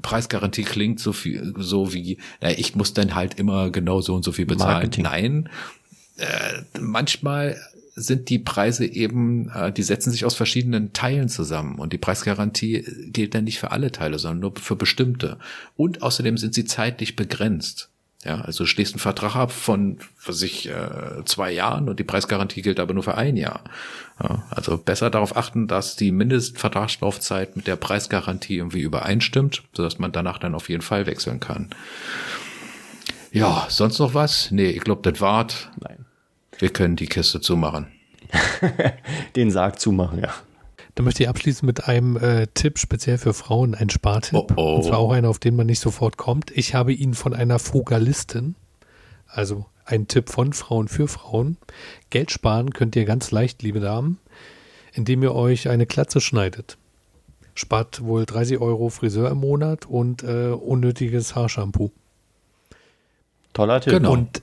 C: Preisgarantie klingt so viel, so wie, na, ich muss dann halt immer genau so und so viel bezahlen. Marketing. Nein, äh, manchmal sind die Preise eben, äh, die setzen sich aus verschiedenen Teilen zusammen und die Preisgarantie gilt dann nicht für alle Teile, sondern nur für bestimmte. Und außerdem sind sie zeitlich begrenzt. Ja, also schließt einen Vertrag ab von, was ich, äh, zwei Jahren und die Preisgarantie gilt aber nur für ein Jahr. Ja, also besser darauf achten, dass die Mindestvertragslaufzeit mit der Preisgarantie irgendwie übereinstimmt, sodass man danach dann auf jeden Fall wechseln kann. Ja, sonst noch was? Nee, ich glaube, das war's. Nein. Wir können die Kiste zumachen.
A: Den Sarg zumachen, ja.
B: Dann möchte ich abschließen mit einem äh, Tipp, speziell für Frauen, ein Spartipp. Oh, oh. Und zwar auch einer, auf den man nicht sofort kommt. Ich habe ihn von einer Frugalistin, also ein Tipp von Frauen für Frauen. Geld sparen könnt ihr ganz leicht, liebe Damen, indem ihr euch eine Klatze schneidet. Spart wohl 30 Euro Friseur im Monat und äh, unnötiges Haarshampoo.
A: Toller Tipp.
B: Genau. Und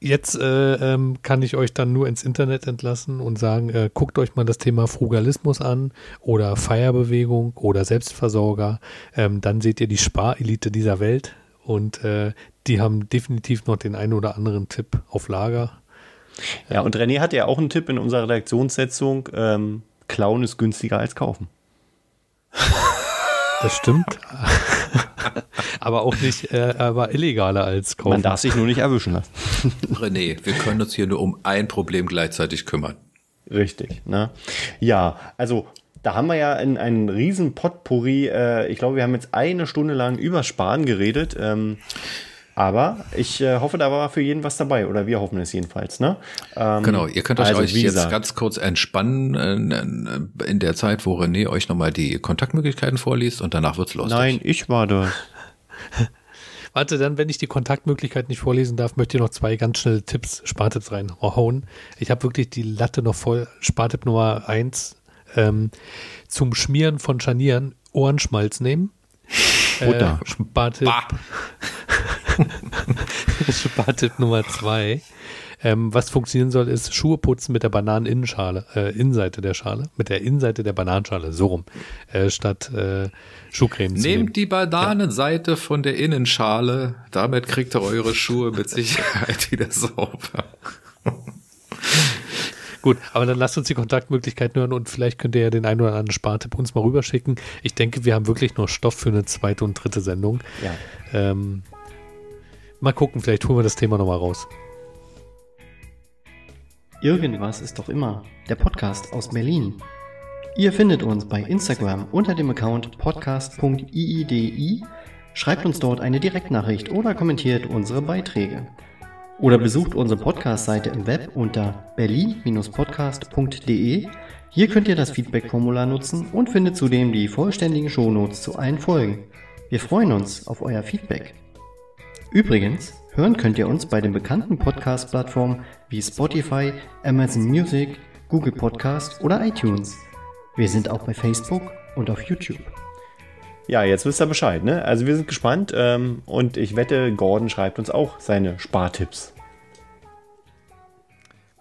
B: Jetzt äh, ähm, kann ich euch dann nur ins Internet entlassen und sagen, äh, guckt euch mal das Thema Frugalismus an oder Feierbewegung oder Selbstversorger. Ähm, dann seht ihr die Sparelite dieser Welt und äh, die haben definitiv noch den einen oder anderen Tipp auf Lager.
A: Ja, und René hat ja auch einen Tipp in unserer Redaktionssetzung. Ähm, Klauen ist günstiger als kaufen.
B: Das stimmt. aber auch nicht, äh, aber illegaler als
A: kaufen. Man darf sich nur nicht erwischen lassen.
C: René, wir können uns hier nur um ein Problem gleichzeitig kümmern.
A: Richtig, ne? Ja, also da haben wir ja einen, einen riesen Potpourri. Äh, ich glaube, wir haben jetzt eine Stunde lang über Sparen geredet. Ähm, aber ich äh, hoffe, da war für jeden was dabei, oder wir hoffen es jedenfalls. Ne?
C: Ähm, genau, ihr könnt euch, also, euch jetzt gesagt, ganz kurz entspannen äh, in der Zeit, wo René euch nochmal die Kontaktmöglichkeiten vorliest und danach wird's lustig.
A: Nein, ich war das.
B: Warte, dann, wenn ich die Kontaktmöglichkeit nicht vorlesen darf, möchte ich noch zwei ganz schnelle Tipps, Spartipps reinhauen. Ich habe wirklich die Latte noch voll. Spartipp Nummer eins ähm, zum Schmieren von Scharnieren Ohrenschmalz nehmen.
A: Butter.
B: Äh, Spartipp. Spartipp Nummer zwei. Ähm, was funktionieren soll, ist Schuhe putzen mit der Bananeninnenschale, äh, Innenseite der Schale, mit der Innenseite der Bananenschale, so rum, äh, statt äh, Schuhcreme
C: Nehmt nehmen. die Bananenseite ja. von der Innenschale, damit kriegt ihr eure Schuhe mit Sicherheit wieder sauber.
B: Gut, aber dann lasst uns die Kontaktmöglichkeiten hören und vielleicht könnt ihr ja den einen oder anderen Spartipp uns mal rüberschicken. Ich denke, wir haben wirklich noch Stoff für eine zweite und dritte Sendung.
A: Ja.
B: Ähm, Mal gucken, vielleicht holen wir das Thema nochmal raus.
A: Irgendwas ist doch immer. Der Podcast aus Berlin. Ihr findet uns bei Instagram unter dem Account podcast.iidi, schreibt uns dort eine Direktnachricht oder kommentiert unsere Beiträge. Oder besucht unsere Podcast-Seite im Web unter berlin-podcast.de. Hier könnt ihr das Feedback-Formular nutzen und findet zudem die vollständigen Shownotes zu allen Folgen. Wir freuen uns auf euer Feedback. Übrigens, hören könnt ihr uns bei den bekannten Podcast-Plattformen wie Spotify, Amazon Music, Google Podcast oder iTunes. Wir sind auch bei Facebook und auf YouTube. Ja, jetzt wisst ihr Bescheid, ne? Also wir sind gespannt ähm, und ich wette, Gordon schreibt uns auch seine Spartipps.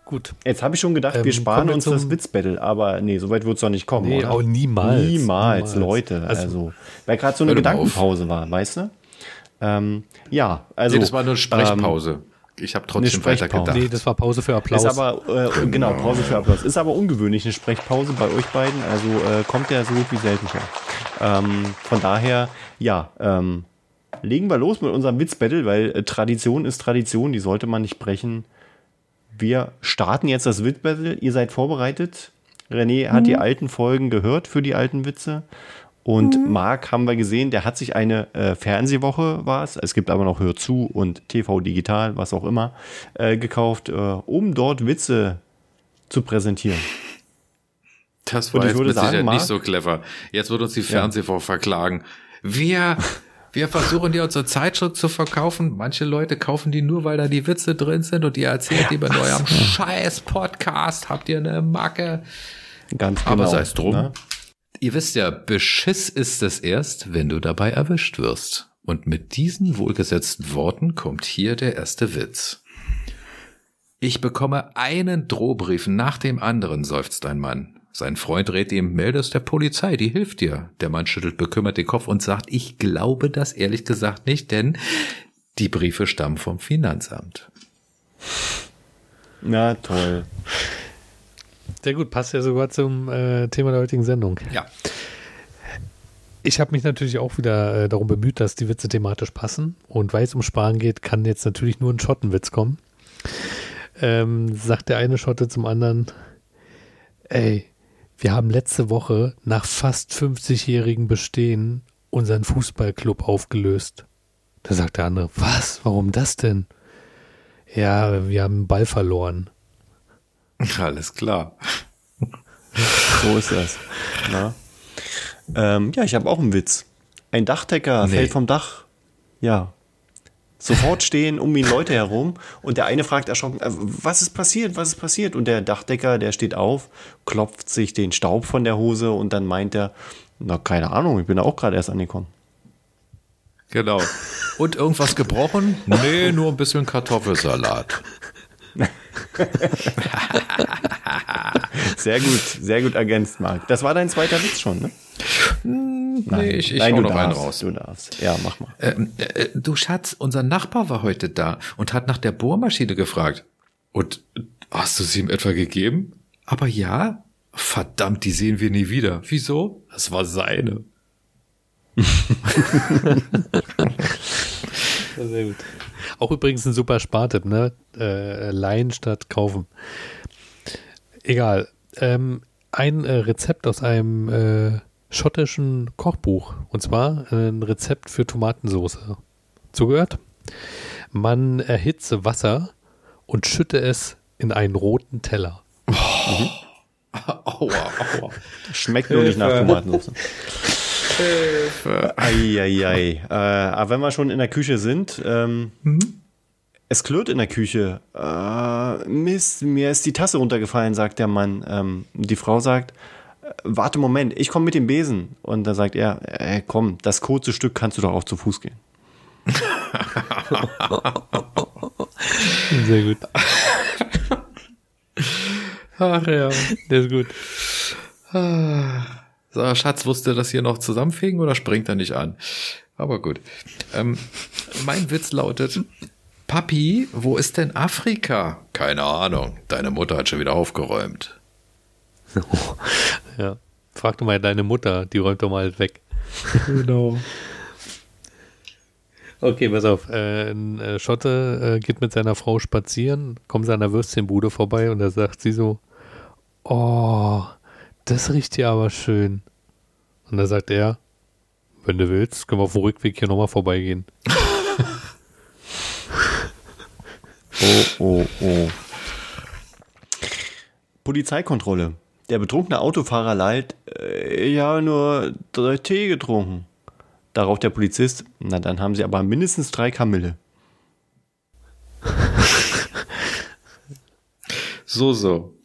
B: Gut.
A: Jetzt habe ich schon gedacht, ähm, wir sparen uns das Witzbattle, aber nee, so weit wird es doch nicht kommen,
B: nee,
A: oder?
B: Auch niemals.
A: Niemals, niemals. Leute. Also, also weil gerade so eine Gedankenpause war, weißt du? Ähm, ja, also. Nee,
C: das war nur Sprechpause. Ähm, ich habe trotzdem weiter gedacht. Nee,
B: das war Pause für Applaus.
A: Ist aber, äh, genau, Pause für Applaus. Ist aber ungewöhnlich, eine Sprechpause bei euch beiden. Also äh, kommt ja so gut wie selten vor. Ähm, von daher, ja, ähm, legen wir los mit unserem Witzbattle, weil äh, Tradition ist Tradition, die sollte man nicht brechen. Wir starten jetzt das Witzbattle. Ihr seid vorbereitet. René hat mhm. die alten Folgen gehört für die alten Witze. Und mhm. Marc haben wir gesehen, der hat sich eine äh, Fernsehwoche, war es, es gibt aber noch Hör zu und TV Digital, was auch immer, äh, gekauft, äh, um dort Witze zu präsentieren.
C: Das war jetzt mit sagen, nicht so clever. Jetzt wird uns die Fernsehwoche ja. verklagen. Wir, wir versuchen die unsere Zeitschrift zu verkaufen. Manche Leute kaufen die nur, weil da die Witze drin sind und ihr erzählt ja, die bei eurem scheiß Podcast. Habt ihr eine Macke?
A: Ganz genau.
C: Aber sei es drum. Ne? Ihr wisst ja, Beschiss ist es erst, wenn du dabei erwischt wirst. Und mit diesen wohlgesetzten Worten kommt hier der erste Witz. Ich bekomme einen Drohbrief nach dem anderen, seufzt ein Mann. Sein Freund rät ihm, melde es der Polizei, die hilft dir. Der Mann schüttelt bekümmert den Kopf und sagt, ich glaube das ehrlich gesagt nicht, denn die Briefe stammen vom Finanzamt.
A: Na toll.
B: Sehr gut, passt ja sogar zum äh, Thema der heutigen Sendung.
C: Ja.
B: Ich habe mich natürlich auch wieder äh, darum bemüht, dass die Witze thematisch passen. Und weil es um Sparen geht, kann jetzt natürlich nur ein Schottenwitz kommen. Ähm, sagt der eine Schotte zum anderen, ey, wir haben letzte Woche nach fast 50-jährigen Bestehen unseren Fußballclub aufgelöst. Da sagt der andere, was? Warum das denn? Ja, wir haben einen Ball verloren.
C: Alles klar.
A: So ist das. Ähm, ja, ich habe auch einen Witz. Ein Dachdecker nee. fällt vom Dach. Ja. Sofort stehen um ihn Leute herum und der eine fragt erschrocken, äh, was ist passiert, was ist passiert? Und der Dachdecker, der steht auf, klopft sich den Staub von der Hose und dann meint er, na keine Ahnung, ich bin da auch gerade erst angekommen.
C: Genau. Und irgendwas gebrochen? Nee, nur ein bisschen Kartoffelsalat.
A: Sehr gut, sehr gut ergänzt, Marc. Das war dein zweiter Witz schon, ne?
C: Nein, nee, ich, ich
A: Nein,
C: hau
A: du
C: noch einen
A: darfst,
C: raus.
A: du darfst. Ja, mach mal.
C: Ähm, äh, du Schatz, unser Nachbar war heute da und hat nach der Bohrmaschine gefragt. Und äh, hast du sie ihm etwa gegeben? Aber ja. Verdammt, die sehen wir nie wieder. Wieso? Das war seine.
B: Sehr gut. Auch übrigens ein super Spartipp, ne? Äh, leihen statt kaufen. Egal. Ähm, ein äh, Rezept aus einem äh, schottischen Kochbuch. Und zwar ein Rezept für Tomatensauce. Zugehört? Man erhitze Wasser und schütte es in einen roten Teller.
C: Aua, aua.
A: Schmeckt nur nicht nach Tomatensauce. Eieiei. Äh, aber wenn wir schon in der Küche sind, ähm, es klirrt in der Küche. Äh, Mist, mir ist die Tasse runtergefallen, sagt der Mann. Ähm, die Frau sagt, äh, warte Moment, ich komme mit dem Besen. Und dann sagt er, äh, komm, das kurze Stück kannst du doch auch zu Fuß gehen.
B: Sehr gut.
C: Ach ja.
B: Der ist gut.
C: So, Schatz, wusste das hier noch zusammenfegen oder springt er nicht an? Aber gut. Ähm, mein Witz lautet, Papi, wo ist denn Afrika? Keine Ahnung. Deine Mutter hat schon wieder aufgeräumt.
B: Ja. Frag doch mal deine Mutter, die räumt doch mal weg.
C: Genau.
B: Okay, pass auf. Äh, ein äh, Schotte äh, geht mit seiner Frau spazieren, kommt seiner Würstchenbude vorbei und da sagt sie so, oh, das riecht hier aber schön. Und da sagt er, wenn du willst, können wir auf dem Rückweg hier nochmal vorbeigehen.
A: Oh, oh, oh. Polizeikontrolle. Der betrunkene Autofahrer lallt, äh, ja, nur drei Tee getrunken. Darauf der Polizist, na dann haben sie aber mindestens drei Kamille.
C: So, so.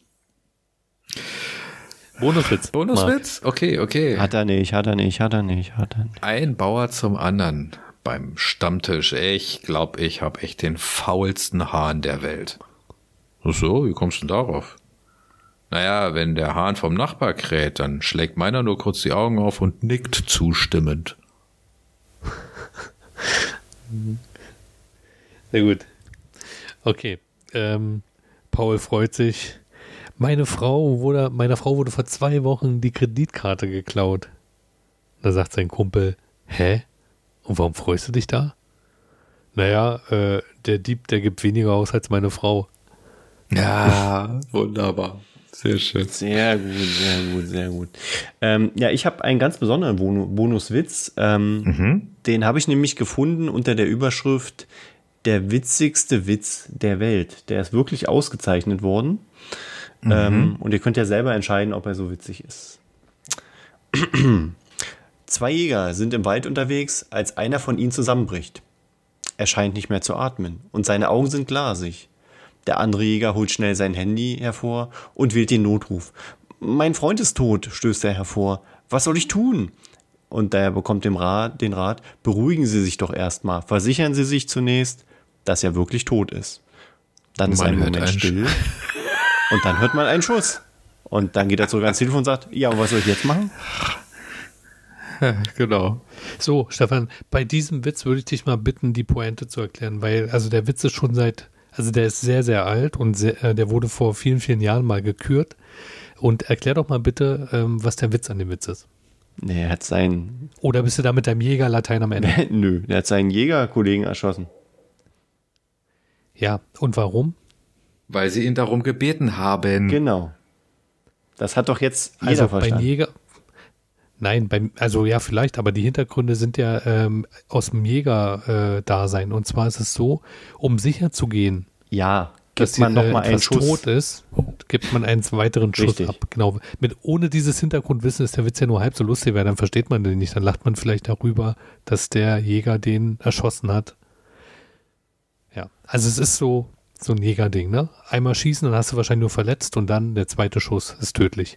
B: Bonuswitz.
C: Bonuswitz? Okay, okay.
A: Hat er nicht, hat er nicht, hat er nicht, hat er nicht.
C: Ein Bauer zum anderen beim Stammtisch. Ich glaube, ich habe echt den faulsten Hahn der Welt. Ach so, wie kommst du denn darauf? Naja, wenn der Hahn vom Nachbar kräht, dann schlägt meiner nur kurz die Augen auf und nickt zustimmend.
B: Sehr gut. Okay. Ähm, Paul freut sich. Meine Frau wurde, meiner Frau wurde vor zwei Wochen die Kreditkarte geklaut. Da sagt sein Kumpel, hä? Und warum freust du dich da? Naja, äh, der Dieb, der gibt weniger aus als meine Frau.
C: Ja, wunderbar. Sehr schön.
A: Sehr gut, sehr gut, sehr gut. Ähm, ja, ich habe einen ganz besonderen Bono Bonuswitz. Ähm, Den habe ich nämlich gefunden unter der Überschrift Der witzigste Witz der Welt. Der ist wirklich ausgezeichnet worden. Ähm, und ihr könnt ja selber entscheiden, ob er so witzig ist. Zwei Jäger sind im Wald unterwegs, als einer von ihnen zusammenbricht. Er scheint nicht mehr zu atmen und seine Augen sind glasig. Der andere Jäger holt schnell sein Handy hervor und wählt den Notruf. Mein Freund ist tot, stößt er hervor. Was soll ich tun? Und daher bekommt dem Rat, den Rat, beruhigen Sie sich doch erstmal. Versichern Sie sich zunächst, dass er wirklich tot ist. Dann ist ein Moment still. Und dann hört man einen Schuss. Und dann geht er zurück ans Telefon und sagt, ja, und was soll ich jetzt machen?
C: genau.
B: So, Stefan, bei diesem Witz würde ich dich mal bitten, die Pointe zu erklären, weil, also der Witz ist schon seit, also der ist sehr, sehr alt und sehr, äh, der wurde vor vielen, vielen Jahren mal gekürt. Und erklär doch mal bitte, ähm, was der Witz an dem Witz ist.
A: Nee, er hat seinen,
B: Oder bist du da mit deinem Jägerlatein am Ende?
A: nö, er hat seinen Jägerkollegen erschossen.
B: Ja, und warum?
C: Weil sie ihn darum gebeten haben.
A: Genau. Das hat doch jetzt jeder
B: Also
A: verstanden.
B: beim Jäger. Nein, beim, also ja, vielleicht, aber die Hintergründe sind ja ähm, aus dem Jäger-Dasein. Und zwar ist es so, um sicher zu gehen,
A: ja,
B: dass
A: gibt man noch
B: äh,
A: mal einen
B: etwas
A: Schuss.
B: tot ist, gibt man einen weiteren Schuss
A: Richtig.
B: ab. Genau. Mit, ohne dieses Hintergrundwissen ist der Witz ja nur halb so lustig, weil dann versteht man den nicht. Dann lacht man vielleicht darüber, dass der Jäger den erschossen hat. Ja, also es ist so, so ein Jägerding, ne? Einmal schießen, dann hast du wahrscheinlich nur verletzt und dann der zweite Schuss ist tödlich.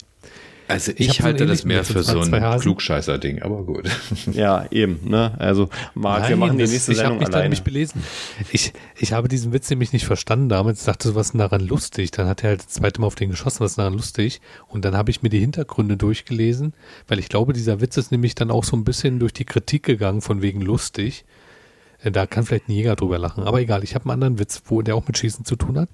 C: Also ich,
B: Ich so
C: halte
B: einen
C: das mehr für so ein. Klugscheißer-Ding, aber gut.
A: Ja, eben, ne? Also, Marc, wir machen die nächste
B: ich habe
A: Sendung
B: mich dann
A: alleine.
B: nämlich belesen. Ich, ich habe diesen Witz nämlich nicht verstanden damals. Ich dachte, was ist denn daran lustig? Dann hat er halt das zweite Mal auf den geschossen, was ist daran lustig? Und dann habe ich mir die Hintergründe durchgelesen, weil ich glaube, dieser Witz ist nämlich dann auch so ein bisschen durch die Kritik gegangen, von wegen lustig. Äh, Da kann vielleicht ein Jäger drüber lachen. Aber egal, ich habe einen anderen Witz, wo der auch mit Schießen zu tun hat.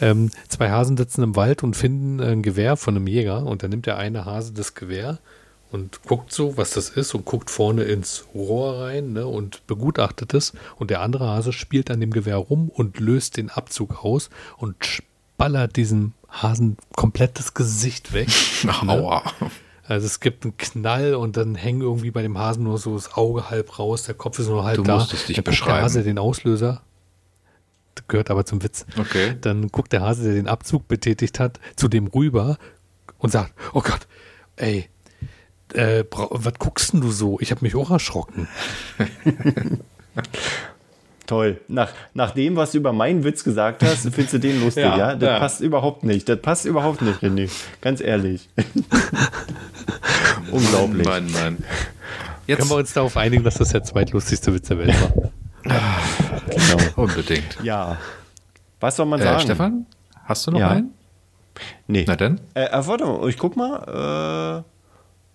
B: Ähm, zwei Hasen sitzen im Wald und finden äh, ein Gewehr von einem Jäger und dann nimmt der eine Hase das Gewehr und guckt so, was das ist und guckt vorne ins Rohr rein ne, und begutachtet es und der andere Hase spielt an dem Gewehr rum und löst den Abzug aus und ballert diesem Hasen komplett das Gesicht weg.
C: Aua.
B: Also es gibt einen Knall und dann hängen irgendwie bei dem Hasen nur so das Auge halb raus, der Kopf ist nur halb
C: Du
B: da.
C: musst es dich
B: dann
C: beschreiben.
B: der Hase den Auslöser. Das gehört aber zum Witz.
C: Okay.
B: Dann guckt der Hase, der den Abzug betätigt hat, zu dem rüber und sagt, oh Gott, ey, äh, was guckst denn du so? Ich habe mich auch erschrocken.
A: Toll. Nach, nach dem, was du über meinen Witz gesagt hast, findest du den lustig, ja?
C: Ja,
A: Das
C: ja.
A: passt überhaupt nicht. Das passt überhaupt nicht, René. Ganz ehrlich. Unglaublich.
C: Mann, Mann. Jetzt
B: Können wir uns darauf einigen, dass das der zweitlustigste Witz der Welt war?
A: Genau.
C: unbedingt.
A: Ja. Was soll man
C: Äh,
A: sagen?
C: Stefan, hast du noch
A: Ja.
C: einen?
A: Nee.
C: Na dann.
A: Äh, äh, warte mal, ich guck mal.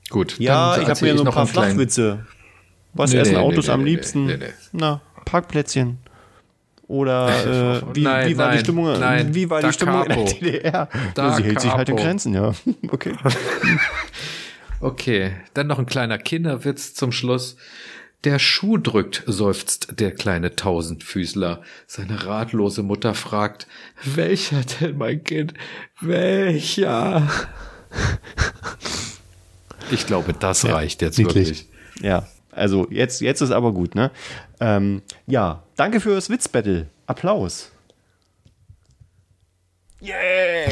C: Gut.
A: Äh, ja,
C: dann
A: ich habe mir so ein
C: noch
A: paar Flachwitze. Was
C: Nee,
A: essen
C: nee,
A: Autos
C: nee,
A: am
C: nee,
A: liebsten?
C: nee, nee.
A: Na, Parkplätzchen. Oder äh, wie,
C: Nein,
A: wie war die
C: nein,
A: Stimmung?
C: nein,
A: wie war die Stimmung in der
C: Capo.
A: DDR?
C: Da
A: Ja, sie hält sich halt in
C: Capo.
A: Grenzen, ja. Okay.
C: Okay, dann noch ein kleiner Kinderwitz zum Schluss. Der Schuh drückt, seufzt der kleine Tausendfüßler. Seine ratlose Mutter fragt, welcher denn, mein Kind? Welcher? Ich glaube, das
B: Ja,
C: reicht jetzt
B: niedlich.
C: wirklich.
A: Ja, also jetzt, jetzt ist aber gut, ne? Ähm, ja, danke fürs Witzbattle. Applaus. Yay!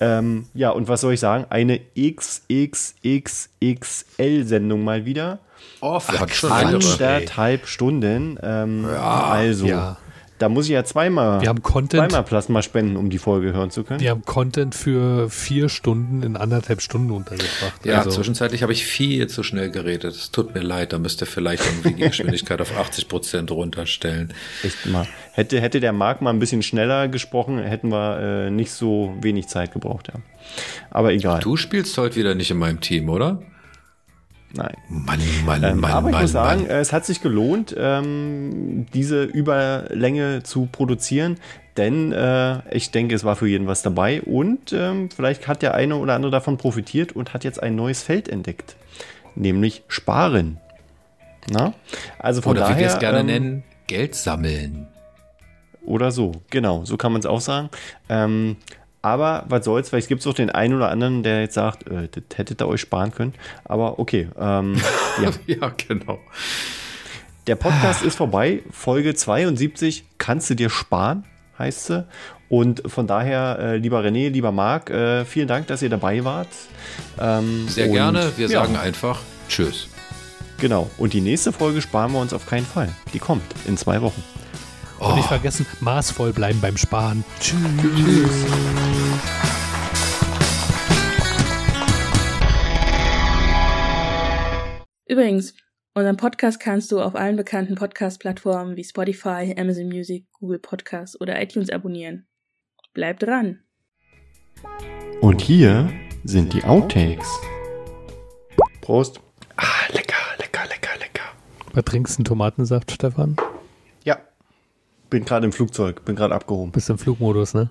A: ähm, ja, und was soll ich sagen? Eine XXXXL-Sendung mal wieder.
C: Oh, wir hatten schon.
A: Anderthalb Stunden. Ähm, also,
B: Ja.
A: Da muss ich ja zweimal,
B: Wir haben Content.
A: zweimal Plasma spenden, um die Folge hören zu können.
B: Wir haben Content für vier Stunden in anderthalb Stunden untergebracht.
C: Ja,
B: also,
C: zwischenzeitlich habe ich viel zu schnell geredet. Es tut mir leid, da müsst ihr vielleicht irgendwie die Geschwindigkeit auf 80 Prozent runterstellen.
A: Echt mal. Hätte, hätte der Marc mal ein bisschen schneller gesprochen, hätten wir äh, nicht so wenig Zeit gebraucht. Ja. Aber egal.
C: Du spielst heute wieder nicht in meinem Team, oder?
A: Nein.
C: Mann, Mann,
A: Ähm,
C: Mann,
A: aber ich
C: Mann,
A: muss sagen,
C: Mann.
A: es hat sich gelohnt, ähm, diese Überlänge zu produzieren, denn äh, ich denke, es war für jeden was dabei und ähm, vielleicht hat der eine oder andere davon profitiert und hat jetzt ein neues Feld entdeckt, nämlich Sparen. Na? Also von
C: Oder
A: daher,
C: wir es gerne
A: ähm,
C: nennen, Geld sammeln.
A: Oder so, genau, so kann man es auch sagen. Ähm, aber was soll's, vielleicht gibt es auch den einen oder anderen, der jetzt sagt, äh, das hättet ihr euch sparen können. Aber okay, ähm, ja.
C: Ja, genau.
A: Der Podcast ist vorbei. Folge 72 kannst du dir sparen, heißt sie. Und von daher, äh, lieber René, lieber Marc, äh, vielen Dank, dass ihr dabei wart. Ähm,
C: Sehr gerne. Wir
A: ja,
C: sagen einfach Tschüss.
A: Genau. Und die nächste Folge sparen wir uns auf keinen Fall. Die kommt in zwei Wochen.
B: Und nicht vergessen, maßvoll bleiben beim Sparen. Tschüss.
D: Übrigens, unseren Podcast kannst du auf allen bekannten Podcast-Plattformen wie Spotify, Amazon Music, Google Podcasts oder iTunes abonnieren. Bleib dran!
A: Und hier sind die Outtakes. Prost. Ah, lecker, lecker, lecker, lecker.
B: Was trinkst du einen Tomatensaft, Stefan?
A: Bin gerade im Flugzeug, bin gerade abgehoben.
B: Bist im Flugmodus, ne?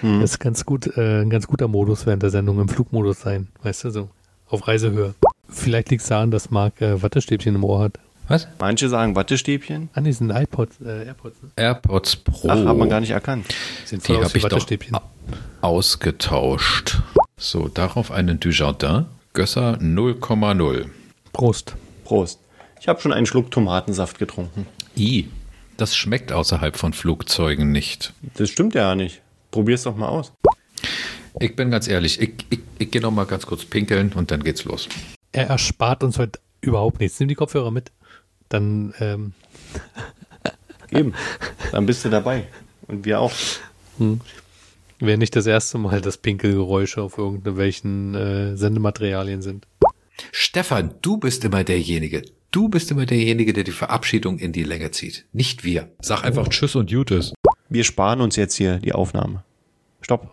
A: Hm.
B: Das ist ganz gut, äh, ein ganz guter Modus während der Sendung im Flugmodus sein. Weißt du, so auf Reisehöhe. Vielleicht liegt es daran, dass Marc äh, Wattestäbchen im Ohr hat.
C: Was?
A: Manche sagen Wattestäbchen.
B: Ah, nee, sind iPods, äh, AirPods, ne?
C: AirPods Pro.
A: Ach, hat man gar nicht erkannt.
B: Sind
C: Die habe ich doch ausgetauscht. So, darauf einen Dujardin. Gösser 0,0.
B: Prost.
A: Prost. Ich habe schon einen Schluck Tomatensaft getrunken.
C: I. Das schmeckt außerhalb von Flugzeugen nicht.
A: Das stimmt ja nicht. Probier's doch mal aus.
C: Ich bin ganz ehrlich, ich, ich, ich gehe noch mal ganz kurz pinkeln und dann geht's los.
B: Er erspart uns heute überhaupt nichts. Nimm die Kopfhörer mit. Dann, ähm,
A: Eben. Dann bist du dabei. Und wir auch.
B: Wäre nicht das erste Mal, dass Pinkelgeräusche auf irgendwelchen äh, Sendematerialien sind.
C: Stefan, du bist immer derjenige. Du bist immer derjenige, der die Verabschiedung in die Länge zieht. Nicht wir. Sag einfach Tschüss und Jutes.
A: Wir sparen uns jetzt hier die Aufnahme. Stopp.